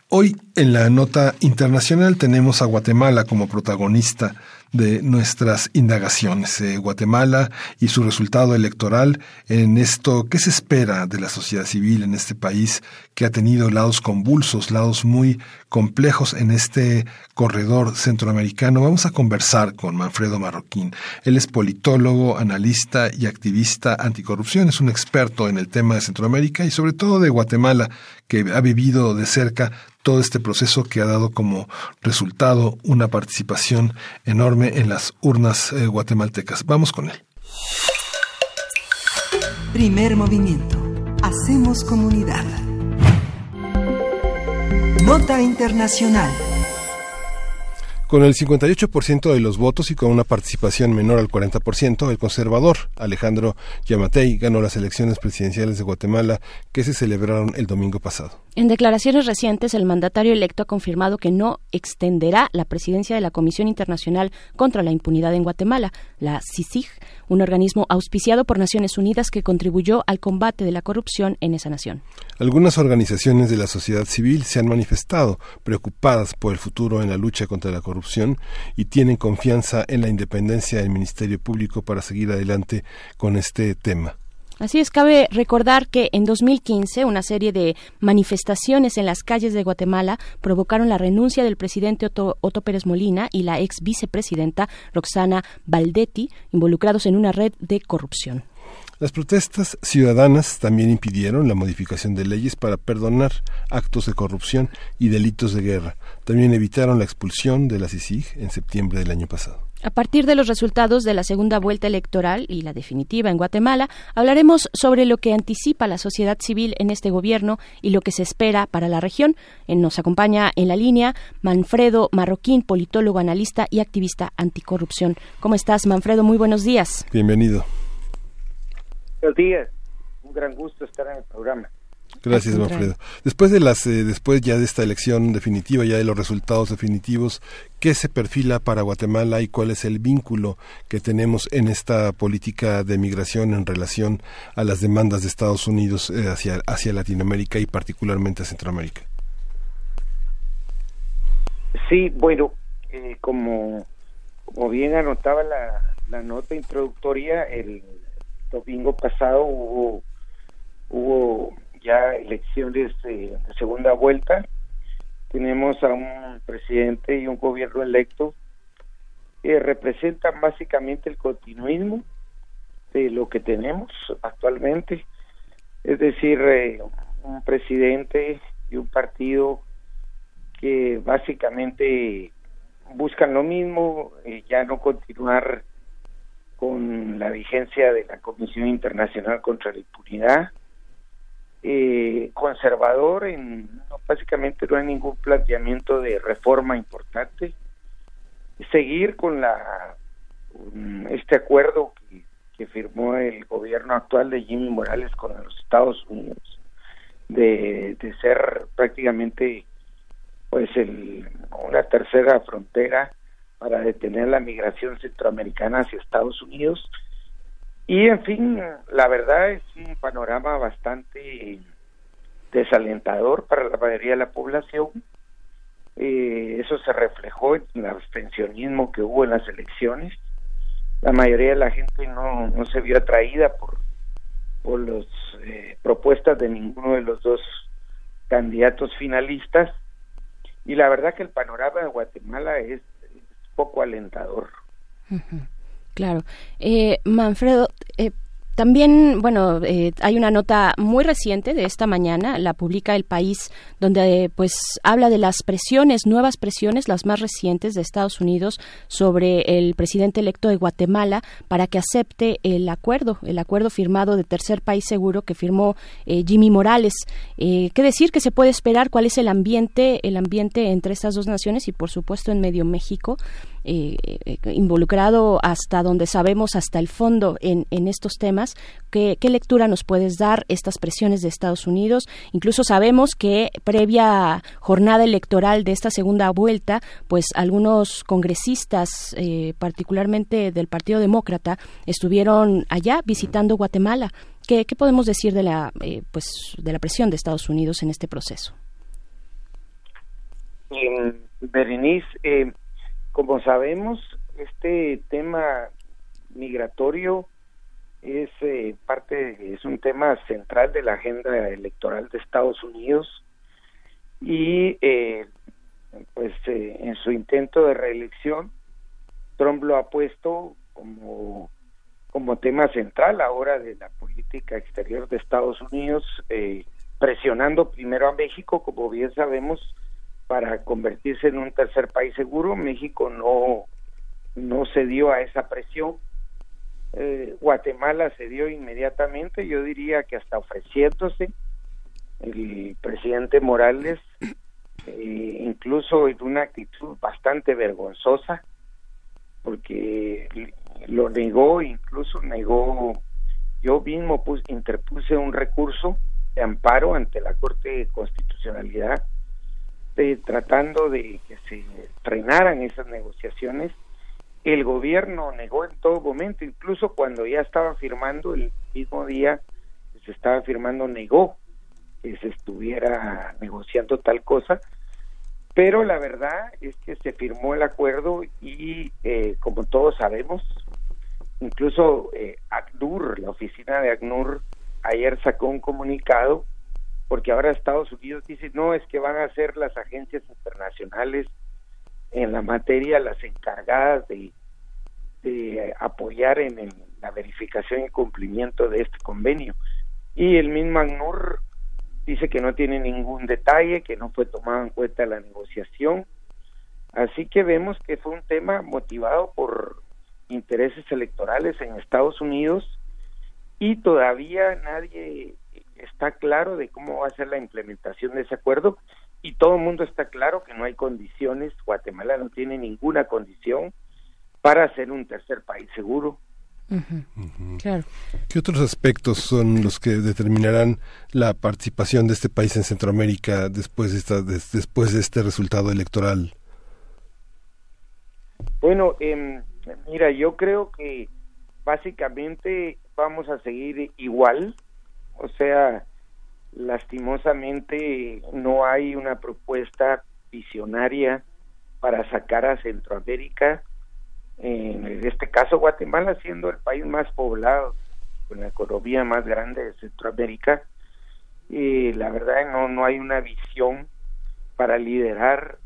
Speaker 1: Hoy en la nota internacional tenemos a Guatemala como protagonista de nuestras indagaciones. Eh, Guatemala y su resultado electoral en esto, ¿qué se espera de la sociedad civil en este país que ha tenido lados convulsos, lados muy complejos en este corredor centroamericano? Vamos a conversar con Manfredo Marroquín. Él es politólogo, analista y activista anticorrupción, es un experto en el tema de Centroamérica y sobre todo de Guatemala, que ha vivido de cerca todo este proceso que ha dado como resultado una participación enorme en las urnas eh, guatemaltecas. Vamos con él.
Speaker 2: Primer movimiento. Hacemos comunidad. Nota Internacional.
Speaker 1: Con el 58% de los votos y con una participación menor al 40%, el conservador Alejandro Yamatei ganó las elecciones presidenciales de Guatemala que se celebraron el domingo pasado.
Speaker 3: En declaraciones recientes, el mandatario electo ha confirmado que no extenderá la presidencia de la Comisión Internacional contra la Impunidad en Guatemala, la CICIG, un organismo auspiciado por Naciones Unidas que contribuyó al combate de la corrupción en esa nación.
Speaker 1: Algunas organizaciones de la sociedad civil se han manifestado preocupadas por el futuro en la lucha contra la corrupción y tienen confianza en la independencia del Ministerio Público para seguir adelante con este tema.
Speaker 3: Así es, cabe recordar que en 2015 una serie de manifestaciones en las calles de Guatemala provocaron la renuncia del presidente Otto, Otto, Pérez Molina y la ex vicepresidenta Roxana Baldetti, involucrados en una red de corrupción.
Speaker 1: Las protestas ciudadanas también impidieron la modificación de leyes para perdonar actos de corrupción y delitos de guerra. También evitaron la expulsión de la CICIG en septiembre del año pasado.
Speaker 3: A partir de los resultados de la segunda vuelta electoral y la definitiva en Guatemala, hablaremos sobre lo que anticipa la sociedad civil en este gobierno y lo que se espera para la región. Nos acompaña en la línea Manfredo Marroquín, politólogo, analista y activista anticorrupción. ¿Cómo estás, Manfredo? Muy buenos días.
Speaker 1: Bienvenido.
Speaker 10: Buenos días, un gran gusto estar en el programa.
Speaker 1: Gracias, Manfredo. Después de las, eh, después ya de esta elección definitiva, ya de los resultados definitivos, ¿qué se perfila para Guatemala y cuál es el vínculo que tenemos en esta política de migración en relación a las demandas de Estados Unidos eh, hacia, hacia Latinoamérica y particularmente a Centroamérica?
Speaker 10: Sí, bueno, eh, como, como bien anotaba la, la nota introductoria, el domingo pasado hubo, hubo ya elecciones de, segunda vuelta. Tenemos a un presidente y un gobierno electo que representan básicamente el continuismo de lo que tenemos actualmente. Es decir, eh, un presidente y un partido que básicamente buscan lo mismo, eh, ya no continuar con la vigencia de la Comisión Internacional contra la Impunidad, eh, conservador, en, básicamente no hay ningún planteamiento de reforma importante, seguir con la este acuerdo que, que firmó el gobierno actual de Jimmy Morales con los Estados Unidos, de, de ser prácticamente pues el, una tercera frontera para detener la migración centroamericana hacia Estados Unidos. Y en fin, la verdad es un panorama bastante desalentador para la mayoría de la población. Eh, eso se reflejó en el abstencionismo que hubo en las elecciones. La mayoría de la gente no, no se vio atraída por, por las eh, propuestas de ninguno de los dos candidatos finalistas y la verdad que el panorama de Guatemala es, poco alentador.
Speaker 3: Claro. Eh, Manfredo, eh, también, bueno, eh, hay una nota muy reciente de esta mañana, la publica El País, donde pues habla de las presiones, nuevas presiones, las más recientes de Estados Unidos sobre el presidente electo de Guatemala para que acepte el acuerdo, el acuerdo firmado de tercer país seguro que firmó eh, Jimmy Morales. Eh, ¿Qué decir que se puede esperar? ¿Cuál es el ambiente, el ambiente entre estas dos naciones y por supuesto en medio México? Eh, involucrado hasta donde sabemos, hasta el fondo en, en estos temas. ¿Qué, ¿Qué, lectura nos puedes dar estas presiones de Estados Unidos? Incluso sabemos que previa jornada electoral de esta segunda vuelta, pues algunos congresistas, eh, particularmente del Partido Demócrata, estuvieron allá visitando Guatemala. ¿Qué, qué podemos decir de la, eh, pues, de la presión de Estados Unidos en este proceso?
Speaker 10: Berenice, eh, como sabemos, este tema migratorio es eh, parte, es un tema central de la agenda electoral de Estados Unidos y eh, pues eh, en su intento de reelección Trump lo ha puesto como como tema central ahora de la política exterior de Estados Unidos presionando primero a México como bien sabemos para convertirse en un tercer país seguro. México no, no cedió a esa presión. Eh, Guatemala cedió inmediatamente, yo diría que hasta ofreciéndose. El presidente Morales, eh, incluso en una actitud bastante vergonzosa, porque lo negó, incluso negó, yo mismo interpuse un recurso de amparo ante la Corte de Constitucionalidad tratando de que se frenaran esas negociaciones, el gobierno negó en todo momento, incluso cuando ya estaba firmando, el mismo día que se estaba firmando, negó que se estuviera negociando tal cosa, pero la verdad es que se firmó el acuerdo y eh, como todos sabemos, incluso eh, ACNUR, la oficina de ACNUR, ayer sacó un comunicado porque ahora Estados Unidos dice, no, es que van a ser las agencias internacionales en la materia las encargadas de, apoyar en la verificación y cumplimiento de este convenio. Y el mismo ACNUR dice que no tiene ningún detalle, que no fue tomado en cuenta la negociación. Así que vemos que fue un tema motivado por intereses electorales en Estados Unidos y todavía nadie está claro de cómo va a ser la implementación de ese acuerdo y todo el mundo está claro que no hay condiciones, Guatemala no tiene ninguna condición para ser un tercer país seguro.
Speaker 1: ¿Qué otros aspectos son los que determinarán la participación de este país en Centroamérica después de, esta, después de este resultado electoral?
Speaker 10: Bueno, eh, mira, yo creo que básicamente vamos a seguir igual, o sea, lastimosamente no hay una propuesta visionaria para sacar a Centroamérica, en este caso Guatemala siendo el país más poblado, con la economía más grande de Centroamérica, y la verdad no, no hay una visión para liderar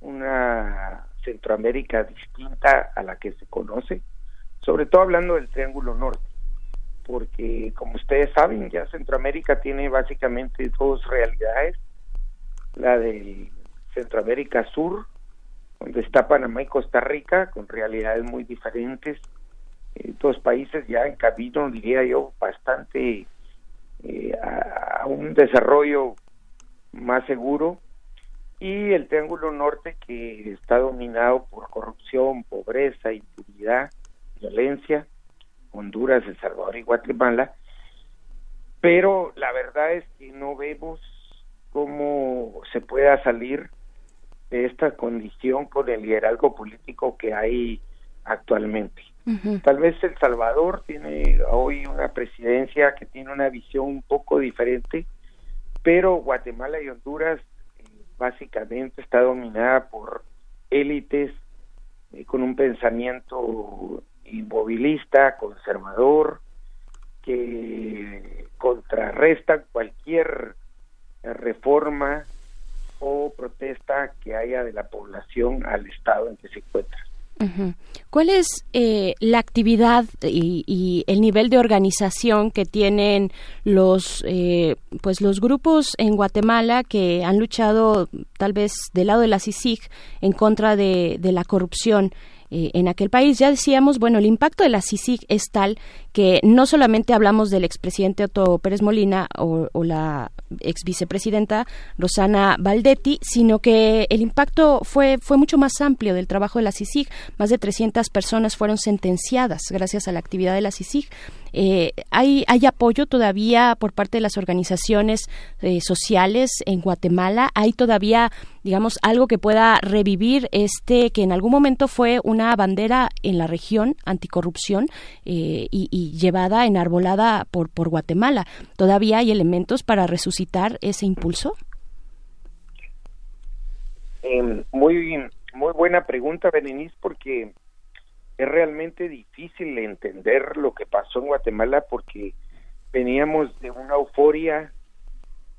Speaker 10: una Centroamérica distinta a la que se conoce, sobre todo hablando del Triángulo Norte porque como ustedes saben, ya Centroamérica tiene básicamente dos realidades, la del Centroamérica Sur donde está Panamá y Costa Rica, con realidades muy diferentes. Eh, dos países ya en camino, diría yo, bastante eh, a, un desarrollo más seguro. Y el Triángulo Norte, que está dominado por corrupción, pobreza, impunidad, violencia, Honduras, El Salvador y Guatemala. Pero la verdad es que no vemos cómo se pueda salir de esta condición con el liderazgo político que hay actualmente. Tal vez El Salvador tiene hoy una presidencia que tiene una visión un poco diferente, pero Guatemala y Honduras eh, básicamente está dominada por élites eh, con un pensamiento inmovilista, conservador, que contrarrestan cualquier reforma o protesta que haya de la población al estado en que se encuentra.
Speaker 3: ¿Cuál es eh, la actividad y, el nivel de organización que tienen los eh, pues los grupos en Guatemala que han luchado tal vez del lado de la CICIG en contra de, de la corrupción? Eh, en aquel país. Ya decíamos, bueno, el impacto de la CICIG es tal que no solamente hablamos del expresidente Otto Pérez Molina o, la ex vicepresidenta Rosana Valdetti, sino que el impacto fue, fue mucho más amplio del trabajo de la CICIG. Más de 300 personas fueron sentenciadas gracias a la actividad de la CICIG. Eh, ¿hay, ¿Hay apoyo todavía por parte de las organizaciones eh, sociales en Guatemala? ¿Hay todavía, digamos, algo que pueda revivir este que en algún momento fue una bandera en la región anticorrupción eh, y, llevada, enarbolada por, por Guatemala? ¿Todavía hay elementos para resucitar ese impulso?
Speaker 10: Em, muy, muy buena pregunta, Berenice, porque es realmente difícil entender lo que pasó en Guatemala porque veníamos de una euforia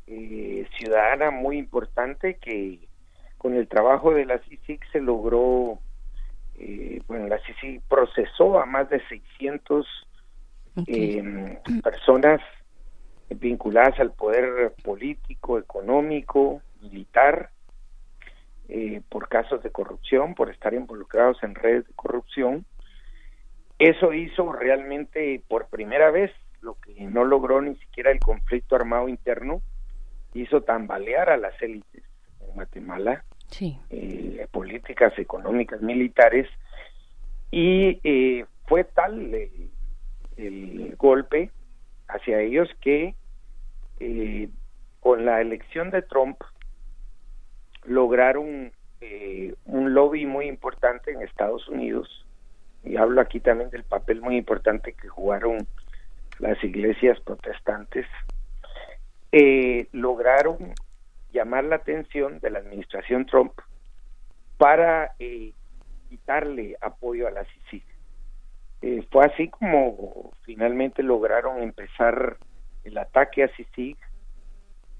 Speaker 10: eh, ciudadana muy importante que con el trabajo de la CICIC se logró, eh, bueno, la CICIC procesó a más de 600 em, personas vinculadas al poder político, económico, militar, eh, por casos de corrupción, por estar involucrados en redes de corrupción. Eso hizo realmente por primera vez lo que no logró ni siquiera el conflicto armado interno, hizo tambalear a las élites en Guatemala, eh, políticas económicas, militares, y eh, fue tal el golpe hacia ellos que con la elección de Trump lograron eh, un lobby muy importante en Estados Unidos, y hablo aquí también del papel muy importante que jugaron las iglesias protestantes, eh, lograron llamar la atención de la administración Trump para eh, quitarle apoyo a la CICIG. fue así como finalmente lograron empezar el ataque a CICIG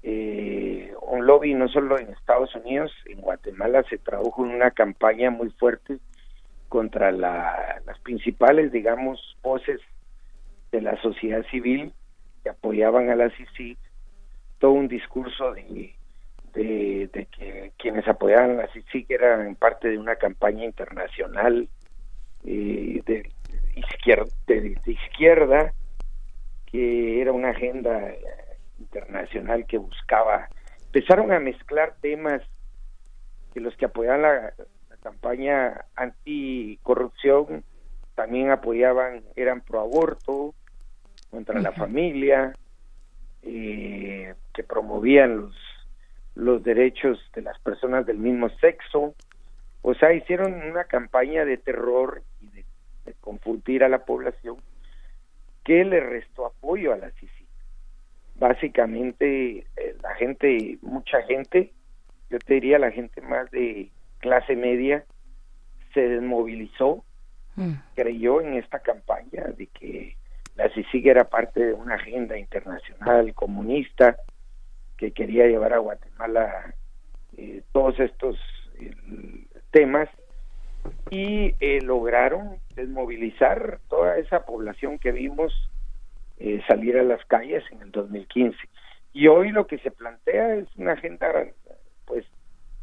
Speaker 10: eh, un lobby no solo en Estados Unidos, en Guatemala se tradujo en una campaña muy fuerte contra las principales, digamos, voces de la sociedad civil que apoyaban a la CICIG, todo un discurso de, que quienes apoyaban a la CICIG eran parte de una campaña internacional eh, de izquierda, que era una agenda internacional que buscaba, empezaron a mezclar temas que los que apoyaban la, campaña anticorrupción también apoyaban, eran pro aborto, contra la familia, eh, que promovían los, los derechos de las personas del mismo sexo. O sea, hicieron una campaña de terror y de, confundir a la población que le restó apoyo a la CICI básicamente eh, la gente, mucha gente, yo te diría la gente más de clase media, se desmovilizó, mm. creyó en esta campaña de que la CICIG era parte de una agenda internacional comunista que quería llevar a Guatemala eh, todos estos eh, temas y lograron desmovilizar toda esa población que vimos eh, salir a las calles en el 2015. Y hoy lo que se plantea es una agenda pues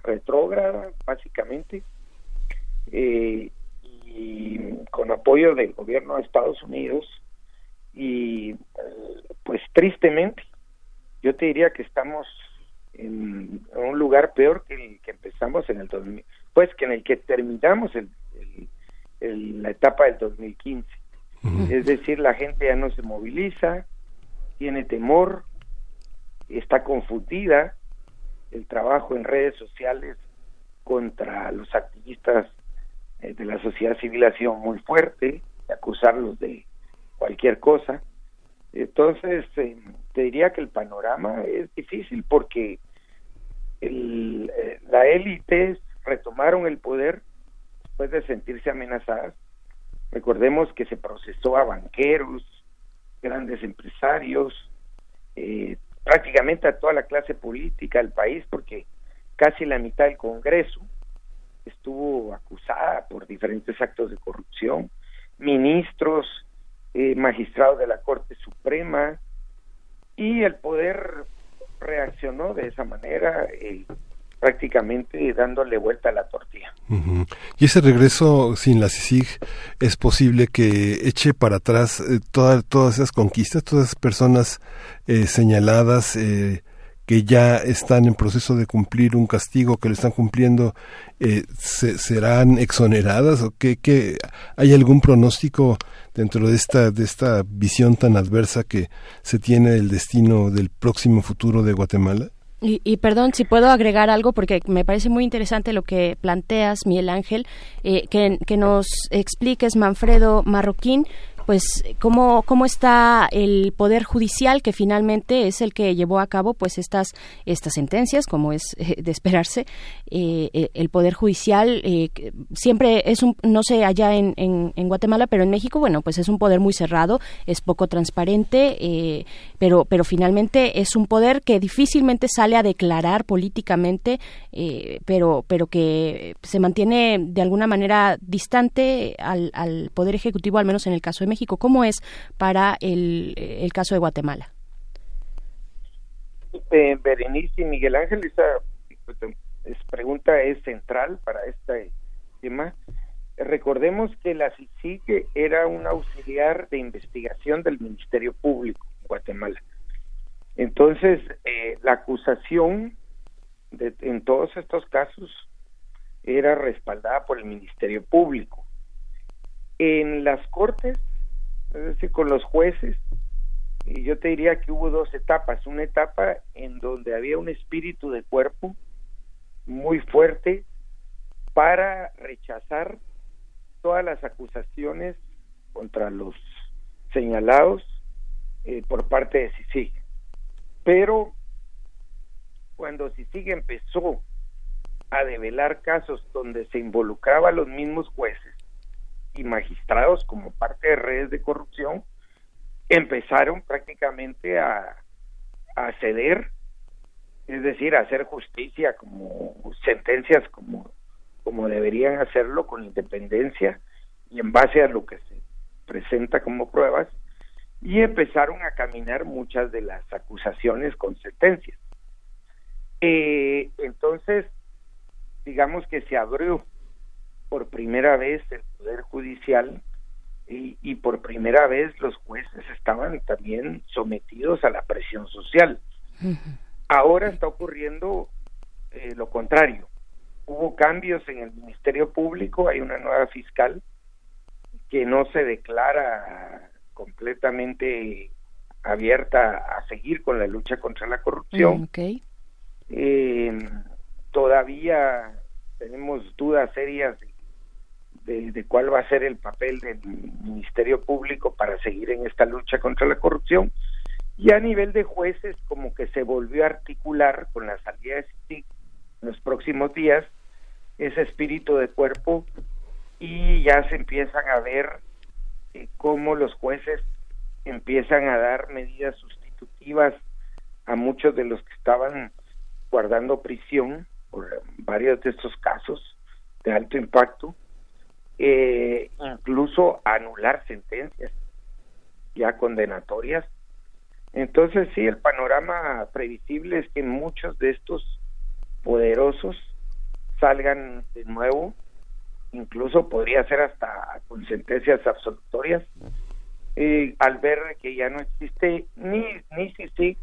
Speaker 10: retrógrada, básicamente, eh, y con apoyo del gobierno de Estados Unidos y pues tristemente yo te diría que estamos en, un lugar peor que el que empezamos en el 2000, pues que en el que terminamos el, la etapa del 2015. Es decir, la gente ya no se moviliza, tiene temor, está confundida, el trabajo en redes sociales contra los activistas eh, de la sociedad civil ha sido muy fuerte, acusarlos de cualquier cosa. Entonces, eh, te diría que el panorama es difícil porque el, eh, la élite retomaron el poder después de sentirse amenazadas. Recordemos que se procesó a banqueros, grandes empresarios, eh, prácticamente a toda la clase política del país, porque casi la mitad del Congreso estuvo acusada por diferentes actos de corrupción, ministros, eh, magistrados de la Corte Suprema, y el poder reaccionó de esa manera, eh, prácticamente dándole vuelta a la tortilla.
Speaker 1: Y ese regreso sin la CICIG es posible que eche para atrás eh, todas esas conquistas, todas esas personas eh, señaladas eh, que ya están en proceso de cumplir un castigo, que lo están cumpliendo, se, serán exoneradas o que hay algún pronóstico dentro de esta de esta visión tan adversa que se tiene del destino del próximo futuro de Guatemala?
Speaker 3: Y, perdón, si puedo agregar algo, porque me parece muy interesante lo que planteas, Miguel Ángel, eh, que, que nos expliques, Manfredo Marroquín, pues cómo, cómo está el poder judicial que finalmente es el que llevó a cabo pues estas estas sentencias como es eh, de esperarse eh, eh, el poder judicial siempre es un no sé allá en, en, Guatemala pero en México bueno pues es un poder muy cerrado es poco transparente pero pero finalmente es un poder que difícilmente sale a declarar políticamente pero pero que se mantiene de alguna manera distante al, al poder ejecutivo al menos en el caso de México. ¿Cómo es para el, caso de Guatemala?
Speaker 10: Eh, Berenice y Miguel Ángel, esa pregunta es central para este tema. Recordemos que la CICIG era un auxiliar de investigación del Ministerio Público en Guatemala. Entonces, eh, la acusación de, en todos estos casos era respaldada por el Ministerio Público. En las Cortes es decir, con los jueces, y yo te diría que hubo dos etapas, una etapa en donde había un espíritu de cuerpo muy fuerte para rechazar todas las acusaciones contra los señalados eh, por parte de CICIG. Pero cuando CICIG empezó a develar casos donde se involucraba a los mismos jueces, y magistrados como parte de redes de corrupción empezaron prácticamente a, ceder, es decir, a hacer justicia como sentencias como, como deberían hacerlo con independencia y en base a lo que se presenta como pruebas y empezaron a caminar muchas de las acusaciones con sentencias. Eh, entonces, digamos que se abrió por primera vez el Poder Judicial y, por primera vez los jueces estaban también sometidos a la presión social. Ahora está ocurriendo eh, lo contrario. Hubo cambios en el Ministerio Público, hay una nueva fiscal que no se declara completamente abierta a seguir con la lucha contra la corrupción. Eh, todavía tenemos dudas serias de de, cuál va a ser el papel del Ministerio Público para seguir en esta lucha contra la corrupción. Y a nivel de jueces, como que se volvió a articular con la salida de CITIC en los próximos días ese espíritu de cuerpo y ya se empiezan a ver eh, cómo los jueces empiezan a dar medidas sustitutivas a muchos de los que estaban guardando prisión por varios de estos casos de alto impacto eh, incluso anular sentencias ya condenatorias. Entonces sí, el panorama previsible es que muchos de estos poderosos salgan de nuevo incluso podría ser hasta con sentencias absolutorias, eh, al ver que ya no existe ni, ni sí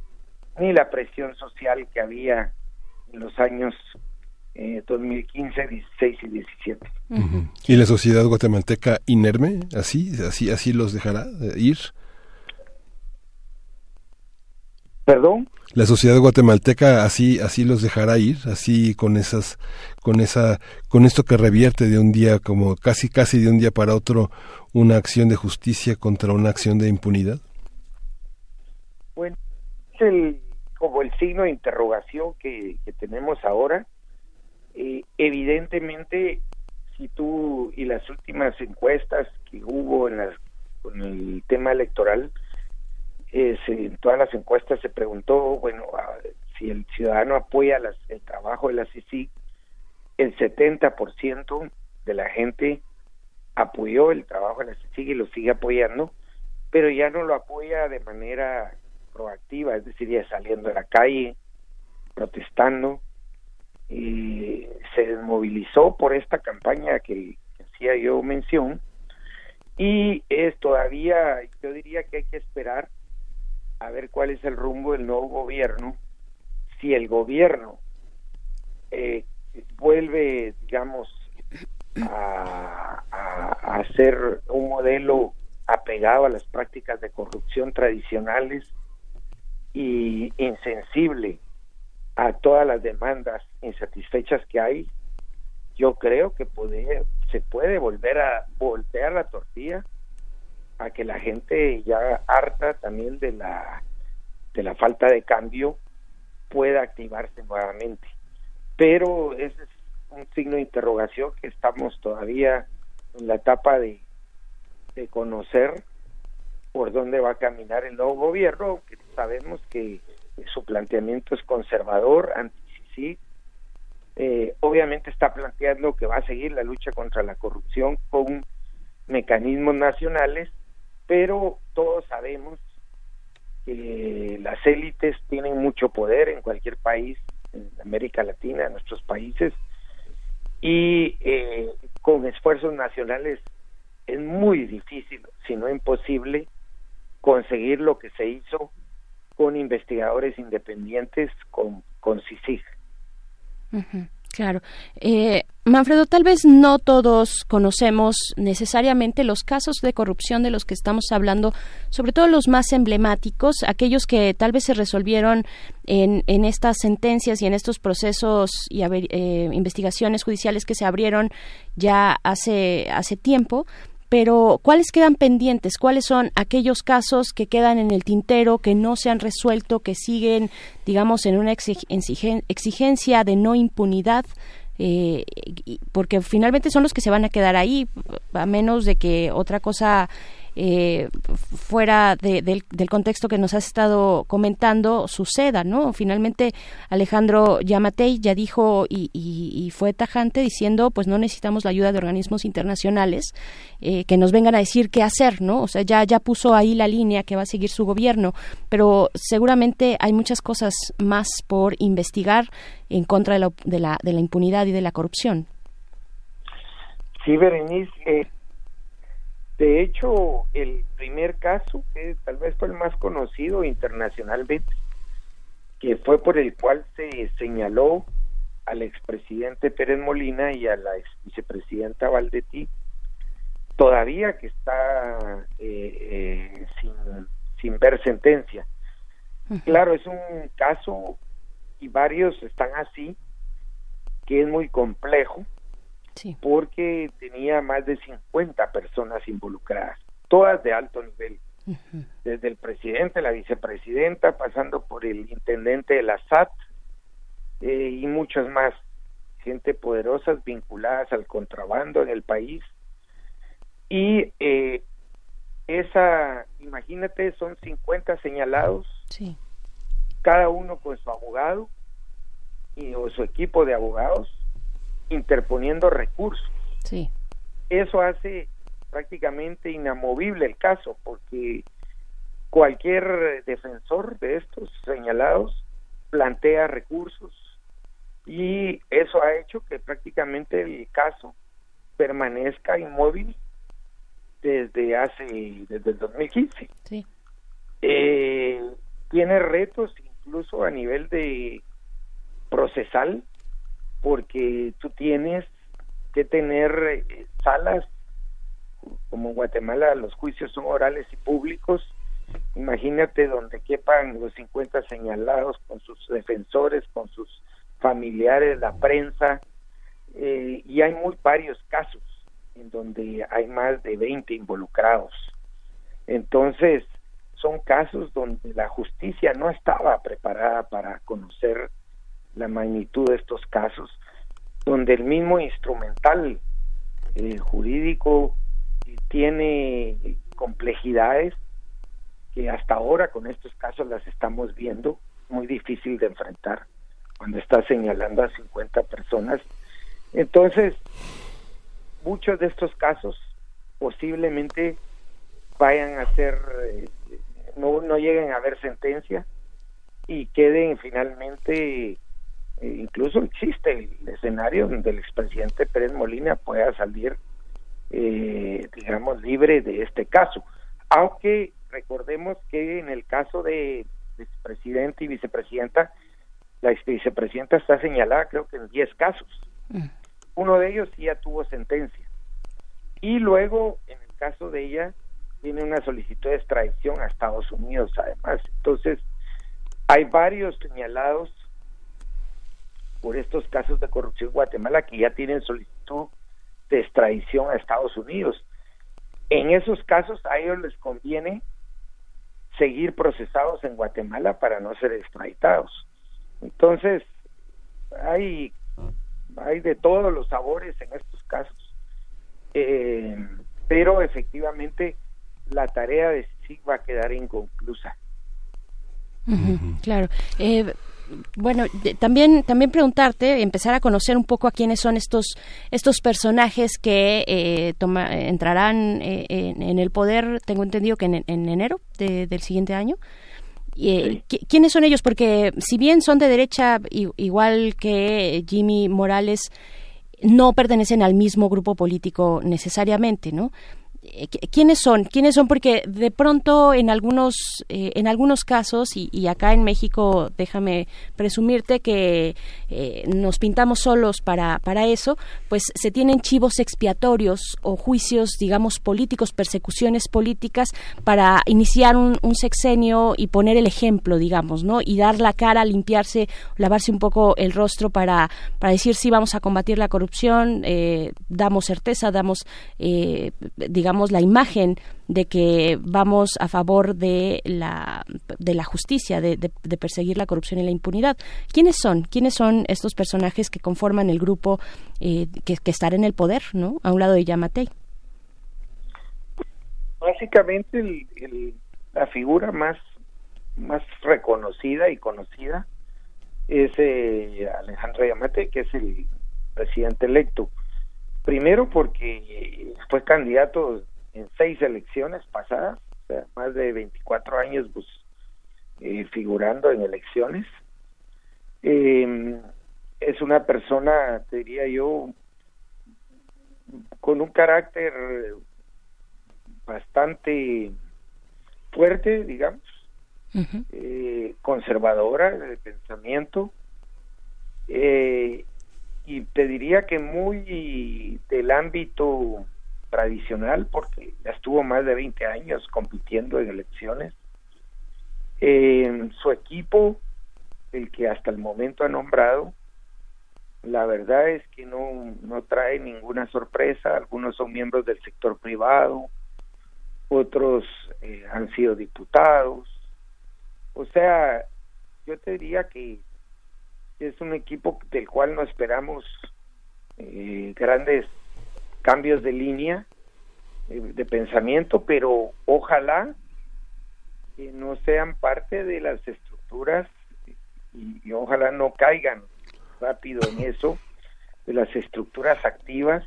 Speaker 10: ni la presión social que había en los años 2015, eh, 16 y 17.
Speaker 1: ¿Y la sociedad guatemalteca inerme? ¿Así? ¿Así, así los dejará ir?
Speaker 10: ¿Perdón?
Speaker 1: La sociedad guatemalteca así así los dejará ir, así con esas con esa con esto que revierte de un día como casi casi de un día para otro una acción de justicia contra una acción de impunidad.
Speaker 10: Bueno, es el, como el signo de interrogación que, tenemos ahora. Eh, evidentemente, si tú y las últimas encuestas que hubo en las, con el tema electoral, en todas las encuestas se preguntó, bueno, si el ciudadano apoya el trabajo de la CICIG, el 70% de la gente apoyó el trabajo de la CICIG y lo sigue apoyando, pero ya no lo apoya de manera proactiva, es decir, ya saliendo a la calle, protestando, y se desmovilizó por esta campaña que, hacía yo mención, y es todavía, yo diría que hay que esperar a ver cuál es el rumbo del nuevo gobierno. Si el gobierno eh, vuelve, digamos, a, a, hacer un modelo apegado a las prácticas de corrupción tradicionales y insensible a todas las demandas insatisfechas que hay, yo creo que puede, se puede volver a voltear la tortilla a que la gente ya harta también de la de la falta de cambio pueda activarse nuevamente. Pero ese es un signo de interrogación que estamos todavía en la etapa de, de conocer por dónde va a caminar el nuevo gobierno, que sabemos que su planteamiento es conservador, anti eh, obviamente está planteando que va a seguir la lucha contra la corrupción con mecanismos nacionales pero todos sabemos que las élites tienen mucho poder en cualquier país, en América Latina, en nuestros países, y eh, con esfuerzos nacionales es muy difícil, si no imposible, conseguir lo que se hizo con investigadores independientes, con, con CICIG.
Speaker 3: Claro. Eh, Manfredo, tal vez no todos conocemos necesariamente los casos de corrupción de los que estamos hablando, sobre todo los más emblemáticos, aquellos que tal vez se resolvieron en, en estas sentencias y en estos procesos y eh, investigaciones judiciales que se abrieron ya hace, hace tiempo, pero ¿cuáles quedan pendientes? ¿Cuáles son aquellos casos que quedan en el tintero, que no se han resuelto, que siguen, digamos, en una exigencia de no impunidad? Eh, porque finalmente son los que se van a quedar ahí, a menos de que otra cosa eh, fuera del, contexto que nos has estado comentando suceda, ¿no? Finalmente Alejandro Yamatei ya dijo y, fue tajante diciendo, pues no necesitamos la ayuda de organismos internacionales eh, que nos vengan a decir qué hacer, ¿no? O sea, ya, ya puso ahí la línea que va a seguir su gobierno, pero seguramente hay muchas cosas más por investigar en contra de la, de la, de la impunidad y de la corrupción.
Speaker 10: Sí, Berenice, eh, de hecho, el primer caso, que tal vez fue el más conocido internacionalmente, que fue por el cual se señaló al expresidente Pérez Molina y a la ex vicepresidenta Valdetti, todavía que está eh, eh, sin, sin ver sentencia. Claro, es un caso y varios están así, que es muy complejo, porque tenía más de 50 personas involucradas, todas de alto nivel, desde el presidente, la vicepresidenta, pasando por el intendente de la SAT eh, y muchas más, gente poderosas vinculadas al contrabando en el país. Y eh, esa, imagínate, son 50 señalados, cada uno con su abogado y, o su equipo de abogados, interponiendo recursos.
Speaker 3: Sí.
Speaker 10: Eso hace prácticamente inamovible el caso, porque cualquier defensor de estos señalados plantea recursos y eso ha hecho que prácticamente el caso permanezca inmóvil desde hace desde el 2015.
Speaker 3: Sí.
Speaker 10: Eh, tiene retos incluso a nivel de procesal porque tú tienes que tener eh, salas como en Guatemala los juicios son orales y públicos. Imagínate donde quepan los 50 señalados con sus defensores con sus familiares la prensa eh, y hay muy varios casos en donde hay más de 20 involucrados. Entonces son casos donde la justicia no estaba preparada para conocer la magnitud de estos casos, donde el mismo instrumental jurídico tiene complejidades que hasta ahora con estos casos las estamos viendo, muy difícil de enfrentar cuando está señalando a 50 personas. Entonces, muchos de estos casos posiblemente vayan a ser eh, no, no lleguen a haber sentencia y queden finalmente, incluso existe el escenario donde el expresidente Pérez Molina pueda salir, eh, digamos, libre de este caso. Aunque recordemos que en el caso de vicepresidente y vicepresidenta, la vicepresidenta está señalada creo que en 10 casos. Mm. Uno de ellos sí ya tuvo sentencia. Y luego, en el caso de ella, tiene una solicitud de extradición a Estados Unidos además. Entonces, hay varios señalados por estos casos de corrupción en Guatemala que ya tienen solicitud de extradición a Estados Unidos. En esos casos a ellos les conviene seguir procesados en Guatemala para no ser extraditados. Entonces, hay, hay de todos los sabores en estos casos. Eh, pero efectivamente la tarea de sí va a quedar inconclusa.
Speaker 3: claro. Eh, bueno, también también preguntarte, empezar a conocer un poco a quiénes son estos estos personajes que eh, entrarán eh, en, el poder. Tengo entendido que en, enero del siguiente año. ¿Quiénes son ellos? Porque si bien son de derecha, igual que Jimmy Morales, no pertenecen al mismo grupo político necesariamente, ¿no? Eh, quiénes son quiénes son porque de pronto en algunos eh, en algunos casos y, acá en México déjame presumirte que eh, nos pintamos solos para para eso pues se tienen chivos expiatorios o juicios digamos políticos persecuciones políticas para iniciar un, sexenio y poner el ejemplo digamos no y dar la cara limpiarse lavarse un poco el rostro para para decir sí vamos a combatir la corrupción damos certeza damos digamos la imagen de que vamos a favor de la, de la justicia, de, perseguir la corrupción y la impunidad. ¿Quiénes son? ¿Quiénes son estos personajes que conforman el grupo eh, que, que estará en el poder, ¿no? A un lado de Yamatei.
Speaker 10: Básicamente la figura más, más reconocida y conocida es eh, Alejandro Yamatei, que es el presidente electo. Primero porque fue candidato en seis elecciones pasadas, o sea, más de 24 años pues, eh, figurando en elecciones. Em, es una persona, te diría yo, con un carácter bastante fuerte, digamos, eh, conservadora de pensamiento, eh, y te diría que muy del ámbito tradicional porque ya estuvo más de 20 años compitiendo en elecciones. su equipo, el que hasta el momento ha nombrado, la verdad es que no, no trae ninguna sorpresa. Algunos son miembros del sector privado, otros eh, han sido diputados. O sea, yo te diría que es un equipo del cual no esperamos eh, grandes cambios de línea eh, de pensamiento, pero ojalá que no sean parte de las estructuras y, ojalá no caigan rápido en eso, de las estructuras activas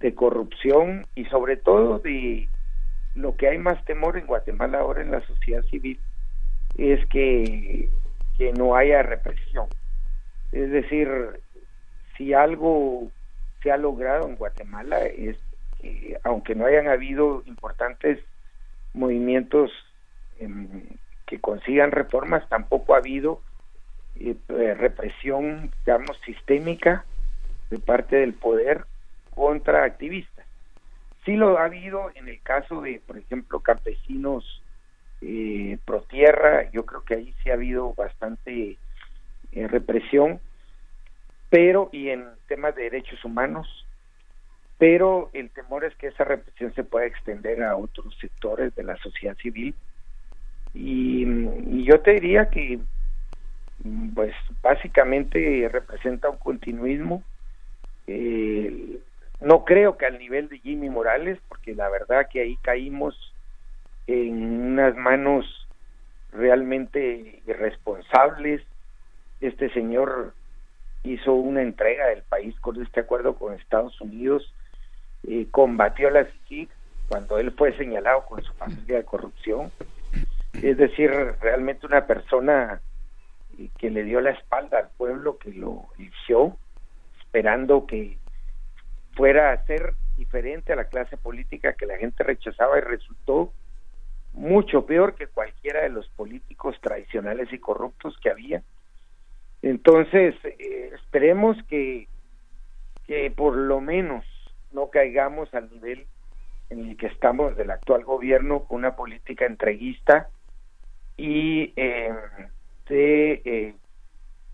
Speaker 10: de corrupción y sobre todo de lo que hay más temor en Guatemala ahora en la sociedad civil es que, que no haya represión. Es decir, si algo se ha logrado en Guatemala es que, aunque no hayan habido importantes movimientos em, que consigan reformas, tampoco ha habido eh, eh, represión, digamos, sistémica de parte del poder contra activistas. Sí lo ha habido en el caso de, por ejemplo, campesinos eh, pro tierra, yo creo que ahí sí ha habido bastante eh, represión, pero y en temas de derechos humanos, pero el temor es que esa represión se pueda extender a otros sectores de la sociedad civil. Y, yo te diría que pues básicamente representa un continuismo eh, no creo que al nivel de Jimmy Morales porque la verdad que ahí caímos en unas manos realmente irresponsables este señor hizo una entrega del país con este acuerdo con Estados Unidos, eh, combatió la CICIG cuando él fue señalado con su familia de corrupción. Es decir, realmente una persona eh, que le dio la espalda al pueblo, que lo eligió, esperando que fuera a ser diferente a la clase política que la gente rechazaba y resultó mucho peor que cualquiera de los políticos tradicionales y corruptos que había. Entonces, eh, esperemos que, que por lo menos no caigamos al nivel en el que estamos del actual gobierno con una política entreguista y eh, de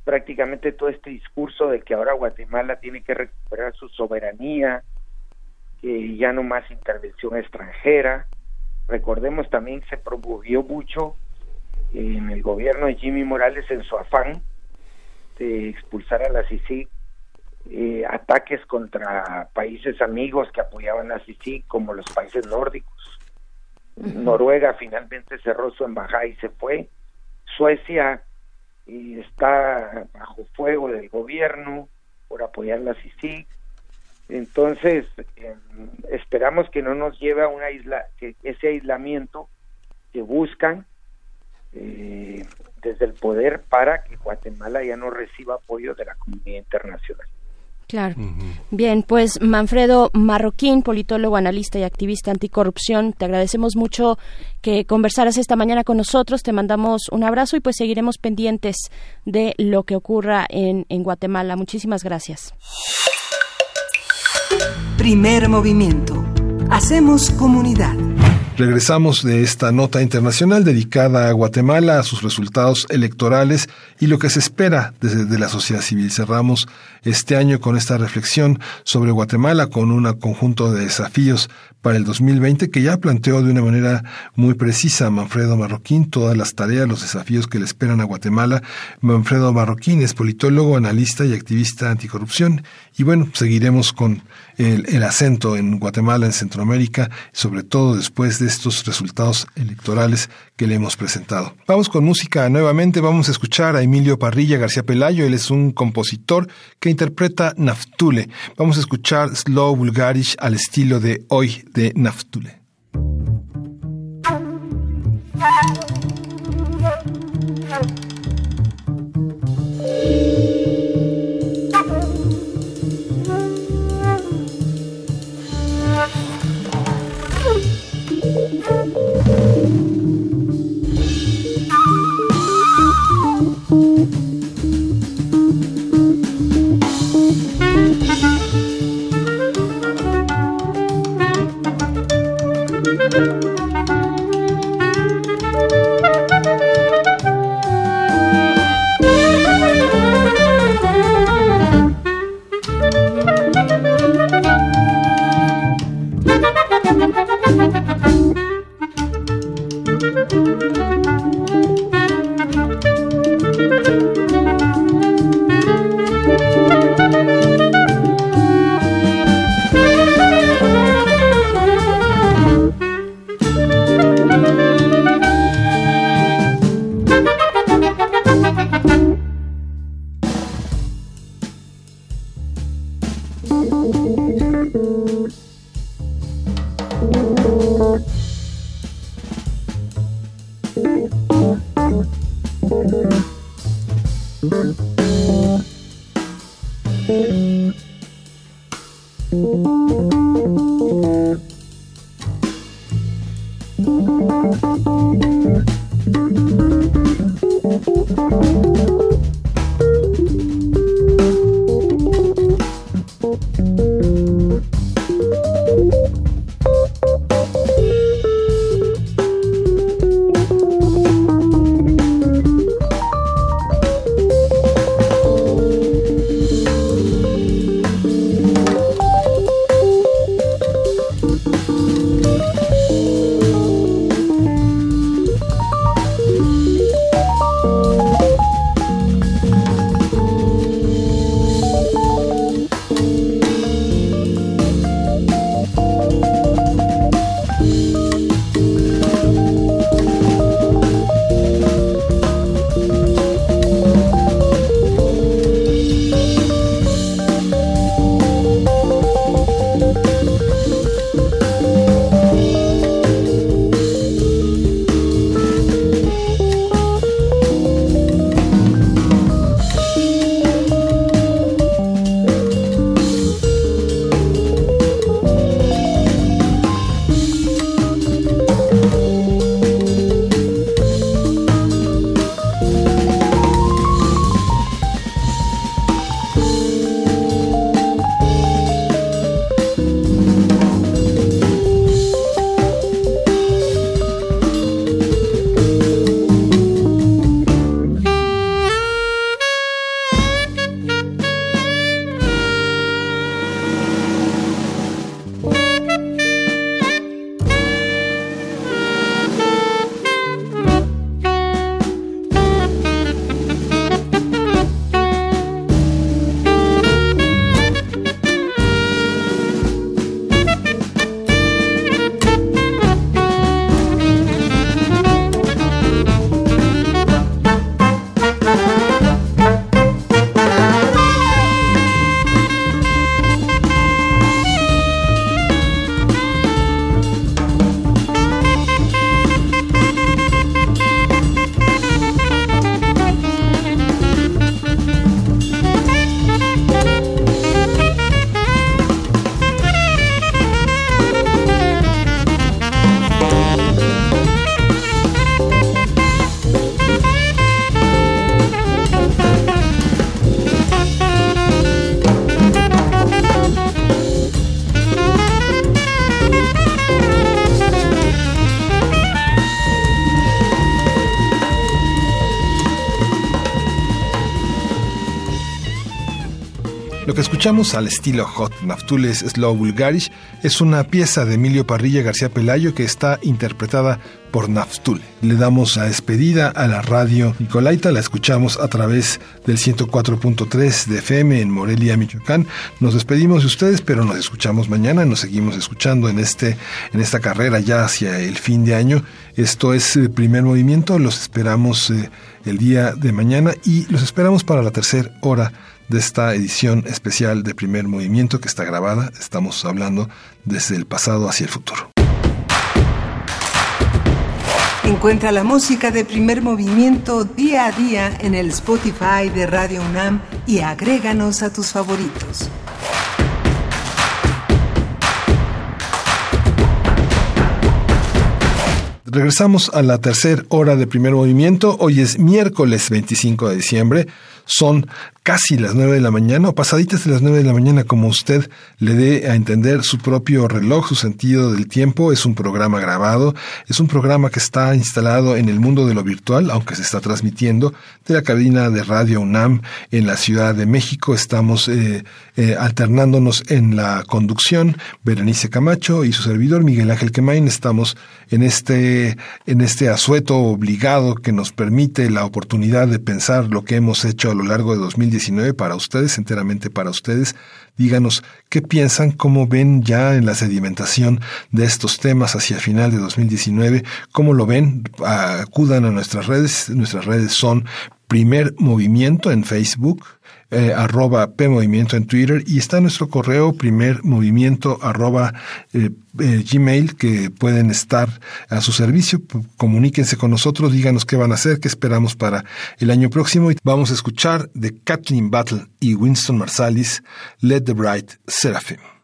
Speaker 10: prácticamente todo este discurso de que ahora Guatemala tiene que recuperar su soberanía, que ya no más intervención extranjera. Recordemos también se promovió mucho en el gobierno de Jimmy Morales en su afán de expulsar a la CICIG eh, ataques contra países amigos que apoyaban a CICIG como los países nórdicos. Noruega finalmente cerró su embajada y se fue. Suecia eh, está bajo fuego del gobierno por apoyar la CICIG. Entonces, em, esperamos que no nos lleve a una isla, que ese aislamiento que buscan eh, desde el poder para que Guatemala ya no reciba apoyo de la comunidad internacional.
Speaker 3: Claro. Bien, pues Manfredo Marroquín, politólogo, analista y activista anticorrupción, te agradecemos mucho que conversaras esta mañana con nosotros, te mandamos un abrazo y pues seguiremos pendientes de lo que ocurra en, en Guatemala. Muchísimas gracias.
Speaker 2: Primer movimiento. Hacemos comunidad.
Speaker 1: Regresamos de esta nota internacional dedicada a Guatemala, a sus resultados electorales y lo que se espera desde la sociedad civil. Cerramos este año con esta reflexión sobre Guatemala con un conjunto de desafíos para el 2020 que ya planteó de una manera muy precisa Manfredo Marroquín todas las tareas, los desafíos que le esperan a Guatemala. Manfredo Marroquín es politólogo, analista y activista anticorrupción y bueno, seguiremos con el, acento en Guatemala, en Centroamérica, sobre todo después de estos resultados electorales que le hemos presentado. Vamos con música nuevamente, vamos a escuchar a Emilio Parrilla García Pelayo, él es un compositor que interpreta Naftule. Vamos a escuchar Slow Bulgarish al estilo de hoy de Naftule. Escuchamos al estilo Hot Naftules Slow Bulgarish es una pieza de Emilio Parrilla García Pelayo que está interpretada por Naftule. Le damos la despedida a la radio Nicolaita, la escuchamos a través del 104.3 de FM en Morelia, Michoacán. Nos despedimos de ustedes, pero nos escuchamos mañana, nos seguimos escuchando en este en esta carrera ya hacia el fin de año. Esto es el primer movimiento, los esperamos eh, el día de mañana y los esperamos para la tercera hora de esta edición especial de primer movimiento que está grabada. Estamos hablando desde el pasado hacia el futuro.
Speaker 2: Encuentra la música de primer movimiento día a día en el Spotify de Radio UNAM y agréganos a tus favoritos.
Speaker 1: Regresamos a la tercera hora de primer movimiento. Hoy es miércoles 25 de diciembre. Son casi las nueve de la mañana o pasaditas de las nueve de la mañana, como usted le dé a entender su propio reloj, su sentido del tiempo. Es un programa grabado, es un programa que está instalado en el mundo de lo virtual, aunque se está transmitiendo de la cabina de Radio UNAM en la Ciudad de México. Estamos eh, eh, alternándonos en la conducción, Berenice Camacho y su servidor Miguel Ángel Quemain. Estamos en este, en este asueto obligado que nos permite la oportunidad de pensar lo que hemos hecho lo largo de 2019 para ustedes, enteramente para ustedes. Díganos qué piensan, cómo ven ya en la sedimentación de estos temas hacia el final de 2019, cómo lo ven, acudan a nuestras redes. Nuestras redes son Primer Movimiento en Facebook, eh, arroba P Movimiento en Twitter y está nuestro correo primer movimiento arroba eh, eh, Gmail que pueden estar a su servicio. Comuníquense con nosotros, díganos qué van a hacer, qué esperamos para el año próximo. Y vamos a escuchar de Kathleen Battle y Winston Marsalis, Let the Bright Seraphim.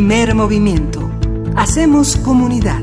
Speaker 2: Primer movimiento. Hacemos comunidad.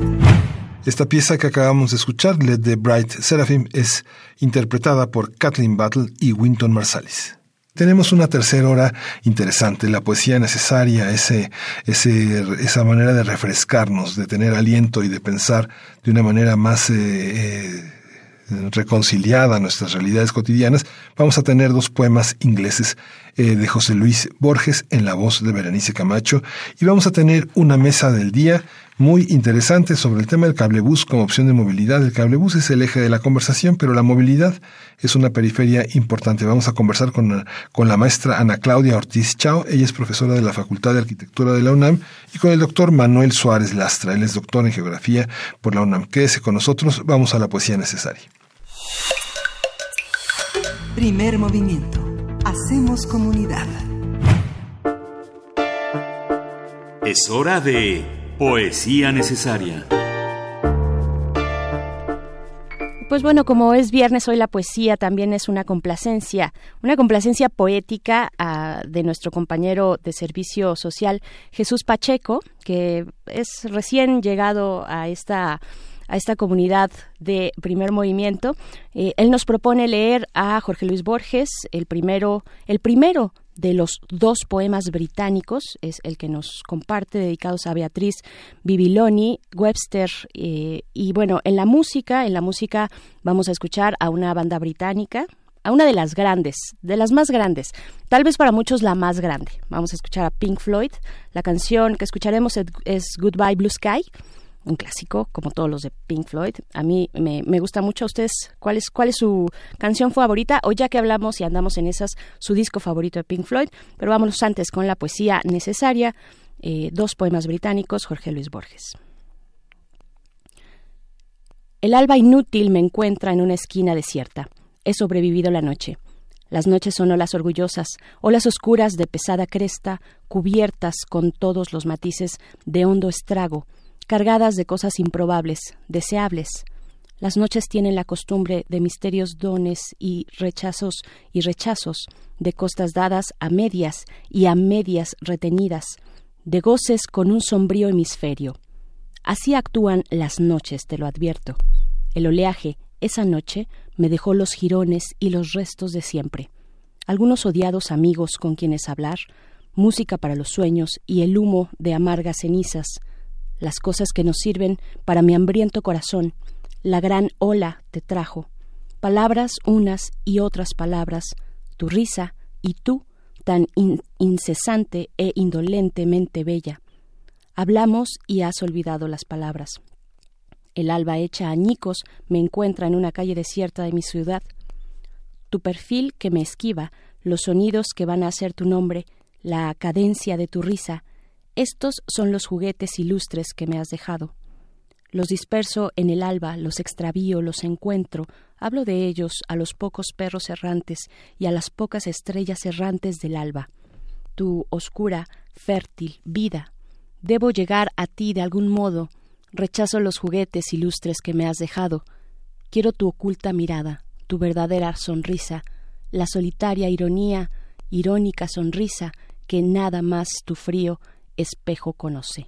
Speaker 1: Esta pieza que acabamos de escuchar, Let the Bright Seraphim, es interpretada por Kathleen Battle y Winton Marsalis. Tenemos una tercera hora interesante, la poesía necesaria, ese, ese, esa manera de refrescarnos, de tener aliento y de pensar de una manera más eh, eh, reconciliada a nuestras realidades cotidianas. Vamos a tener dos poemas ingleses eh, de José Luis Borges en la voz de Berenice Camacho y vamos a tener una mesa del día muy interesante sobre el tema del cablebús como opción de movilidad. El cablebús es el eje de la conversación, pero la movilidad es una periferia importante. Vamos a conversar con, con la maestra Ana Claudia Ortiz Chao. Ella es profesora de la Facultad de Arquitectura de la UNAM y con el doctor Manuel Suárez Lastra. Él es doctor en geografía por la UNAM. Quédese con nosotros. Vamos a la poesía necesaria.
Speaker 2: Primer movimiento. Hacemos comunidad.
Speaker 11: Es hora de Poesía necesaria.
Speaker 3: Pues bueno, como es viernes, hoy la poesía también es una complacencia, una complacencia poética ah, de nuestro compañero de servicio social, Jesús Pacheco, que es recién llegado a esta a esta comunidad de primer movimiento. Eh, él nos propone leer a Jorge Luis Borges, el primero, el primero de los dos poemas británicos, es el que nos comparte, dedicados a Beatriz Bibiloni, Webster, eh, y bueno, en la música, en la música vamos a escuchar a una banda británica, a una de las grandes, de las más grandes, tal vez para muchos la más grande. Vamos a escuchar a Pink Floyd, la canción que escucharemos es Goodbye Blue Sky, un clásico, como todos los de Pink Floyd. A mí me, gusta mucho. ¿A ustedes cuál es, cuál es su canción favorita? O ya que hablamos y andamos en esas, su disco favorito de Pink Floyd. Pero vámonos antes con la poesía necesaria. Eh, dos poemas británicos, Jorge Luis Borges. El alba inútil me encuentra en una esquina desierta. He sobrevivido la noche. Las noches son olas orgullosas, olas oscuras de pesada cresta, cubiertas con todos los matices de hondo estrago, cargadas de cosas improbables, deseables. Las noches tienen la costumbre de misterios dones y rechazos y rechazos, de costas dadas a medias y a medias retenidas, de goces con un sombrío hemisferio. Así actúan las noches, te lo advierto. El oleaje, esa noche, me dejó los jirones y los restos de siempre. Algunos odiados amigos con quienes hablar, música para los sueños y el humo de amargas cenizas, las cosas que nos sirven para mi hambriento corazón. La gran ola te trajo. Palabras unas y otras palabras, tu risa y tú, tan incesante e indolentemente bella. Hablamos y has olvidado las palabras. El alba hecha añicos me encuentra en una calle desierta de mi ciudad. Tu perfil que me esquiva, los sonidos que van a ser tu nombre, la cadencia de tu risa, estos son los juguetes ilustres que me has dejado. Los disperso en el alba, los extravío, los encuentro, hablo de ellos a los pocos perros errantes y a las pocas estrellas errantes del alba. Tu oscura, fértil vida. Debo llegar a ti de algún modo. Rechazo los juguetes ilustres que me has dejado. Quiero tu oculta mirada, tu verdadera sonrisa, la solitaria ironía, irónica sonrisa que nada más tu frío espejo conoce.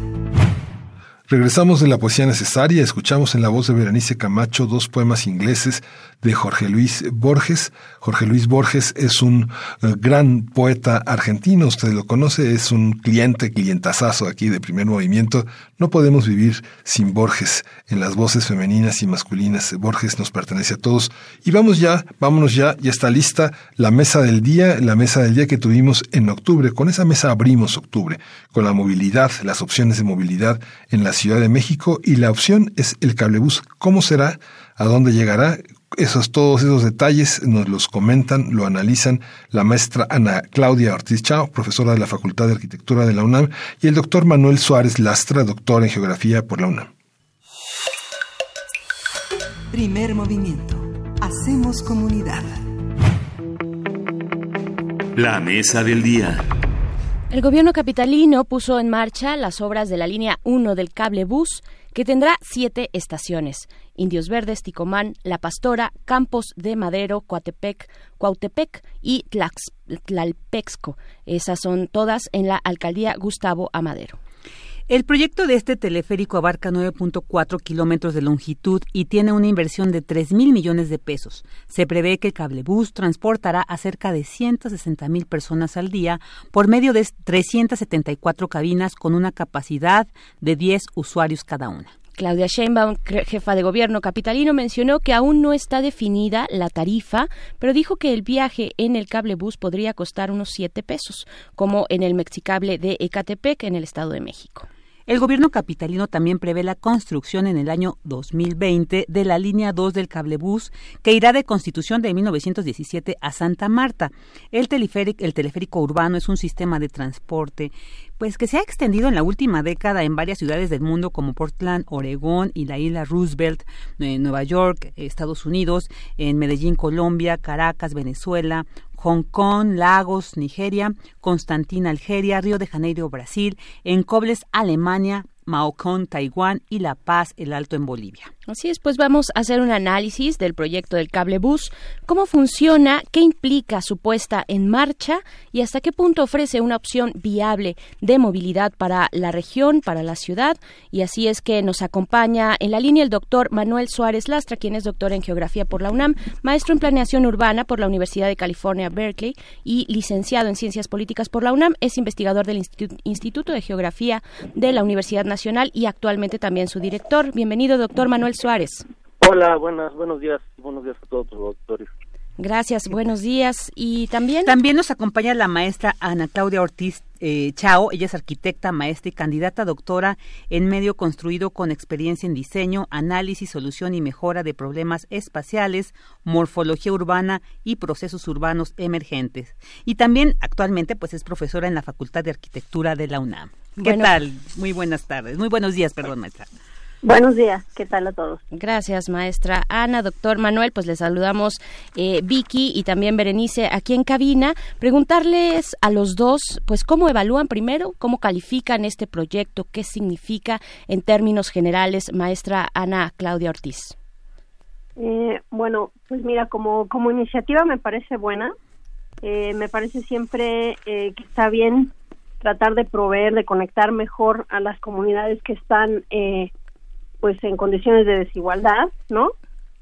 Speaker 1: Regresamos de la poesía necesaria, escuchamos en la voz de Berenice Camacho dos poemas ingleses de Jorge Luis Borges. Jorge Luis Borges es un eh, gran poeta argentino, usted lo conoce, es un cliente, clientazazo aquí de primer movimiento. No podemos vivir sin Borges en las voces femeninas y masculinas. Borges nos pertenece a todos. Y vamos ya, vámonos ya, ya está lista la mesa del día, la mesa del día que tuvimos en octubre. Con esa mesa abrimos octubre, con la movilidad, las opciones de movilidad en la Ciudad de México y la opción es el cablebús. ¿Cómo será? ¿A dónde llegará? Esos, todos esos detalles nos los comentan, lo analizan la maestra Ana Claudia Ortiz Chao, profesora de la Facultad de Arquitectura de la UNAM, y el doctor Manuel Suárez Lastra, doctor en Geografía por la UNAM.
Speaker 2: Primer movimiento. Hacemos comunidad.
Speaker 11: La mesa del día.
Speaker 3: El gobierno capitalino puso en marcha las obras de la línea 1 del cable bus, que tendrá siete estaciones: Indios Verdes, Ticomán, La Pastora, Campos de Madero, Coatepec, Cuautepec y Tlax- Tlalpexco. Esas son todas en la alcaldía Gustavo Amadero.
Speaker 4: El proyecto de este teleférico abarca 9.4 kilómetros de longitud y tiene una inversión de 3 mil millones de pesos. Se prevé que el cablebús transportará a cerca de 160 mil personas al día por medio de 374 cabinas con una capacidad de 10 usuarios cada una.
Speaker 3: Claudia Sheinbaum, jefa de gobierno capitalino, mencionó que aún no está definida la tarifa, pero dijo que el viaje en el cablebús podría costar unos 7 pesos, como en el Mexicable de Ecatepec, en el Estado de México.
Speaker 4: El gobierno capitalino también prevé la construcción en el año 2020 de la línea 2 del cablebús que irá de Constitución de 1917 a Santa Marta. El teleférico, el teleférico urbano es un sistema de transporte pues que se ha extendido en la última década en varias ciudades del mundo como Portland, Oregón y la isla Roosevelt, en Nueva York, Estados Unidos, en Medellín, Colombia, Caracas, Venezuela, Hong Kong, Lagos, Nigeria, Constantina, Algeria, Río de Janeiro, Brasil, en Cobles, Alemania, Maocón, Taiwán y La Paz, el Alto en Bolivia.
Speaker 3: Así es, pues vamos a hacer un análisis del proyecto del cable bus, cómo funciona, qué implica su puesta en marcha y hasta qué punto ofrece una opción viable de movilidad para la región, para la ciudad. Y así es que nos acompaña en la línea el doctor Manuel Suárez Lastra, quien es doctor en geografía por la UNAM, maestro en planeación urbana por la Universidad de California, Berkeley y licenciado en ciencias políticas por la UNAM. Es investigador del Institu- Instituto de Geografía de la Universidad Nacional y actualmente también su director. Bienvenido, doctor Manuel Suárez.
Speaker 12: Hola, buenas, buenos días, buenos días a todos los auditores.
Speaker 3: Gracias, buenos días. Y también...
Speaker 4: También nos acompaña la maestra Ana Claudia Ortiz eh, Chao. Ella es arquitecta, maestra y candidata a doctora en medio construido con experiencia en diseño, análisis, solución y mejora de problemas espaciales, morfología urbana y procesos urbanos emergentes. Y también actualmente pues es profesora en la Facultad de Arquitectura de la UNAM. ¿Qué
Speaker 3: Bueno.
Speaker 4: tal? Muy buenas tardes. Muy buenos días, perdón, maestra.
Speaker 13: Buenos días, ¿qué tal a todos?
Speaker 3: Gracias, maestra Ana. Doctor Manuel, pues les saludamos eh, Vicky y también Berenice aquí en cabina. Preguntarles a los dos, pues, cómo evalúan primero, cómo califican este proyecto, qué significa en términos generales, maestra Ana Claudia Ortiz.
Speaker 13: Eh, Bueno, pues mira, como, como iniciativa me parece buena. Eh, me parece siempre eh, que está bien tratar de proveer, de conectar mejor a las comunidades que están eh, pues en condiciones de desigualdad, ¿no?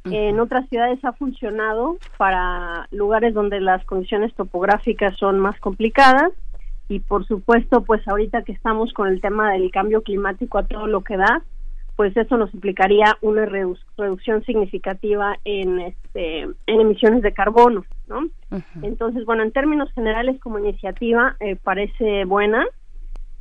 Speaker 13: En otras ciudades ha funcionado para lugares donde las condiciones topográficas son más complicadas y por supuesto pues ahorita que estamos con el tema del cambio climático a todo lo que da, pues eso nos implicaría una redu- reducción significativa en este en emisiones de carbono, ¿no? Entonces, bueno, en términos generales como iniciativa eh, parece buena.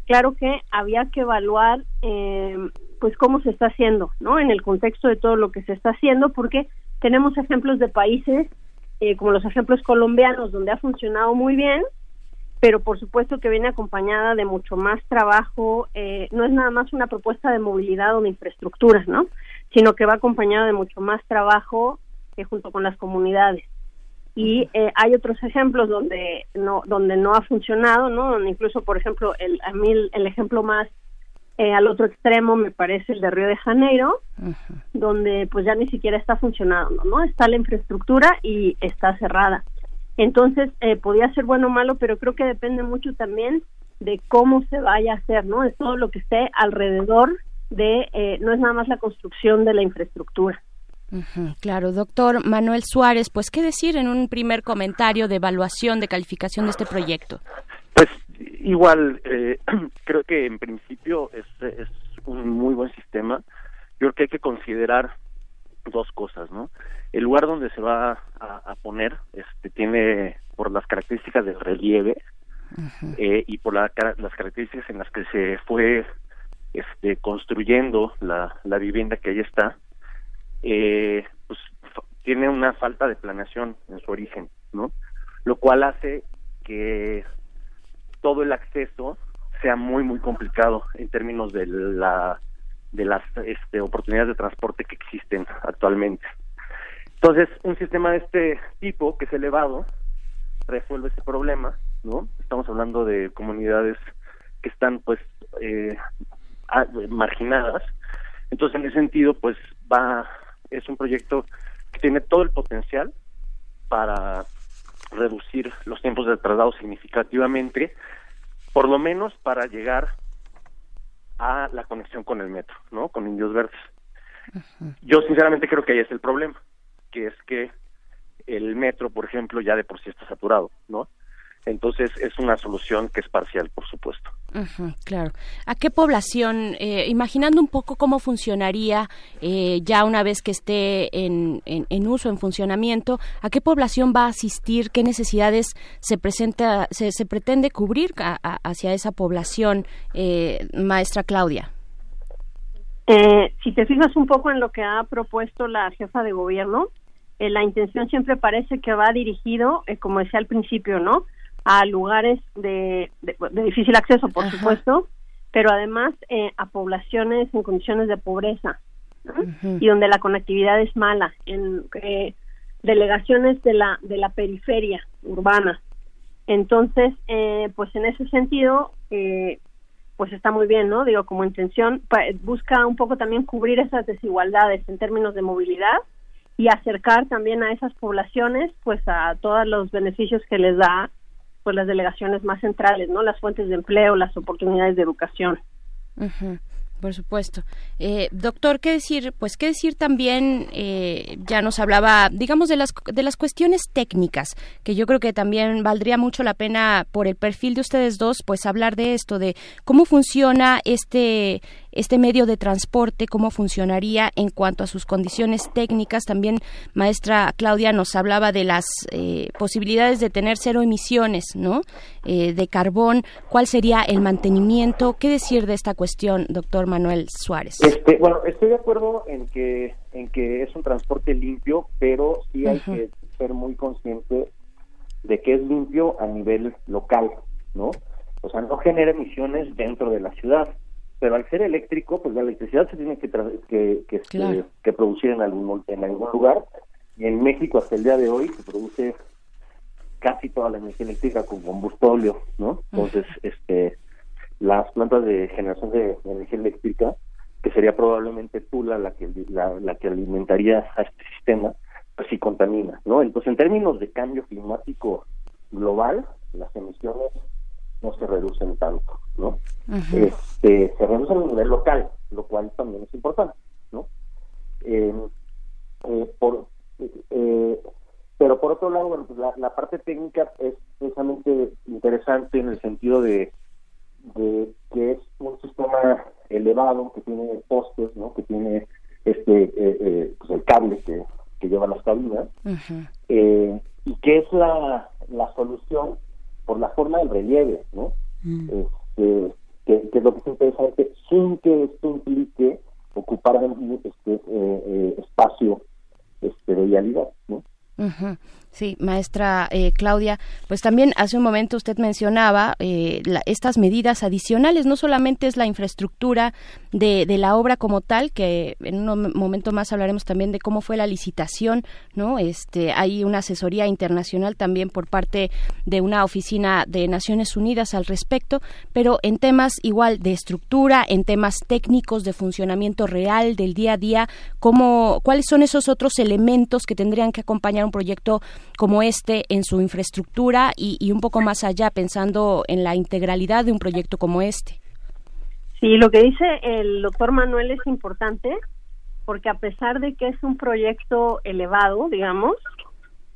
Speaker 13: Claro que había que evaluar eh, pues cómo se está haciendo, ¿no? En el contexto de todo lo que se está haciendo, porque tenemos ejemplos de países eh, como los ejemplos colombianos donde ha funcionado muy bien, pero por supuesto que viene acompañada de mucho más trabajo, eh, no es nada más una propuesta de movilidad o de infraestructuras, ¿no? Sino que va acompañada de mucho más trabajo eh, junto con las comunidades. Y eh, hay otros ejemplos donde no donde no ha funcionado, ¿no? Donde incluso, por ejemplo, el, a mí el, el ejemplo más eh, al otro extremo me parece el de Río de Janeiro, donde pues ya ni siquiera está funcionando, ¿no? Está la infraestructura y está cerrada. Entonces, eh, podía ser bueno o malo, pero creo que depende mucho también de cómo se vaya a hacer, ¿no? De todo lo que esté alrededor de, eh, no es nada más la construcción de la infraestructura.
Speaker 3: Claro, doctor Manuel Suárez, pues qué decir en un primer comentario de evaluación, de calificación de este proyecto.
Speaker 12: Igual, eh, creo que en principio es, es un muy buen sistema. Yo creo que hay que considerar dos cosas, ¿no? El lugar donde se va a, a poner este, tiene, por las características del relieve eh, y por la las características en las que se fue este, construyendo la, la vivienda que ahí está, eh, pues tiene una falta de planeación en su origen, ¿no? Lo cual hace que todo el acceso sea muy muy complicado en términos de la de las este, oportunidades de transporte que existen actualmente. Entonces, un sistema de este tipo que es elevado resuelve ese problema, ¿no? Estamos hablando de comunidades que están pues eh, marginadas. Entonces, en ese sentido, pues va es un proyecto que tiene todo el potencial para reducir los tiempos de traslado significativamente, por lo menos para llegar a la conexión con el metro, ¿no? Con Indios Verdes. Yo sinceramente creo que ahí es el problema, que es que el metro, por ejemplo, ya de por sí está saturado, ¿no? Entonces es una solución que es parcial, por supuesto.
Speaker 3: Claro. ¿A qué población, eh, imaginando un poco cómo funcionaría eh, ya una vez que esté en, en- en uso, en funcionamiento, a qué población va a asistir, qué necesidades se presenta, se, se pretende cubrir a- hacia esa población, eh, maestra Claudia?
Speaker 13: Eh, si te fijas un poco en lo que ha propuesto la jefa de gobierno, eh, la intención siempre parece que va dirigido, eh, como decía al principio, ¿no? A lugares de, de- de difícil acceso, por supuesto, pero además eh, a poblaciones en condiciones de pobreza ¿no? y donde la conectividad es mala, en delegaciones de la de la periferia urbana. Entonces, eh, pues en ese sentido, eh, pues está muy bien, ¿no? Digo, como intención, busca un poco también cubrir esas desigualdades en términos de movilidad y acercar también a esas poblaciones, pues a todos los beneficios que les da, pues las delegaciones más centrales, ¿no? Las fuentes de empleo, las oportunidades de educación.
Speaker 3: Por supuesto. Eh, doctor, ¿qué decir? Pues qué decir también, eh, ya nos hablaba, digamos, de las, de las cuestiones técnicas, que yo creo que también valdría mucho la pena, por el perfil de ustedes dos, pues hablar de esto, de cómo funciona este, este medio de transporte, cómo funcionaría en cuanto a sus condiciones técnicas. También, maestra Claudia nos hablaba de las eh, posibilidades de tener cero emisiones, ¿no? Eh, de carbón. ¿Cuál sería el mantenimiento? ¿Qué decir de esta cuestión, doctor Manuel Suárez?
Speaker 12: Este, bueno, estoy de acuerdo en que en que es un transporte limpio, pero sí hay que ser muy consciente de que es limpio a nivel local, ¿no? O sea, no genera emisiones dentro de la ciudad, pero al ser eléctrico, pues la electricidad se tiene que tra- que, que, este, que producir en algún en algún lugar y en México hasta el día de hoy se produce casi toda la energía eléctrica con combustóleo, ¿no? Entonces, este las plantas de generación de energía eléctrica, que sería probablemente Tula la que la, la que alimentaría a este sistema, pues sí contamina, ¿no? Entonces, en términos de cambio climático global, las emisiones no se reducen tanto, ¿no? este, se reducen a nivel local, lo cual también es importante, ¿no? Eh, eh, por, eh, pero por otro lado, bueno, pues la, la, parte técnica es precisamente interesante en el sentido de, de que es un sistema elevado que tiene postes, ¿no? Que tiene este pues el cable que, que lleva las cabinas y que es la, la solución por la forma del relieve, ¿no? Mm. Este, que, es lo que es interesante, sin que esto implique ocupar este, eh, eh, espacio este, de vialidad, ¿no?
Speaker 3: Sí, maestra eh, Claudia, pues también hace un momento usted mencionaba eh, estas medidas adicionales, no solamente es la infraestructura de, de, la obra como tal, que en un momento más hablaremos también de cómo fue la licitación, ¿no? Este, hay una asesoría internacional también por parte de una oficina de Naciones Unidas al respecto, pero en temas igual de estructura, en temas técnicos de funcionamiento real del día a día, ¿cómo, ¿cuáles son esos otros elementos que tendrían que acompañar un proyecto como este en su infraestructura y, un poco más allá, pensando en la integralidad de un proyecto como este.
Speaker 13: Sí, lo que dice el doctor Manuel es importante porque a pesar de que es un proyecto elevado, digamos,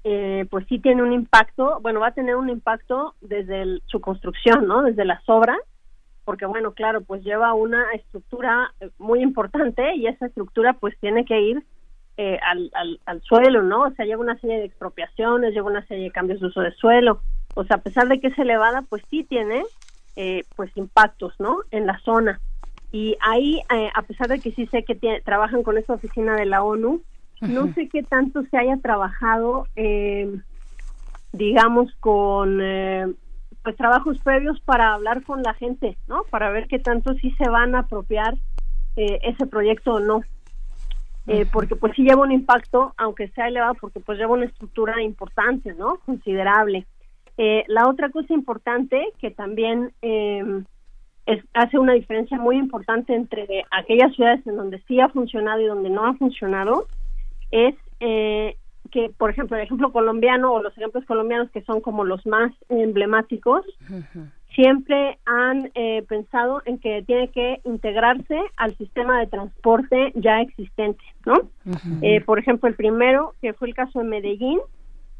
Speaker 13: eh, pues sí tiene un impacto, bueno, va a tener un impacto desde su construcción, ¿no? Desde las obras, porque bueno, claro, pues lleva una estructura muy importante y esa estructura pues tiene que ir eh, al, al, suelo, ¿no? O sea, lleva una serie de expropiaciones, lleva una serie de cambios de uso de suelo. O sea, a pesar de que es elevada, pues sí tiene eh, pues impactos, ¿no? En la zona. Y ahí, eh, a pesar de que sí sé que trabajan con esa oficina de la ONU, no sé qué tanto se haya trabajado, digamos, con pues trabajos previos para hablar con la gente, ¿no? Para ver qué tanto sí se van a apropiar ese proyecto o no. Eh, porque pues sí lleva un impacto, aunque sea elevado, porque pues lleva una estructura importante, ¿no? Considerable. Eh, la otra cosa importante que también em, hace una diferencia muy importante entre aquellas ciudades en donde sí ha funcionado y donde no ha funcionado es eh, que, por ejemplo, el ejemplo colombiano o los ejemplos colombianos que son como los más emblemáticos, siempre han eh, pensado en que tiene que integrarse al sistema de transporte ya existente, ¿no? Eh, por ejemplo, el primero, que fue el caso de Medellín,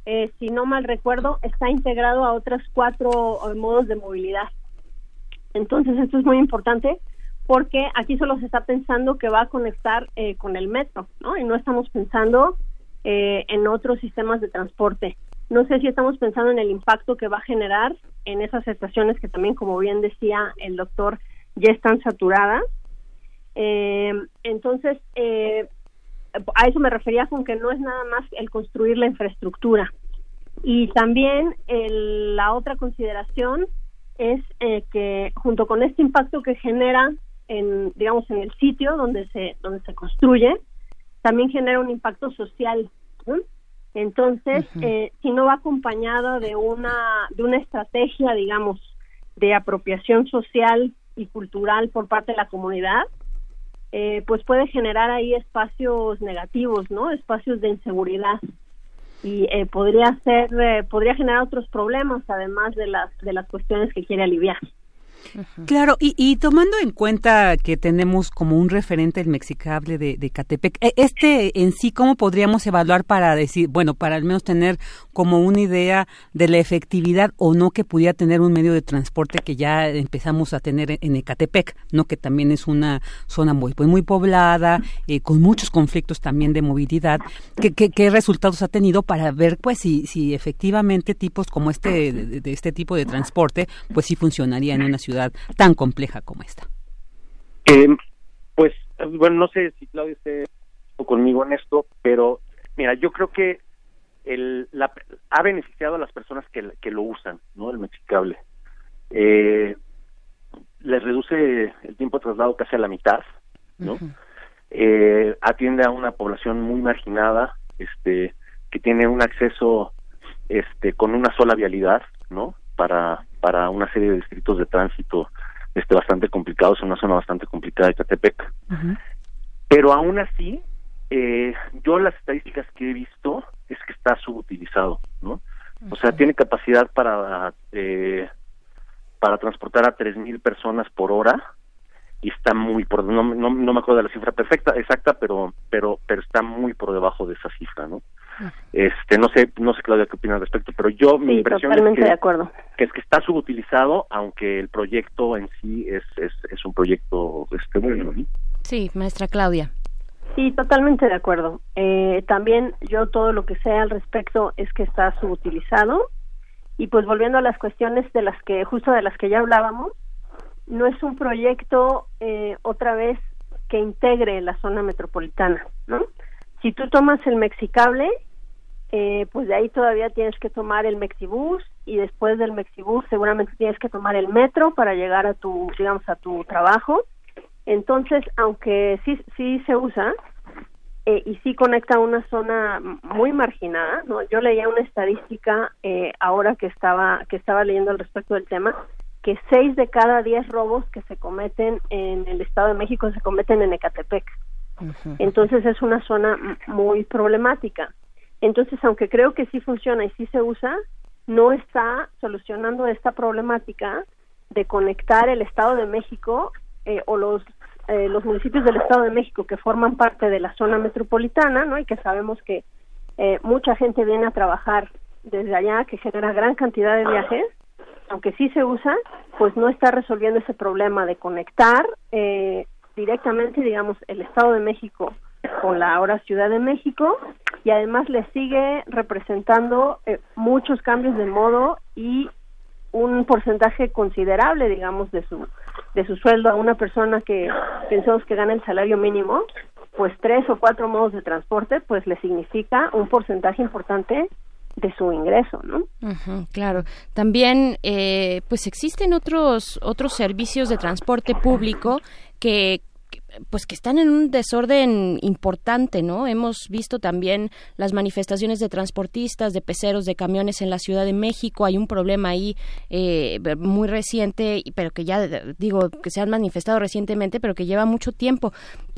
Speaker 13: eh, si no mal recuerdo, está integrado a otros cuatro modos de movilidad. Entonces, esto es muy importante porque aquí solo se está pensando que va a conectar con el metro, ¿no? Y no estamos pensando en otros sistemas de transporte. No sé si estamos pensando en el impacto que va a generar en esas estaciones que también, como bien decía el doctor, ya están saturadas. Eh, entonces, eh, a eso me refería con que no es nada más el construir la infraestructura. Y también la otra consideración es eh, que junto con este impacto que genera en digamos en el sitio donde se donde se construye también genera un impacto social entonces, eh, si no va acompañado de una, de una estrategia, digamos, de apropiación social y cultural por parte de la comunidad, eh, pues puede generar ahí espacios negativos, ¿no? Espacios de inseguridad y eh, podría ser, podría generar otros problemas además de las de las cuestiones que quiere aliviar.
Speaker 4: Claro, y, tomando en cuenta que tenemos como un referente el mexicable de, de, Catepec, e, este en sí, ¿cómo podríamos evaluar para decir, bueno, para al menos tener como una idea de la efectividad o no que pudiera tener un medio de transporte que ya empezamos a tener en Ecatepec, ¿no? Que también es una zona muy, pues, muy poblada, eh, con muchos conflictos también de movilidad. ¿Qué, qué, resultados ha tenido para ver, pues, si, si efectivamente tipos como este, de, este tipo de transporte, pues sí funcionaría en una ciudad tan compleja como esta?
Speaker 12: Eh, pues, bueno, no sé si Claudia esté conmigo en esto, pero mira, yo creo que el, la, ha beneficiado a las personas que, que lo usan, ¿no? El mexicable. Eh, les reduce el tiempo de traslado casi a la mitad, ¿no? eh, atiende a una población muy marginada, este, que tiene un acceso, este, con una sola vialidad, ¿no? Para para una serie de distritos de tránsito este bastante complicados en una zona bastante complicada de Catepec. Pero aún así, eh, yo las estadísticas que he visto es que está subutilizado, ¿no? O sea, tiene capacidad para eh, para transportar a 3.000 personas por hora y está muy por no, no, no me acuerdo de la cifra perfecta exacta pero pero pero está muy por debajo de esa cifra no este no sé no sé Claudia qué opina al respecto pero yo mi
Speaker 13: Sí,
Speaker 12: impresión es que,
Speaker 13: de acuerdo.
Speaker 12: que es que está subutilizado aunque el proyecto en sí es es, es un proyecto este bueno ¿no?
Speaker 3: Sí, maestra Claudia.
Speaker 13: Sí, totalmente de acuerdo. Eh, también yo todo lo que sé al respecto es que está subutilizado y pues volviendo a las cuestiones de las que justo de las que ya hablábamos, no es un proyecto eh, otra vez que integre la zona metropolitana, ¿no? Si tú tomas el Mexicable, eh, pues de ahí todavía tienes que tomar el Mexibus y después del Mexibus seguramente tienes que tomar el metro para llegar a tu, digamos, a tu trabajo. Entonces, aunque sí, sí se usa eh, y sí conecta una zona muy marginada, ¿no? Yo leía una estadística eh, ahora que estaba que estaba leyendo al respecto del tema que seis de cada diez robos que se cometen en el Estado de México se cometen en Ecatepec. Entonces es una zona muy problemática. Entonces, aunque creo que sí funciona y sí se usa, no está solucionando esta problemática de conectar el Estado de México eh, o los eh, los municipios del Estado de México que forman parte de la zona metropolitana, ¿no? Y que sabemos que eh, mucha gente viene a trabajar desde allá, que genera gran cantidad de viajes, aunque sí se usa, pues no está resolviendo ese problema de conectar eh, directamente, digamos, el Estado de México con la ahora Ciudad de México y además le sigue representando eh, muchos cambios de modo y un porcentaje considerable, digamos, de su de su sueldo a una persona que pensamos que gana el salario mínimo, pues tres o cuatro modos de transporte, pues le significa un porcentaje importante de su ingreso, ¿no?
Speaker 3: Claro. También, eh, pues existen otros otros servicios de transporte público que pues que están en un desorden importante, ¿no? Hemos visto también las manifestaciones de transportistas, de peceros, de camiones en la Ciudad de México. Hay un problema ahí eh, muy reciente, pero que ya digo que se han manifestado recientemente, pero que lleva mucho tiempo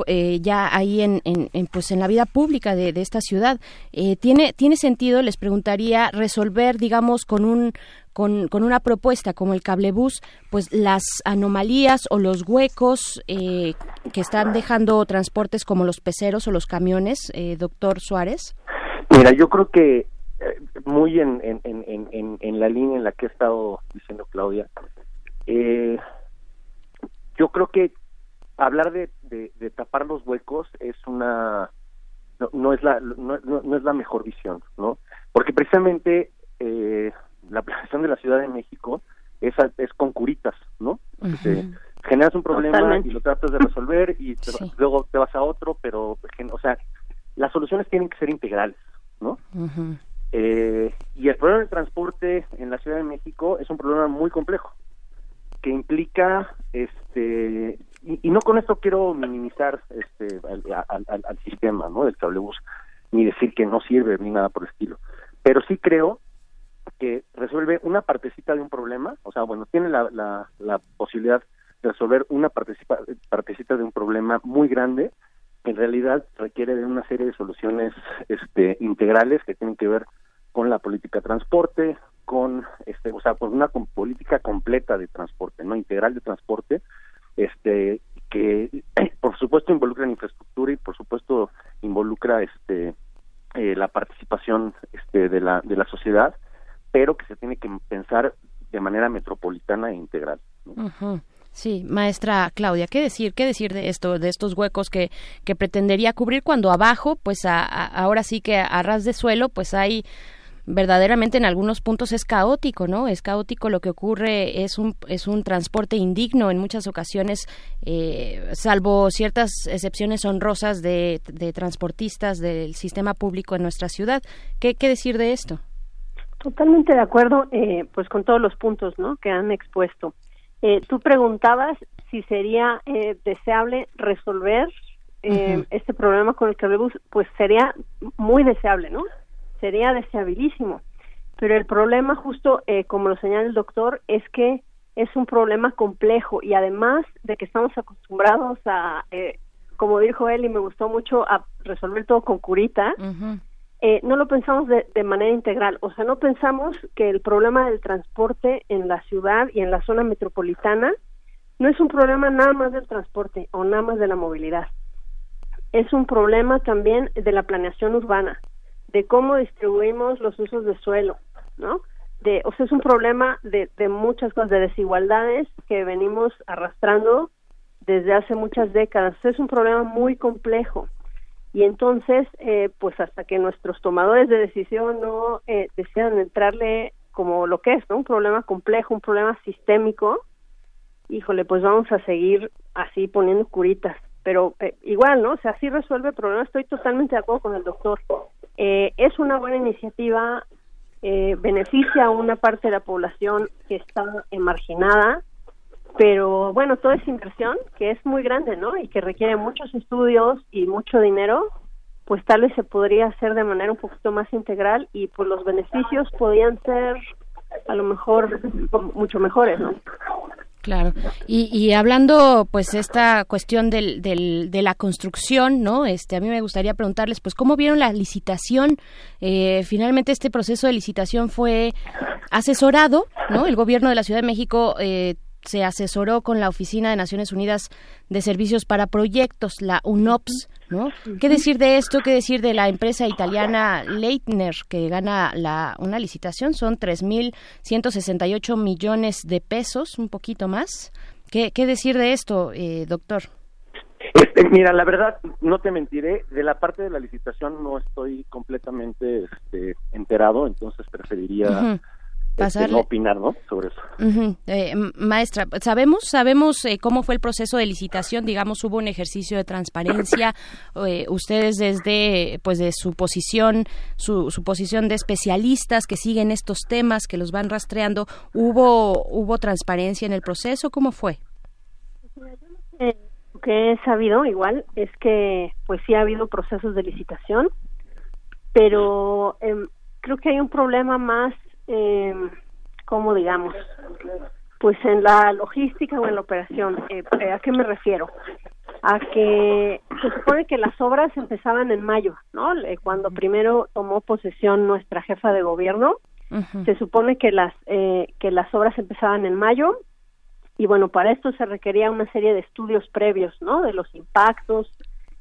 Speaker 3: eh, ya ahí en, en- en, pues en la vida pública de, de esta ciudad. Eh, tiene tiene sentido, les preguntaría resolver, digamos, con un con, con una propuesta como el cablebús, pues las anomalías o los huecos eh, que están dejando transportes como los peceros o los camiones, eh, doctor Suárez.
Speaker 12: Mira, yo creo que eh, muy en, en, en, en- la línea en la que ha estado diciendo Claudia, eh, yo creo que hablar de, de, de tapar los huecos es una no, no es la no, no- no es la mejor visión, ¿no? Porque precisamente eh, la planeación de la Ciudad de México es, es con curitas, ¿no? Este, generas un problema
Speaker 13: Totalmente.
Speaker 12: y lo tratas de resolver y te-
Speaker 13: Sí.
Speaker 12: luego te vas a otro, pero, o sea, las soluciones tienen que ser integrales, ¿no? Eh, y el problema del transporte en la Ciudad de México es un problema muy complejo que implica este y, y no con esto quiero minimizar este al, al- al- al sistema no del cablebús ni decir que no sirve ni nada por el estilo pero sí creo que resuelve una partecita de un problema o sea bueno tiene la, la, la posibilidad de resolver una partecita de un problema muy grande que en realidad requiere de una serie de soluciones este integrales que tienen que ver con la política de transporte, con este, o sea, con una política completa de transporte, no integral de transporte, este que por supuesto involucra en infraestructura y por supuesto involucra este eh, la participación este de la de la sociedad, pero que se tiene que pensar de manera metropolitana e integral.
Speaker 3: Sí, maestra Claudia, ¿qué decir? ¿Qué decir de esto, de estos huecos que, que pretendería cubrir cuando abajo, pues a- ahora sí que a ras de suelo, pues hay verdaderamente en algunos puntos es caótico, ¿no? Es caótico lo que ocurre, es un, es un transporte indigno en muchas ocasiones, eh, salvo ciertas excepciones honrosas de, de transportistas del sistema público en nuestra ciudad. ¿Qué, qué decir de esto?
Speaker 13: Totalmente de acuerdo, eh, pues con todos los puntos, ¿no? Que han expuesto. Eh, tú preguntabas si sería eh, deseable resolver eh,
Speaker 14: Ujú.
Speaker 13: este problema con el cablebús, pues sería muy deseable, ¿no? Sería deseabilísimo. Pero el problema, justo eh, como lo señala el doctor, es que es un problema complejo y además de que estamos acostumbrados a, eh, como dijo él y me gustó mucho, a resolver todo con curita, eh, no lo pensamos de, manera integral, o sea, no pensamos que el problema del transporte en la ciudad y en la zona metropolitana no es un problema nada más del transporte o nada más de la movilidad, es un problema también de la planeación urbana, de cómo distribuimos los usos de suelo, ¿no? De, o sea, es un problema de, de muchas cosas, de desigualdades que venimos arrastrando desde hace muchas décadas. Es un problema muy complejo y entonces eh, pues hasta que nuestros tomadores de decisión no eh, decidan entrarle como lo que es ¿no? un problema complejo un problema sistémico híjole pues vamos a seguir así poniendo curitas. Pero eh, igual no o sea sí resuelve el problema. Estoy totalmente de acuerdo con el doctor. Eh, es una buena iniciativa eh, beneficia a una parte de la población que está marginada pero bueno, toda esa inversión que es muy grande, ¿no? Y que requiere muchos estudios y mucho dinero, pues tal vez se podría hacer de manera un poquito más integral y pues los beneficios podían ser a lo mejor mucho mejores, ¿no?
Speaker 3: Claro. Y, y, hablando, pues, esta cuestión del, del, de la construcción, ¿no? Este, a mí me gustaría preguntarles, pues, ¿cómo vieron la licitación? Eh, finalmente, este proceso de licitación fue asesorado, ¿no? El gobierno de la Ciudad de México eh, se asesoró con la Oficina de Naciones Unidas de Servicios para Proyectos, la UNOPS, ¿no? ¿Qué decir de esto? ¿Qué decir de la empresa italiana Leitner que gana la, una licitación? Son 3.168 millones de pesos, un poquito más. ¿Qué, qué decir de esto, eh, doctor?
Speaker 12: Este, mira, la verdad, no te mentiré, de la parte de la licitación no estoy completamente este, enterado, entonces preferiría... Este, no opinar, ¿no? Sobre eso.
Speaker 3: eh, maestra, sabemos, sabemos eh, cómo fue el proceso de licitación. Digamos, hubo un ejercicio de transparencia. Eh, ustedes desde, pues, de su posición, su, su posición de especialistas que siguen estos temas, que los van rastreando, hubo, hubo transparencia en el proceso. ¿Cómo fue?
Speaker 13: Eh, lo que he sabido, igual, es que, pues, sí ha habido procesos de licitación, pero em, creo que hay un problema más eh, ¿cómo digamos? Pues en la logística o en la operación. Eh, eh, ¿A qué me refiero? A que se supone que las obras empezaban en mayo, ¿no? Cuando primero tomó posesión nuestra jefa de gobierno, se supone que las eh, que las obras empezaban en mayo y bueno para esto se requería una serie de estudios previos, ¿no? De los impactos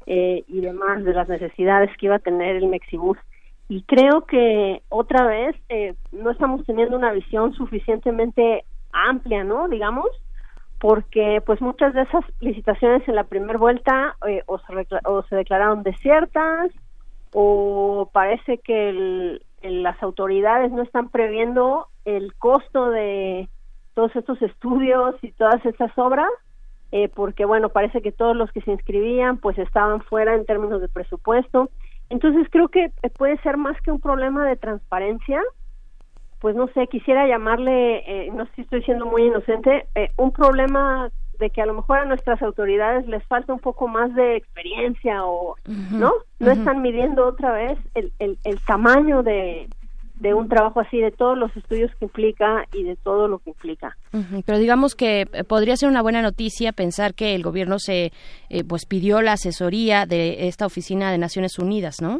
Speaker 13: eh, y demás de las necesidades que iba a tener el Mexibus y creo que otra vez eh, no estamos teniendo una visión suficientemente amplia, ¿no? Digamos, porque pues muchas de esas licitaciones en la primera vuelta eh, o, se o, se declararon desiertas o parece que el, las autoridades no están previendo el costo de todos estos estudios y todas estas obras eh, porque bueno parece que todos los que se inscribían pues estaban fuera en términos de presupuesto entonces creo que puede ser más que un problema de transparencia, pues no sé, quisiera llamarle, eh, no sé si estoy siendo muy inocente, eh, un problema de que a lo mejor a nuestras autoridades les falta un poco más de experiencia o, ¿no? No están midiendo otra vez el, el, el tamaño de, de un trabajo así, de todos los estudios que implica y de todo lo que implica.
Speaker 3: Pero digamos que eh, podría ser una buena noticia pensar que el gobierno se eh, pues pidió la asesoría de esta oficina de Naciones Unidas, ¿no?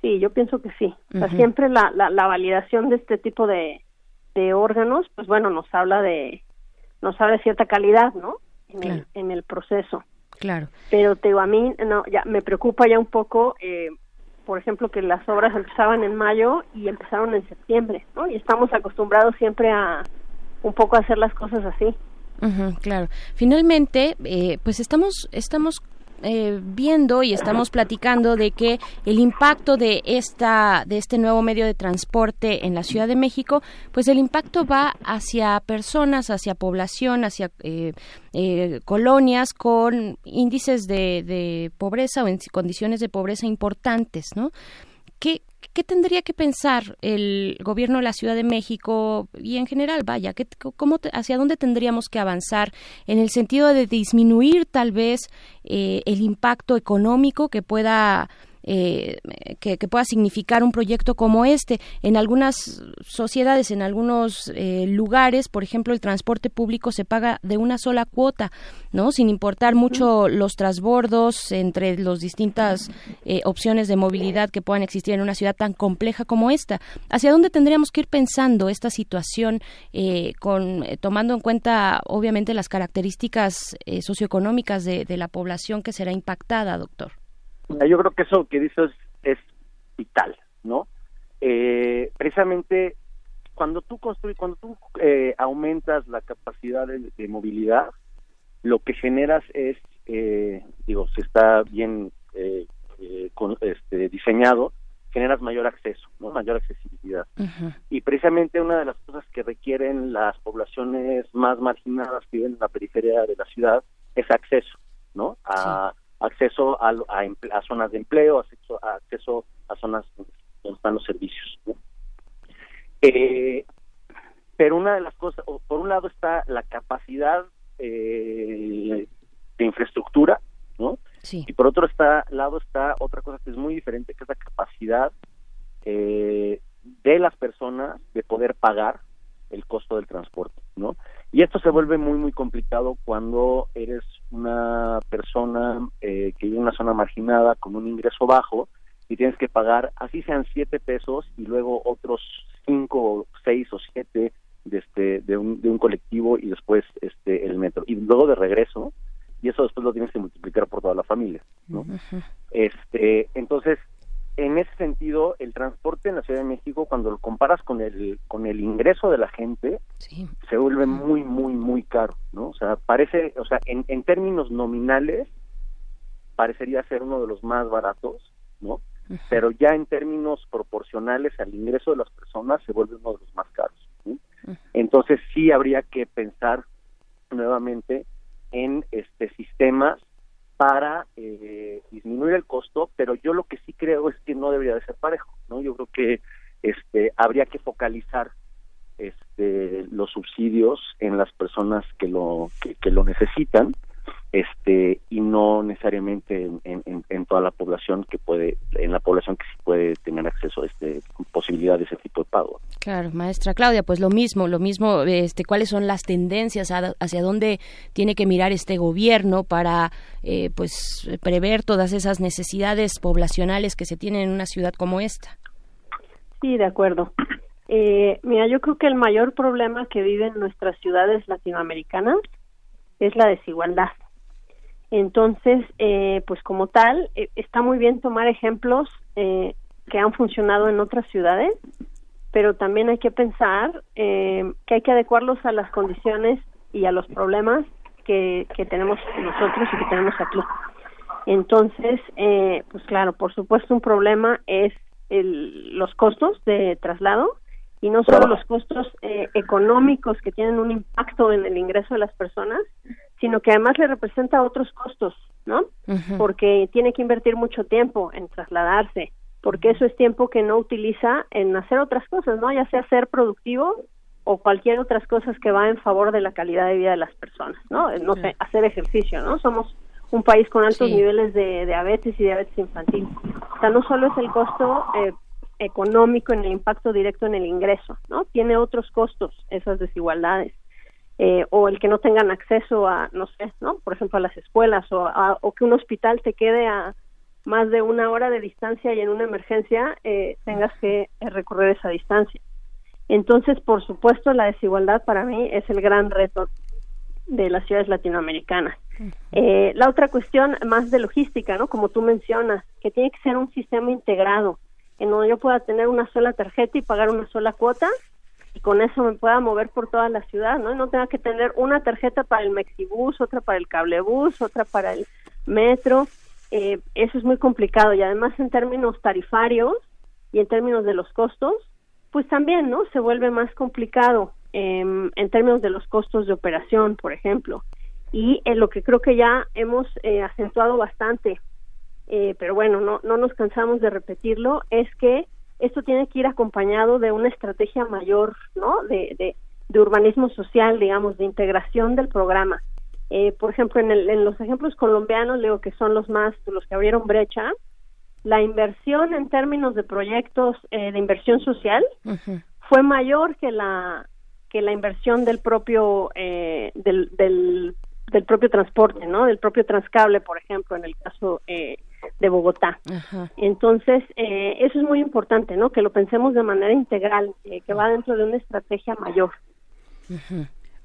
Speaker 13: Sí, yo pienso que sí. siempre la, la, validación de este tipo de, de órganos, pues bueno, nos habla de nos habla de cierta calidad, ¿no? En, el, en el proceso.
Speaker 3: Claro.
Speaker 13: Pero te digo, a mí no, ya me preocupa ya un poco eh, por ejemplo, que las obras empezaban en mayo y empezaron en septiembre, ¿no? Y estamos acostumbrados siempre a un poco a hacer las cosas así.
Speaker 3: claro. Finalmente, eh, pues estamos estamos eh, viendo y estamos platicando de que el impacto de esta de este nuevo medio de transporte en la Ciudad de México, pues el impacto va hacia personas, hacia población, hacia eh, eh, colonias con índices de, de pobreza o en condiciones de pobreza importantes, ¿no? ¿Qué, ¿qué tendría que pensar el gobierno de la Ciudad de México y en general, vaya, ¿qué, cómo hacia dónde tendríamos que avanzar en el sentido de disminuir tal vez eh, el impacto económico que pueda eh, que, pueda significar un proyecto como este. En algunas sociedades, en algunos eh, lugares, por ejemplo, el transporte público se paga de una sola cuota, ¿no? Sin importar mucho los transbordos entre las distintas eh, opciones de movilidad que puedan existir en una ciudad tan compleja como esta. ¿Hacia dónde tendríamos que ir pensando esta situación, con, tomando en cuenta, obviamente, las características socioeconómicas de, de la población que será impactada, doctor?
Speaker 12: Yo creo que eso que dices es vital, ¿no? Eh, precisamente cuando tú construyes, cuando tú eh, aumentas la capacidad de, movilidad, lo que generas es, eh, digo, si está bien con, este, diseñado, generas mayor acceso, ¿no? mayor accesibilidad. Y precisamente una de las cosas que requieren las poblaciones más marginadas que viven en la periferia de la ciudad es acceso, ¿no? A, acceso a, a, zonas de empleo, acceso a, acceso a zonas donde están los servicios. Eh, pero una de las cosas, por un lado está la capacidad eh, de infraestructura, ¿no? Y por otro está, lado está otra cosa que es muy diferente, que es la capacidad eh, de las personas de poder pagar el costo del transporte, ¿no? Y esto se vuelve muy, muy complicado cuando eres una persona eh, que vive en una zona marginada con un ingreso bajo y tienes que pagar, así sean siete pesos y luego otros cinco, seis o siete de este de un, de un colectivo y después este el metro y luego de regreso y eso después lo tienes que multiplicar por toda la familia, ¿no? Este, entonces en ese sentido, el transporte en la Ciudad de México, cuando lo comparas con el con el ingreso de la gente, se vuelve muy, muy, muy caro, ¿no? O sea, parece, o sea, en, en términos nominales, parecería ser uno de los más baratos, ¿no? Pero ya en términos proporcionales al ingreso de las personas, se vuelve uno de los más caros. Entonces, sí habría que pensar nuevamente en este sistemas para eh, disminuir el costo, pero yo lo que sí creo es que no debería de ser parejo, ¿no? Yo creo que este habría que focalizar este los subsidios en las personas que lo que lo necesitan este y no necesariamente en, toda la población que puede en la población que sí puede tener acceso a este posibilidad de ese tipo de pago.
Speaker 3: Claro maestra Claudia pues lo mismo lo mismo este cuáles son las tendencias hacia dónde tiene que mirar este gobierno para eh, pues prever todas esas necesidades poblacionales que se tienen en una ciudad como esta
Speaker 13: sí de acuerdo. Eh, mira yo creo que el mayor problema que viven nuestras ciudades latinoamericanas es la desigualdad entonces, eh, pues como tal, eh, está muy bien tomar ejemplos eh, que han funcionado en otras ciudades, pero también hay que pensar que hay que adecuarlos a las condiciones y a los problemas que, que tenemos nosotros y que tenemos aquí. Entonces, pues claro, por supuesto un problema es el, los costos de traslado y no solo los costos económicos que tienen un impacto en el ingreso de las personas, sino que además le representa otros costos, ¿no? Porque tiene que invertir mucho tiempo en trasladarse, porque eso es tiempo que no utiliza en hacer otras cosas, ¿no? Ya sea ser productivo o cualquier otras cosas que va en favor de la calidad de vida de las personas, ¿no? No sé, hacer ejercicio, ¿no? Somos un país con altos niveles de diabetes y diabetes infantil. O sea, no solo es el costo eh, económico en el impacto directo en el ingreso, ¿no? Tiene otros costos esas desigualdades. Eh, o el que no tengan acceso a, no sé, ¿no? Por ejemplo, a las escuelas o, o que un hospital te quede a más de una hora de distancia y en una emergencia eh, tengas que eh, recorrer esa distancia. Entonces, por supuesto, la desigualdad para mí es el gran reto de las ciudades latinoamericanas. Eh, la otra cuestión más de logística, ¿no? Como tú mencionas, que tiene que ser un sistema integrado, en donde yo pueda tener una sola tarjeta y pagar una sola cuota y con eso me pueda mover por toda la ciudad, ¿no? Y no tenga que tener una tarjeta para el Mexibus, otra para el cablebús, otra para el metro. Eh, eso es muy complicado y además en términos tarifarios y en términos de los costos, pues también, ¿no? Se vuelve más complicado em, en términos de los costos de operación, por ejemplo. Y lo que creo que ya hemos eh, acentuado bastante, eh, pero bueno, no, no nos cansamos de repetirlo, es que esto tiene que ir acompañado de una estrategia mayor, ¿no? De, de, urbanismo social, digamos, de integración del programa. Eh, por ejemplo, en, el, en los ejemplos colombianos, leo que son los más, los que abrieron brecha, la inversión en términos de proyectos eh, de inversión social fue mayor que la que la inversión del propio eh, del, del, del, propio transporte, ¿no? Del propio transcable, por ejemplo, en el caso eh, de Bogotá. Entonces, eh, eso es muy importante, ¿no? Que lo pensemos de manera integral, eh, que va dentro de una estrategia mayor.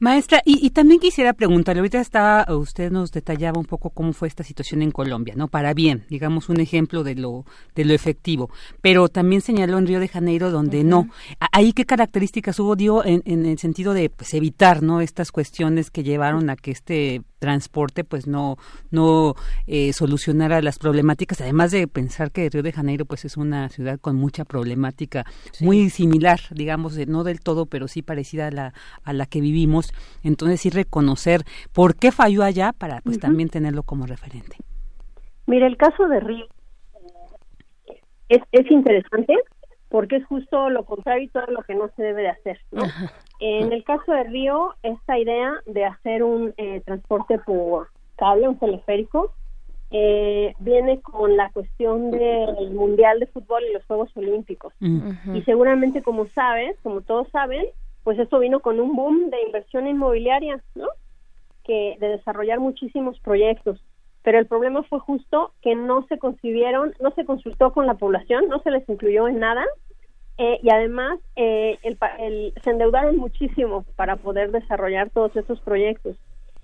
Speaker 4: Maestra, y, también quisiera preguntarle, ahorita estaba, usted nos detallaba un poco cómo fue esta situación en Colombia, ¿no? Para bien, digamos un ejemplo de lo, de lo efectivo, pero también señaló en Río de Janeiro donde no. ¿Ahí qué características hubo, dio en, en el sentido de pues, evitar, ¿no? Estas cuestiones que llevaron a que este transporte pues no no eh, solucionara las problemáticas además de pensar que Río de Janeiro pues es una ciudad con mucha problemática muy similar digamos no del todo pero sí parecida a la a la que vivimos entonces sí reconocer por qué falló allá para pues también tenerlo como referente.
Speaker 13: Mire el caso de Río es, es interesante porque es justo lo contrario y todo lo que no se debe de hacer. ¿no? En el caso de Río, esta idea de hacer un eh, transporte por cable, un teleférico, eh, viene con la cuestión del Mundial de Fútbol y los Juegos Olímpicos. Y seguramente, como sabes, como todos saben, pues esto vino con un boom de inversión inmobiliaria, ¿no? Que de desarrollar muchísimos proyectos. Pero el problema fue justo que no se concibieron, no se consultó con la población, no se les incluyó en nada eh, y además eh, el, se endeudaron muchísimo para poder desarrollar todos estos proyectos.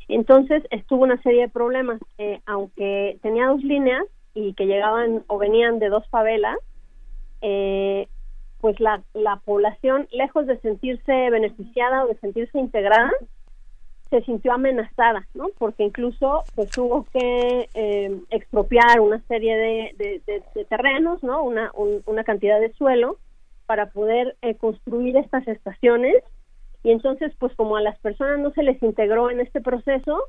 Speaker 13: Entonces estuvo una serie de problemas, eh, aunque tenía dos líneas y que llegaban o venían de dos favelas, pues la, la población, lejos de sentirse beneficiada o de sentirse integrada, se sintió amenazada, ¿no? Porque incluso pues hubo que expropiar una serie de, de, terrenos, ¿no? Una, una cantidad de suelo para poder eh, construir estas estaciones. Y entonces pues como a las personas no se les integró en este proceso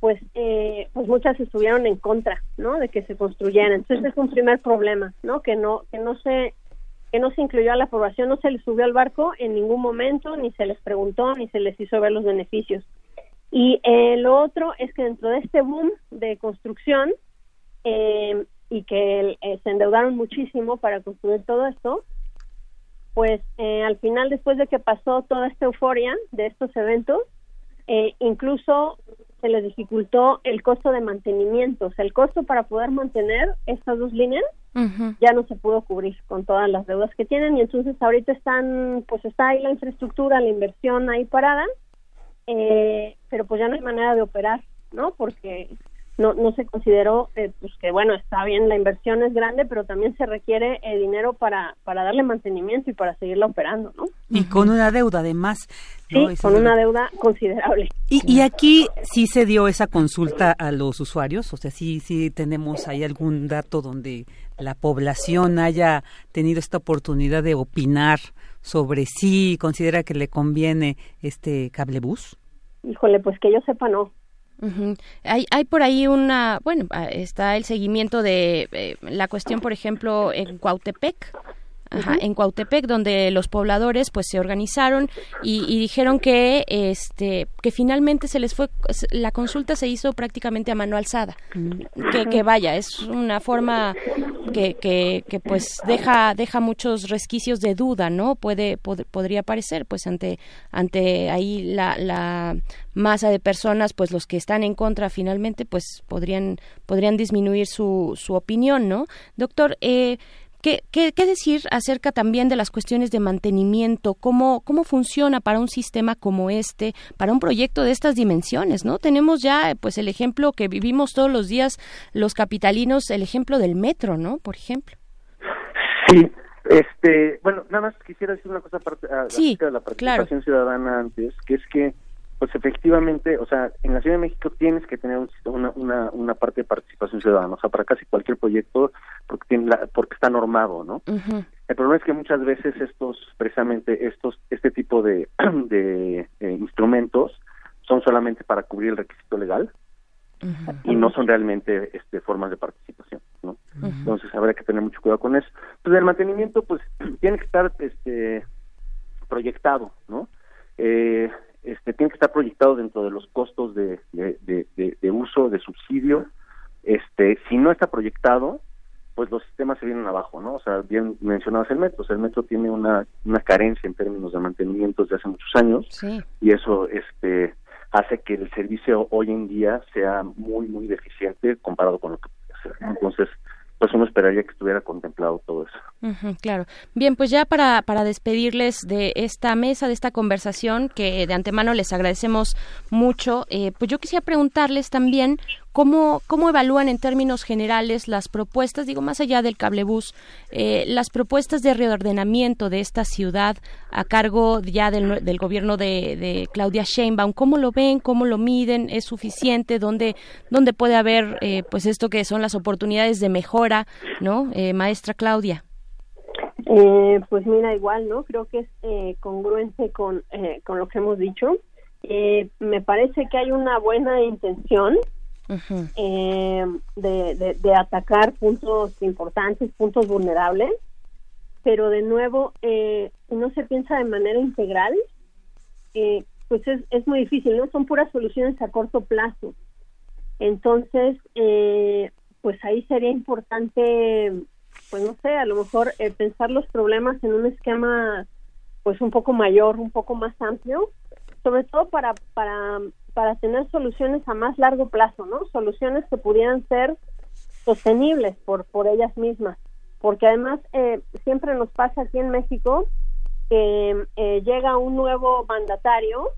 Speaker 13: pues eh, pues muchas estuvieron en contra no de que se construyeran. Entonces es un primer problema no que no que no se que no se incluyó a la población no se les subió al barco en ningún momento ni se les preguntó ni se les hizo ver los beneficios y eh, lo otro es que dentro de este boom de construcción y que se endeudaron muchísimo para construir todo esto pues eh, al final, después de que pasó toda esta euforia de estos eventos, eh, incluso se les dificultó el costo de mantenimiento, o sea, el costo para poder mantener estas dos líneas ya no se pudo cubrir con todas las deudas que tienen. Y entonces ahorita están, pues está ahí la infraestructura, la inversión ahí parada, eh, pero pues ya no hay manera de operar, ¿no? Porque no, no se consideró eh, pues que bueno está bien la inversión es grande pero también se requiere eh, dinero para para darle mantenimiento y para seguirla operando no
Speaker 4: y con una deuda además
Speaker 13: sí con una deuda considerable.
Speaker 4: Y, y aquí sí se dio esa consulta a los usuarios o sea sí sí tenemos ahí algún dato donde la población haya tenido esta oportunidad de opinar sobre si considera que le conviene este cablebús
Speaker 13: híjole pues que yo sepa no.
Speaker 3: Hay, hay por ahí una, bueno, ah, está el seguimiento de eh, la cuestión, por ejemplo, en Cuautepec, Ajá, en Cuautepec, donde los pobladores pues se organizaron y, dijeron que este que finalmente se les fue la consulta se hizo prácticamente a mano alzada. Que, que vaya, es una forma que, que, que, pues deja deja muchos resquicios de duda, ¿no? Puede podría parecer pues ante ante ahí la, la masa de personas, pues los que están en contra finalmente pues podrían podrían disminuir su su opinión, ¿no? Doctor, eh, ¿Qué, qué, decir acerca también de las cuestiones de mantenimiento? ¿Cómo, ¿Cómo funciona para un sistema como este, para un proyecto de estas dimensiones? ¿no? Tenemos ya pues el ejemplo que vivimos todos los días los capitalinos, el ejemplo del metro, ¿no? Por ejemplo.
Speaker 12: Sí, este, bueno, nada más quisiera decir una cosa aparte, acerca de la participación ciudadana antes, que es que pues efectivamente, o sea, en la Ciudad de México tienes que tener una, una, una parte de participación ciudadana, o sea, para casi cualquier proyecto, porque, tiene la, porque está normado, ¿no? El problema es que muchas veces estos, precisamente estos, este tipo de, de eh, instrumentos son solamente para cubrir el requisito legal y no son realmente este, formas de participación, ¿no? Entonces habría que tener mucho cuidado con eso. Pues el mantenimiento, pues, tiene que estar este, proyectado, ¿no? Eh, este, tiene que estar proyectado dentro de los costos de, de, uso, de subsidio. Este, si no está proyectado, pues los sistemas se vienen abajo, ¿no? O sea, bien mencionabas el metro, o sea, el metro tiene una, una carencia en términos de mantenimiento desde hace muchos años y eso este hace que el servicio hoy en día sea muy, muy deficiente comparado con lo que puede ser. Entonces, pues uno esperaría que estuviera contemplado todo eso.
Speaker 3: Claro. Bien, pues ya para, para despedirles de esta mesa, de esta conversación, que de antemano les agradecemos mucho, eh, pues yo quisiera preguntarles también cómo, cómo evalúan en términos generales las propuestas, digo, más allá del cablebús, eh, las propuestas de reordenamiento de esta ciudad a cargo ya del, del gobierno de, de Claudia Sheinbaum. ¿Cómo lo ven? ¿Cómo lo miden? ¿Es suficiente? ¿Dónde, dónde puede haber, eh, pues esto que son las oportunidades de mejora, ¿no? Eh, maestra Claudia.
Speaker 13: Eh, pues mira, igual, ¿no? Creo que es eh, congruente con, eh, con lo que hemos dicho. Me parece que hay una buena intención eh, de, de, atacar puntos importantes, puntos vulnerables, pero de nuevo, eh, no se piensa de manera integral, eh, pues es, es muy difícil, ¿no? Son puras soluciones a corto plazo. Entonces, eh, pues ahí sería importante, pues no sé, a lo mejor eh, pensar los problemas en un esquema pues un poco mayor, un poco más amplio, sobre todo para, para, para tener soluciones a más largo plazo, ¿no? Soluciones que pudieran ser sostenibles por, por ellas mismas. Porque además eh, siempre nos pasa aquí en México que eh, llega un nuevo mandatario,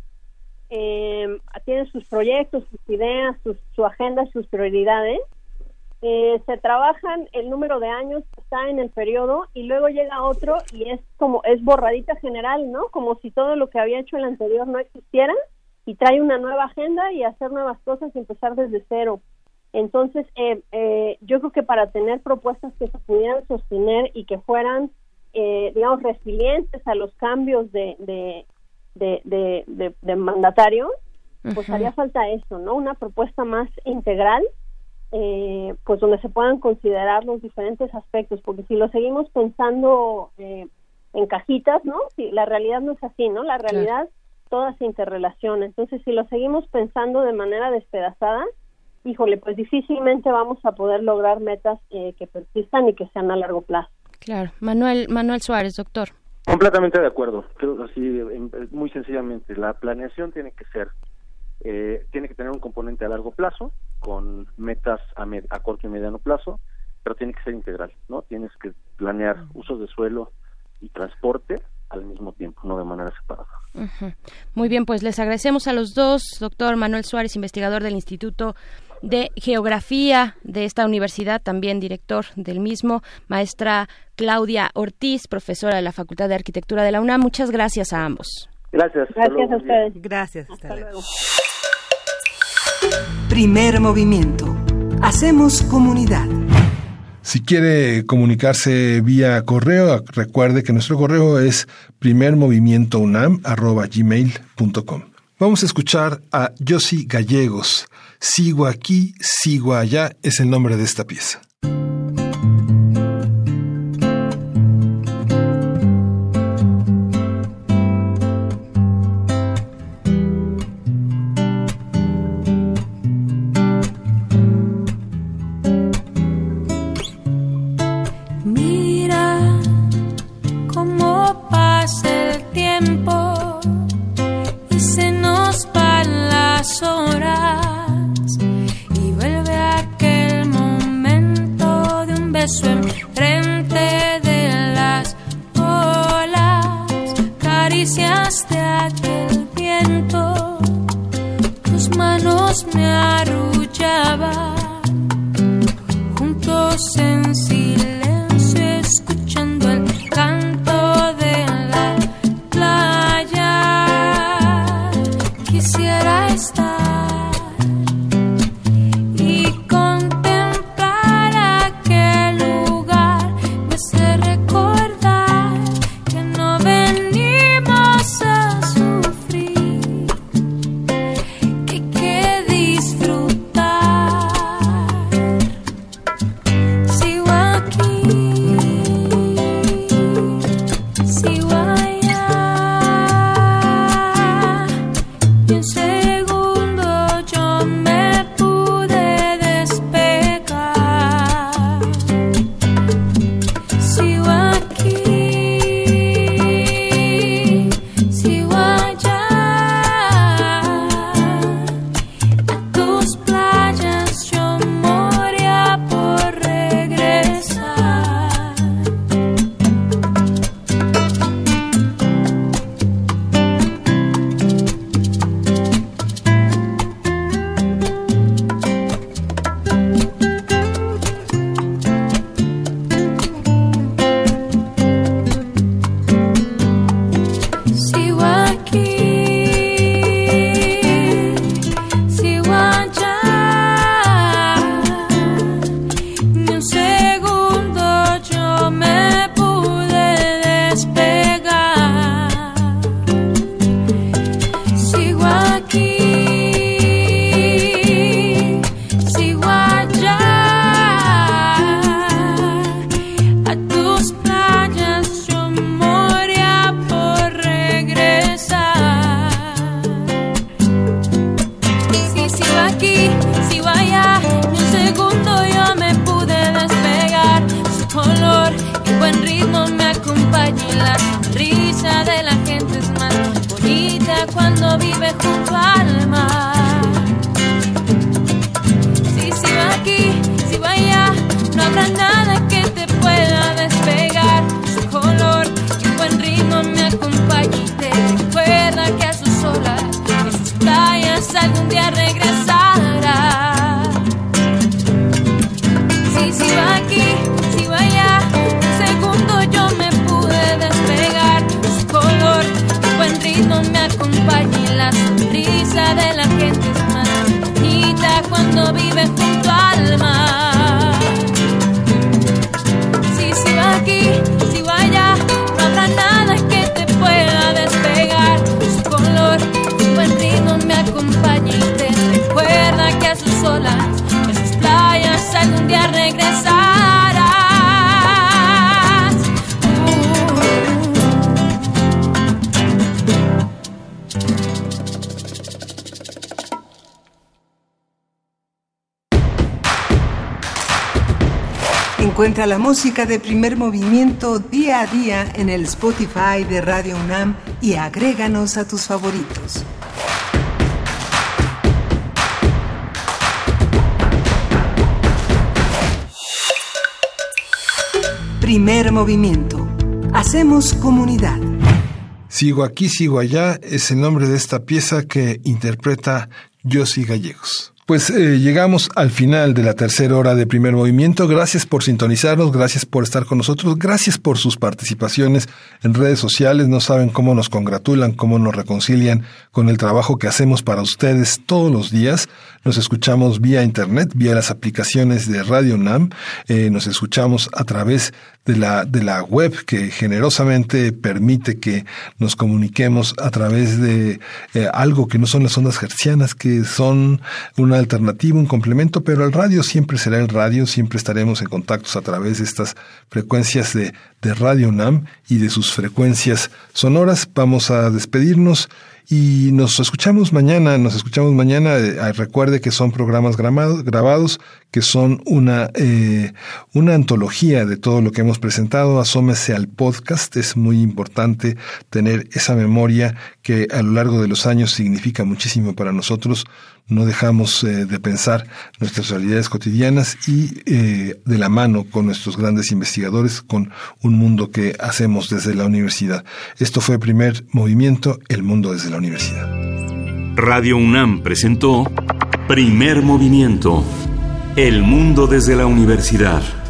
Speaker 13: eh, tiene sus proyectos, sus ideas, sus- su agenda, sus prioridades, eh, se trabajan el número de años que está en el periodo y luego llega otro y es como es borradita general, ¿no? Como si todo lo que había hecho el anterior no existiera y trae una nueva agenda y hacer nuevas cosas y empezar desde cero. Entonces, eh, eh, yo creo que para tener propuestas que se pudieran sostener y que fueran, eh, digamos, resilientes a los cambios de, de, de, de, mandatario, pues haría falta eso, ¿no? Una propuesta más integral, eh, pues donde se puedan considerar los diferentes aspectos, porque si lo seguimos pensando eh, en cajitas, ¿no? Si la realidad no es así, ¿no? La realidad toda se interrelaciona. Entonces, si lo seguimos pensando de manera despedazada, híjole, pues difícilmente vamos a poder lograr metas eh, que persistan y que sean a largo plazo.
Speaker 3: Claro. Manuel, Manuel Suárez, doctor.
Speaker 12: Completamente de acuerdo. Creo así, muy sencillamente, la planeación tiene que ser, eh, tiene que tener un componente a largo plazo, con metas a, med- a corto y mediano plazo, pero tiene que ser integral, ¿no? Tienes que planear usos de suelo y transporte al mismo tiempo, no de manera separada.
Speaker 3: Muy bien, pues les agradecemos a los dos, doctor Manuel Suárez, investigador del Instituto de Geografía de esta universidad, también director del mismo, maestra Claudia Ortiz, profesora de la Facultad de Arquitectura de la UNAM. Muchas gracias a ambos.
Speaker 12: Gracias.
Speaker 13: Gracias a ustedes.
Speaker 4: Gracias.
Speaker 13: Hasta luego.
Speaker 2: Primer movimiento. Hacemos comunidad.
Speaker 1: Si quiere comunicarse vía correo, recuerde que nuestro correo es primermovimientounam.gmail.com. Vamos a escuchar a Yossi Gallegos. Sigo aquí, sigo allá es el nombre de esta pieza.
Speaker 14: Beso en La
Speaker 2: música de primer movimiento día a día en el Spotify de Radio UNAM y agréganos a tus favoritos. Primer movimiento. Hacemos comunidad.
Speaker 1: Sigo aquí, sigo allá es el nombre de esta pieza que interpreta Yossi Gallegos. Pues eh, llegamos al final de la tercera hora de primer movimiento. Gracias por sintonizarnos, gracias por estar con nosotros, gracias por sus participaciones en redes sociales. No saben cómo nos congratulan, cómo nos reconcilian con el trabajo que hacemos para ustedes todos los días. Nos escuchamos vía internet, vía las aplicaciones de Radio NAM. Eh, nos escuchamos a través de la, de la web que generosamente permite que nos comuniquemos a través de eh, algo que no son las ondas hercianas, que son una alternativa, un complemento, pero el radio siempre será el radio, siempre estaremos en contactos a través de estas frecuencias de, de Radio NAM y de sus frecuencias sonoras. Vamos a despedirnos. Y nos escuchamos mañana, nos escuchamos mañana. Eh, recuerde que son programas grabados, que son una, eh, una antología de todo lo que hemos presentado. Asómese al podcast. Es muy importante tener esa memoria que a lo largo de los años significa muchísimo para nosotros. No dejamos eh, de pensar nuestras realidades cotidianas y eh, de la mano con nuestros grandes investigadores, con un mundo que hacemos desde la universidad. Esto fue primer movimiento, el mundo desde la universidad.
Speaker 11: Radio UNAM presentó Primer Movimiento. El mundo desde la universidad.